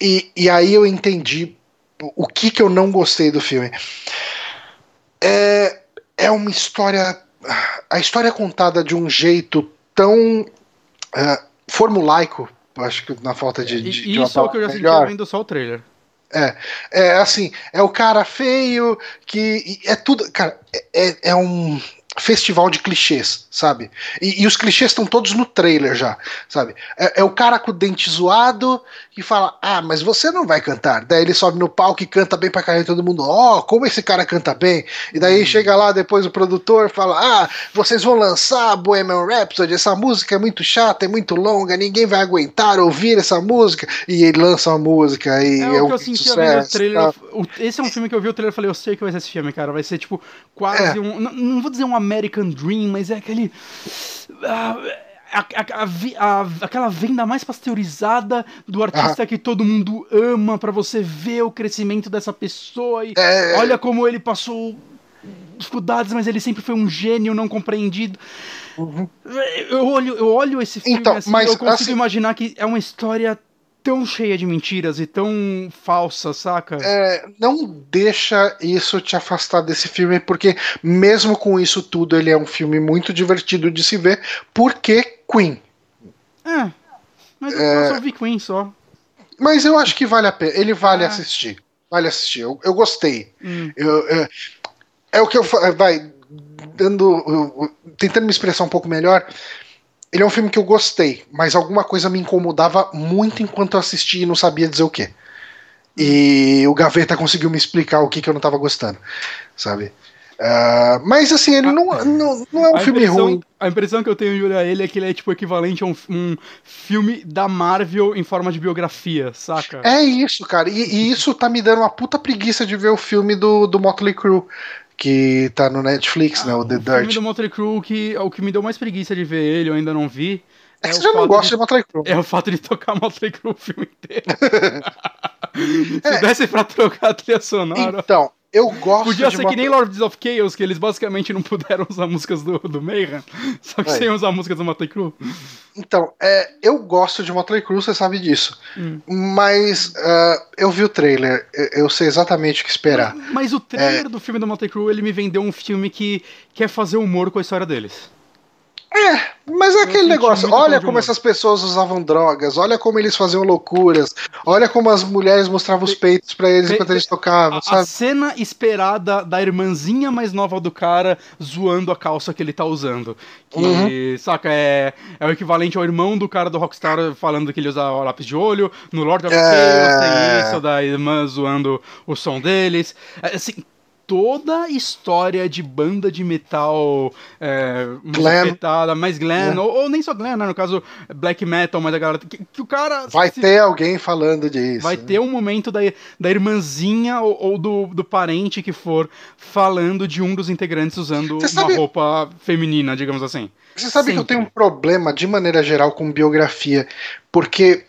e, e aí eu entendi o que, que eu não gostei do filme. É, é uma história. A história é contada de um jeito tão uh, formulaico, acho que na falta de. de, de isso é o que eu já senti vendo só o trailer. É, é assim, é o cara feio que é tudo, cara, é, é um festival de clichês, sabe? E, e os clichês estão todos no trailer já, sabe? É, é, o cara com o dente zoado que fala: Ah, mas você não vai cantar. Daí ele sobe no palco e canta bem pra caralho todo mundo. Ó, oh, como esse cara canta bem. E daí hum. chega lá depois o produtor fala: Ah, vocês vão lançar Bohemian Rhapsody. Essa música é muito chata, é muito longa, ninguém vai aguentar ouvir essa música. E ele lança uma música e é, é o que eu senti sucesso, no trailer. Tá? Esse é um filme que eu vi o trailer e falei: Eu sei que vai ser esse filme, cara. Vai ser tipo quase é. um. Não, não vou dizer um American Dream, mas é aquele. Uh, a, a, a, aquela venda mais pasteurizada do artista que todo mundo ama para você ver o crescimento dessa pessoa e é... olha como ele passou dificuldades, mas ele sempre foi um gênio não compreendido. Uhum. Eu, olho, eu olho esse filme então, assim, mas, eu consigo assim... imaginar que é uma história tão cheia de mentiras e tão falsa, saca? É, não deixa isso te afastar desse filme, porque mesmo com isso tudo, ele é um filme muito divertido de se ver, porque Queen. É, mas eu é... só vi Queen só. Mas eu acho que vale a pena, ele vale é. assistir. Vale assistir, eu, eu gostei. Hum. Eu, é, é o que eu vai dando, tentando me expressar um pouco melhor ele é um filme que eu gostei, mas alguma coisa me incomodava muito enquanto eu assistia e não sabia dizer o que. E o Gaveta conseguiu me explicar o que, que eu não estava gostando, sabe? Uh, mas assim, ele não, não, não é um a filme ruim. A impressão que eu tenho de olhar ele é que ele é tipo equivalente a um, um filme da Marvel em forma de biografia, saca? É isso, cara. E, e, isso tá me dando uma puta preguiça de ver o filme do, do Motley Crue que tá no Netflix, né? O The o Dirt. O filme do Motley Crue, que o que me deu mais preguiça de ver ele, eu ainda não vi. É, é que você já não gosta de, de Motley Crue. É o fato de tocar Motley Crue o filme inteiro. Se é. desse pra trocar a trilha sonora. Então, eu gosto Podia ser que nem Lords of Chaos, que eles basicamente não puderam usar músicas do, do Mayhem, só que é. sem usar músicas do Motley Crue. Então, é, eu gosto de Motley Crue, você sabe disso. Hum. Mas uh, eu vi o trailer, eu sei exatamente o que esperar. Mas, mas o trailer é... do filme do Motley Crue, ele me vendeu um filme que quer fazer humor com a história deles. É, mas é aquele negócio. Olha como essas pessoas usavam drogas, olha como eles faziam loucuras, olha como as mulheres mostravam os peitos para eles enquanto eles tocavam, sabe? A cena esperada da irmãzinha mais nova do cara zoando a calça que ele tá usando. Que, uhum. saca, é, é o equivalente ao irmão do cara do Rockstar falando que ele usa lápis de olho. No Lord of é... Chaos tem isso, da irmã zoando o som deles. É, assim, toda história de banda de metal é, glam. mais glam, ou, ou, nem só glam, né? No caso, black metal, mas a galera. Que, que o cara. Vai se, ter alguém falando disso. Vai né? ter um momento da, da irmãzinha ou, ou, do, do parente que for falando de um dos integrantes usando uma sabe... roupa feminina, digamos assim. Você sabe Sempre. que eu tenho um problema, de maneira geral, com biografia, porque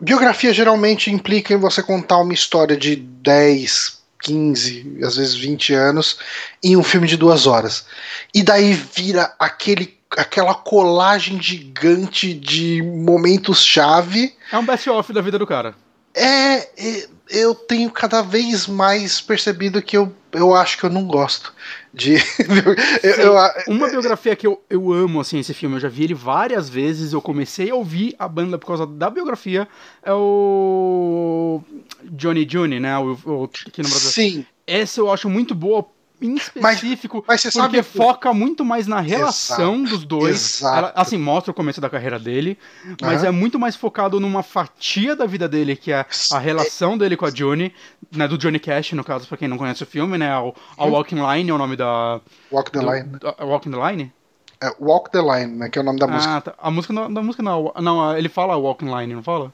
biografia geralmente implica em você contar uma história de 10, 15, às vezes 20 anos em um filme de duas horas. E daí vira aquele aquela colagem gigante de momentos chave. É um best-of da vida do cara. É, é, eu tenho cada vez mais percebido que eu, eu acho que eu não gosto de. eu, eu, uma biografia que eu, eu amo, assim, esse filme, eu já vi ele várias vezes, eu comecei a ouvir a banda por causa da biografia, é o Johnny June, né? O, o, aqui no Brasil. Sim. Essa eu acho muito boa em específico, mas, mas porque sabe... foca muito mais na relação Exato. dos dois. Exato. Ela, assim, mostra o começo da carreira dele, mas uhum. é muito mais focado numa fatia da vida dele, que é a relação dele com a Johnny, né, do Johnny Cash, no caso, pra quem não conhece o filme, né, a, a Walking Line é o nome da... Walk the do, Line. A Walking the Line? É, Walk the Line, né, que é o nome da ah, música. Tá. A música, não, da música não, não, ele fala Walking Line, não fala?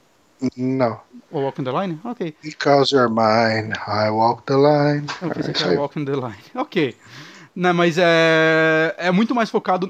Não. O Walking the Line? Ok. Because you're mine, I walk the line. Eu pensei que era Walking the Line. Ok. Né, mas é, é muito mais focado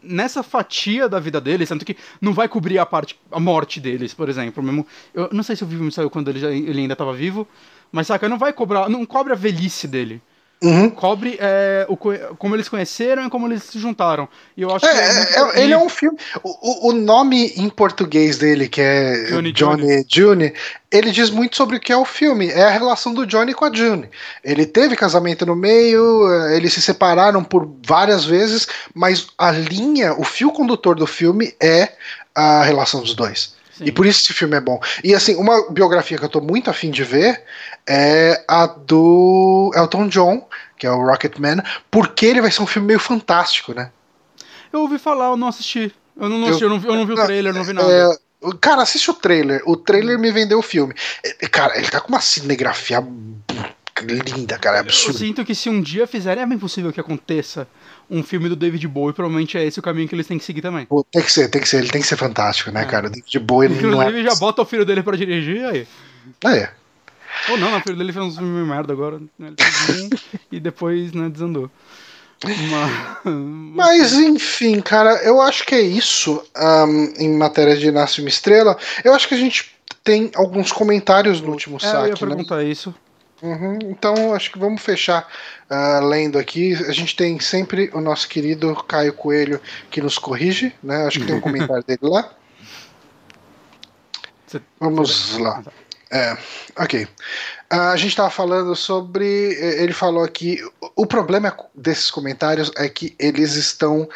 nessa fatia da vida deles, tanto que não vai cobrir a parte a morte deles, por exemplo. Mesmo, eu não sei se o filme saiu quando ele, já- ele ainda estava vivo, mas saca, não vai cobrar, não cobre a velhice dele. Uhum. Cobre é, o, co- como eles conheceram e como eles se juntaram. E eu acho É, que é, muito- é- ele é um filme. O, o- o nome em português dele, que é Johnny Johnny June, ele diz muito sobre o que é o filme. É a relação do Johnny com a June. Ele teve casamento no meio, eh, eles se separaram por várias vezes, mas a linha, o fio condutor do filme é a relação dos dois. Sim. E por isso esse filme é bom. E assim, uma biografia que eu tô muito afim de ver é a do Elton John, que é o Rocketman, porque ele vai ser um filme meio fantástico, né? Eu ouvi falar, eu não assisti. Eu não, não Eu- assisti, eu não, vi- eu não vi o Não, trailer, não vi nada. É, cara, assiste o trailer. O trailer me vendeu o filme. É, Cara, ele tá com uma cinegrafia linda, cara. É Eu absurdo. sinto que se um dia fizerem, é bem possível que aconteça um filme do David Bowie, provavelmente é esse o caminho que eles têm que seguir também. Pô, Tem que ser, tem que ser. Ele tem que ser fantástico, né, É. cara? O David Bowie não Inclusive, é. já bota o filho dele pra dirigir aí. É. Ou não, o filho dele fez uns filmes merda agora. Né? Um e depois né, desandou. Mas... Mas enfim, cara, eu acho que é isso ahn, em matéria de Nasce uma Estrela. Eu acho que a gente tem alguns comentários no último É, eu ia saque, né? perguntar isso. Uhum, Então, acho que vamos fechar ah, lendo aqui. A gente tem sempre o nosso querido Caio Coelho que nos corrige, né? Acho que tem um comentário dele lá. Vamos lá. É, ok. Ah, a gente estava falando sobre. Ele falou aqui. O problema desses comentários é que eles estão.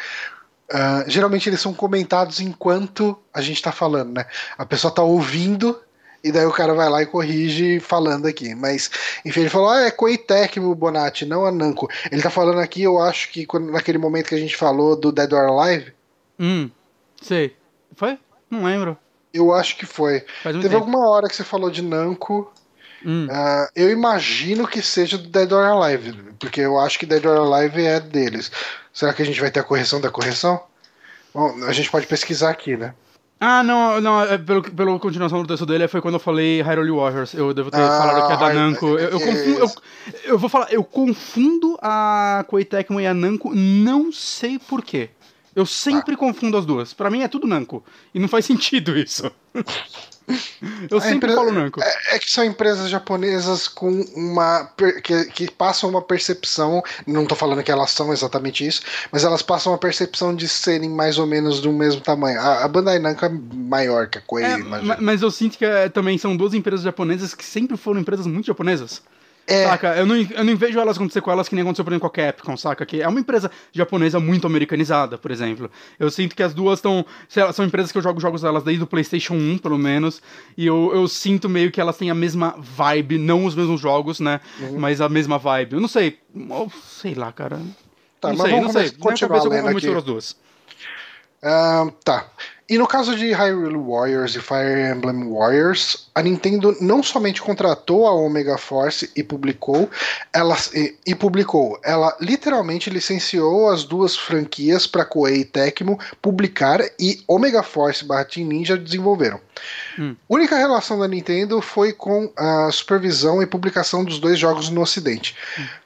ah, geralmente eles são comentados enquanto a gente está falando, né? A pessoa está ouvindo e daí o cara vai lá e corrige falando aqui. Mas, enfim, ele falou: ah, é Koei Tecmo, Bonatti, não a Namco. Ele tá falando aqui, eu acho que quando, naquele momento que a gente falou do Dead or Alive, Hum, sei. Foi? Não lembro. eu acho que foi. Teve tempo. alguma hora que você falou de Namco. Hum. Ah, eu imagino que seja do Dead or Alive, porque eu acho que Dead or Alive é deles. Será que a gente vai ter a correção da correção? Bom, a gente pode pesquisar aqui, né? Ah, não, não, é pelo, pela continuação do texto dele foi quando eu falei Hyrule Warriors. Eu devo ter Ah, falado que é da Namco. Eu, eu confundo. Eu, eu vou falar, eu confundo a Koei Tecmo e a Namco, não sei porquê. Eu sempre confundo as duas. Pra mim é tudo Namco. E não faz sentido isso. eu A sempre empre- falo Namco. É, é que são empresas japonesas com uma. que, que passam uma percepção. Não tô falando que elas são exatamente isso, mas elas passam uma percepção de serem mais ou menos do mesmo tamanho. A, a Bandai Namco é maior que a Koei, É, mas eu sinto que é, também são duas empresas japonesas que sempre foram empresas muito japonesas. É. Saca? Eu não, eu não vejo elas acontecer com elas que nem aconteceu, por exemplo, com a Capcom, saca? Que é uma empresa japonesa muito americanizada, por exemplo. Eu sinto que as duas estão. São empresas que eu jogo jogos delas desde o PlayStation 1, pelo menos. E eu, eu sinto meio que elas têm a mesma vibe, não os mesmos jogos, né? Uhum. Mas a mesma vibe. Eu não sei. sei lá, cara. Tá, não mas sei, vamos não sei. Na minha continuar cabeça eu aqui. as duas. Ah, tá. E no caso de Hyrule Warriors e Fire Emblem Warriors, a Nintendo não somente contratou a Omega Force e publicou, ela e, e publicou, ela literalmente licenciou as duas franquias para Koei e Tecmo publicar e Omega Force e Team Ninja desenvolveram. Hum. Única relação da Nintendo foi com a supervisão e publicação dos dois jogos no Ocidente.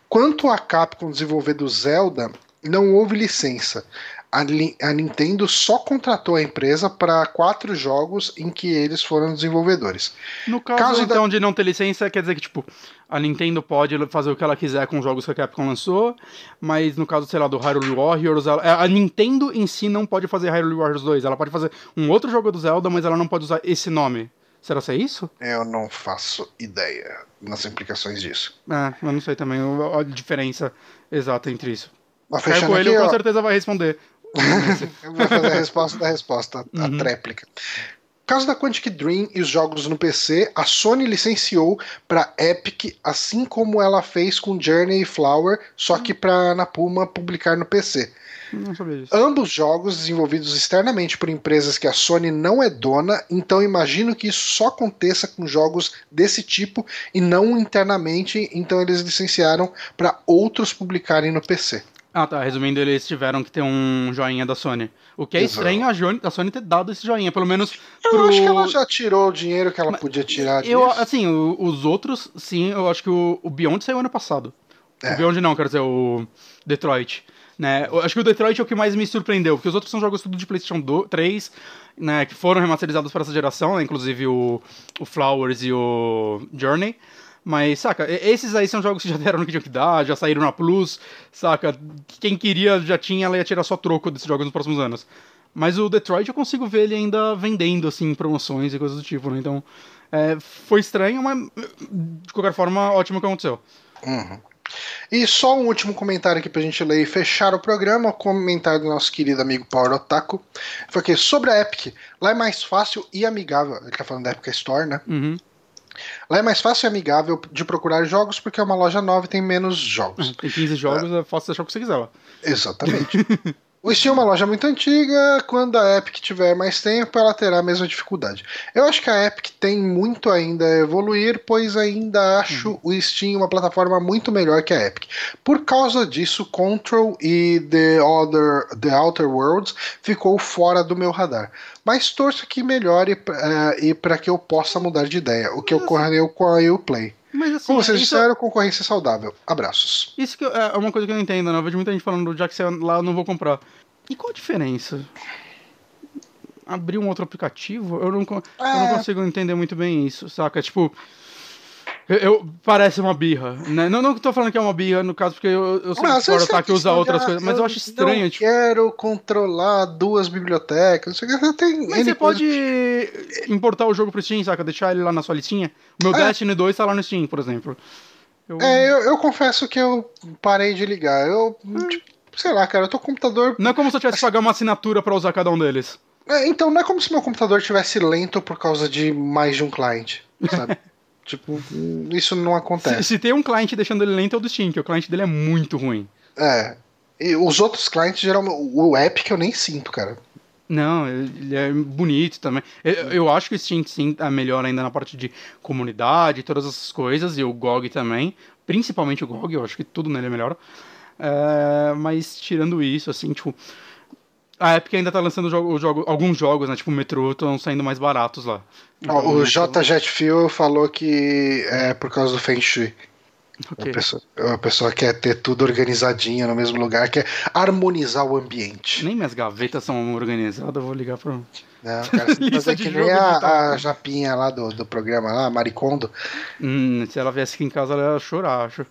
Quanto a Capcom desenvolver do Zelda, não houve licença. A, a Nintendo só contratou a empresa para quatro jogos em que eles foram desenvolvedores. No caso, Caso então, de não ter licença, quer dizer que, tipo, a Nintendo pode fazer o que ela quiser com os jogos que a Capcom lançou, mas no caso, sei lá, do Hyrule Warriors, ela- a Nintendo em si não pode fazer Hyrule Warriors 2. Ela pode fazer um outro jogo do Zelda, mas ela não pode usar esse nome. Será que é isso? Eu não faço ideia nas implicações disso. É, eu não sei também a, diferença exata entre isso. Mas Caio Coelho aqui, com certeza vai responder. eu vou fazer a resposta da resposta, a Uhum. tréplica. caso da Quantic Dream e os jogos no PC, a Sony licenciou para Epic, assim como ela fez com Journey e Flower, só que para na Puma publicar no PC. Ambos jogos desenvolvidos externamente por empresas que a Sony não é dona, então imagino que isso só aconteça com jogos desse tipo e não internamente, então eles licenciaram para outros publicarem no PC. Ah, tá. Resumindo, eles tiveram que ter um joinha da Sony. O que é Exato. estranho a, Jo- a Sony ter dado esse joinha, pelo menos Eu pro... acho que ela já tirou o dinheiro que ela podia tirar disso. Eu, assim, o- os outros, sim, eu acho que o, o Beyond saiu ano passado. É. O Beyond não, quero dizer, o Detroit. Né? Eu acho que o Detroit é o que mais me surpreendeu, porque os outros são jogos tudo de PlayStation 2, 3, né, que foram remasterizados para essa geração, né, inclusive o, o Flowers e o Journey. Mas, saca, esses aí são jogos que já deram no que tinha que dar, já saíram na Plus, saca? Quem queria já tinha, ela ia tirar só troco desses jogos nos próximos anos. Mas o Detroit eu consigo ver ele ainda vendendo, assim, promoções e coisas do tipo, né? Então, é, foi estranho, mas de qualquer forma, ótimo que aconteceu. Uhum. E só um último comentário aqui pra gente ler e fechar o programa, o comentário do nosso querido amigo Power Otaku. Foi que sobre a Epic, lá é mais fácil e amigável. Ele tá falando da Epic Store, né? Uhum. Lá é mais fácil e amigável de procurar jogos porque é uma loja nova e tem menos jogos. Tem 15 jogos, é, é fácil achar o que você quiser lá. Exatamente. O Steam é uma loja muito antiga, quando a Epic tiver mais tempo, ela terá a mesma dificuldade. Eu acho que a Epic tem muito ainda a evoluir, pois ainda acho uhum. o Steam uma plataforma muito melhor que a Epic. Por causa disso, Control e The, Other, The Outer Worlds ficou fora do meu radar. Mas torço que melhore uh, e para que eu possa mudar de ideia, o que ocorreu com a Uplay. Mas, assim, Como vocês isso... disseram, concorrência saudável. Abraços. Isso que é uma coisa que eu não entendo, né? Eu vejo muita gente falando, já que você é lá, eu não vou comprar. E qual a diferença? Abrir um outro aplicativo? Eu não, é... eu não é. consigo entender muito bem isso, saca? Tipo, eu, eu, parece uma birra, né? Não, não tô falando que é uma birra no caso, porque eu, eu sou mas, fora, tá? Que usa outras coisas, mas eu, acho estranho. Eu tipo... quero controlar duas bibliotecas. Você tem mas você pode importar o jogo pro Steam, saca? Deixar ele lá na sua listinha. O meu é. Destiny 2 tá lá no Steam, por exemplo. Eu... É, eu, confesso que eu parei de ligar. Eu, hum. tipo, sei lá, cara, eu tô com computador. Não é como se eu tivesse que pagar uma assinatura para usar cada um deles. É, então, não é como se meu computador tivesse lento por causa de mais de um cliente, sabe? Tipo, isso não acontece. Se, se, tem um cliente deixando ele lento é o do Steam, que o cliente dele é muito ruim. É. E os outros clientes, geralmente, o Epic eu nem sinto, cara. Não, ele é bonito também. Eu, eu acho que o Steam sim é melhor ainda na parte de comunidade e todas essas coisas, e o GOG também. Principalmente o GOG, eu acho que tudo nele é melhor. É, mas tirando isso, assim, tipo. A Epic ainda tá lançando jogo, jogo, alguns jogos, né? Tipo, o Metro estão saindo mais baratos lá. Então, o J Jetfield falou que é por causa do Feng Shui. Okay. A, pessoa, a pessoa quer ter tudo organizadinho no mesmo lugar, quer harmonizar o ambiente. Nem minhas gavetas são organizadas, eu vou ligar pro. Não, cara, você fazer que nem a, a, Japinha lá do, do programa lá, a Maricondo. Hum, se ela viesse aqui em casa, ela ia chorar, acho.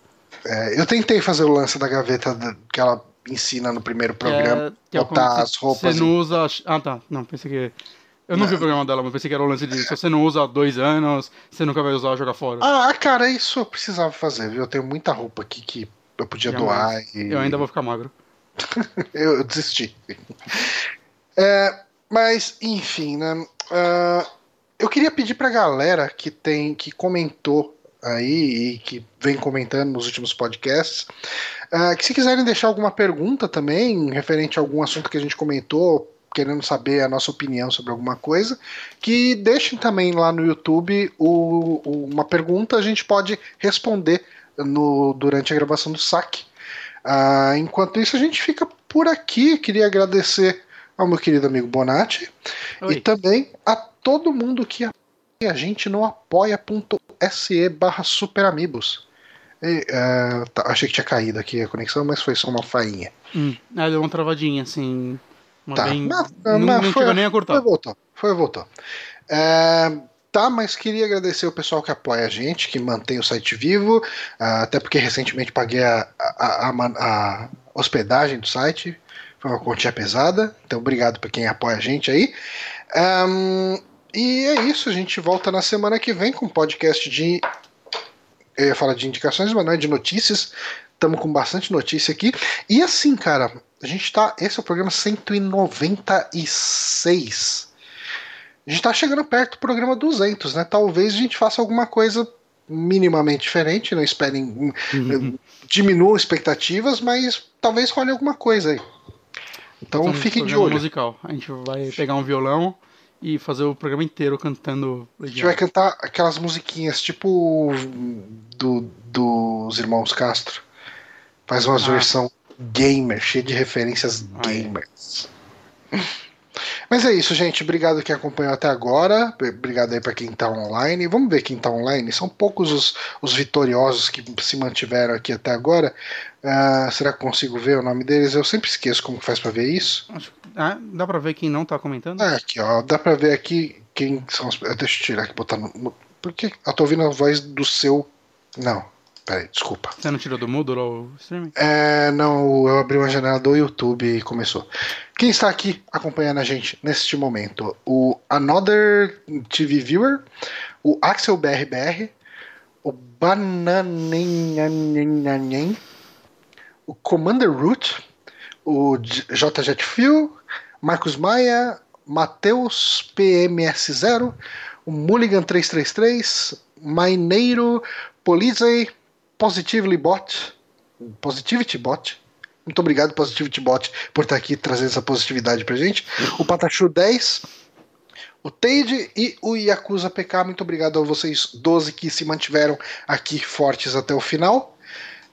É, eu tentei fazer o lance da gaveta que ela ensina no primeiro programa, é, botar as roupas. Você não usa. Ah, tá. Não, pensei que. Eu não, não, vi o programa dela, mas pensei que era o lance de se você não usa há dois anos, você nunca vai usar jogar fora. Ah, cara, isso eu precisava fazer, viu? Eu tenho muita roupa aqui que eu podia doar. E... Eu ainda vou ficar magro. eu, eu, desisti. É, mas, enfim, né? Uh, eu queria pedir pra galera que tem que comentou aí e que vem comentando nos últimos podcasts. Uh, que se quiserem deixar alguma pergunta também, referente a algum assunto que a gente comentou, querendo saber a nossa opinião sobre alguma coisa, que deixem também lá no YouTube o, o, uma pergunta, a gente pode responder no, durante a gravação do saque. Uh, enquanto isso, a gente fica por aqui. Queria agradecer ao meu querido amigo Bonatti Oi. e também a todo mundo que a gente no apoia.se barra superamigos. Uh, tá, achei que tinha caído aqui a conexão, mas foi só uma fainha. Hum, ah, deu uma travadinha, assim. Uma tá, bem... mas, não, mas não foi, nem a cortar. Foi voltou. Foi voltou. É, tá, mas queria agradecer o pessoal que apoia a gente, que mantém o site vivo, uh, até porque recentemente paguei a, a, a, a, hospedagem do site. Foi uma quantia pesada. Então, obrigado para quem apoia a gente aí. Um, e é isso, a gente volta na semana que vem com um podcast de. Eu ia falar de indicações, mas não é de notícias. Estamos com bastante notícia aqui. E assim, cara, a gente tá. Esse é o programa 196. A gente tá chegando perto do programa 200, né? Talvez a gente faça alguma coisa minimamente diferente. Não esperem. Uhum. Diminuam expectativas, mas talvez role alguma coisa aí. Então, então fiquem de olho. musical. A gente vai pegar um violão e fazer o programa inteiro cantando. A gente vai cantar aquelas musiquinhas tipo do, dos Irmãos Castro. Faz umas ah. versão gamer, cheia de referências gamers. Mas é isso, gente. Obrigado quem acompanhou até agora. Obrigado aí para quem tá online. Vamos ver quem tá online. São poucos os, os vitoriosos que se mantiveram aqui até agora. Uh, será que consigo ver o nome deles? Eu sempre esqueço como faz para ver isso. Ah, dá para ver quem não tá comentando? É, aqui, ó. Dá para ver aqui quem são os. Deixa eu tirar aqui, botar no. no... Porque eu tô ouvindo a voz do seu. Não. Peraí, desculpa. Você não tirou do Moodle o streaming? É, não, eu abri uma janela do YouTube e começou. Quem está aqui acompanhando a gente neste momento? O Another TV Viewer, o Axel BRBR, o Bananinhaninhanin, o Commander Root, o JJet Phil, Marcos Maia, Matheus PMS0, o Mulligan 333, Maineiro, Polizei, Positively Bot, Positivity Bot. Muito obrigado, Positivity Bot, por estar aqui trazendo essa positividade pra gente. O Patachu 10, o Teide e o Yakuza PK. Muito obrigado a vocês 12 que se mantiveram aqui fortes até o final.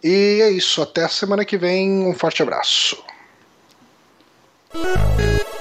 E é isso, até a semana que vem. Um forte abraço. Música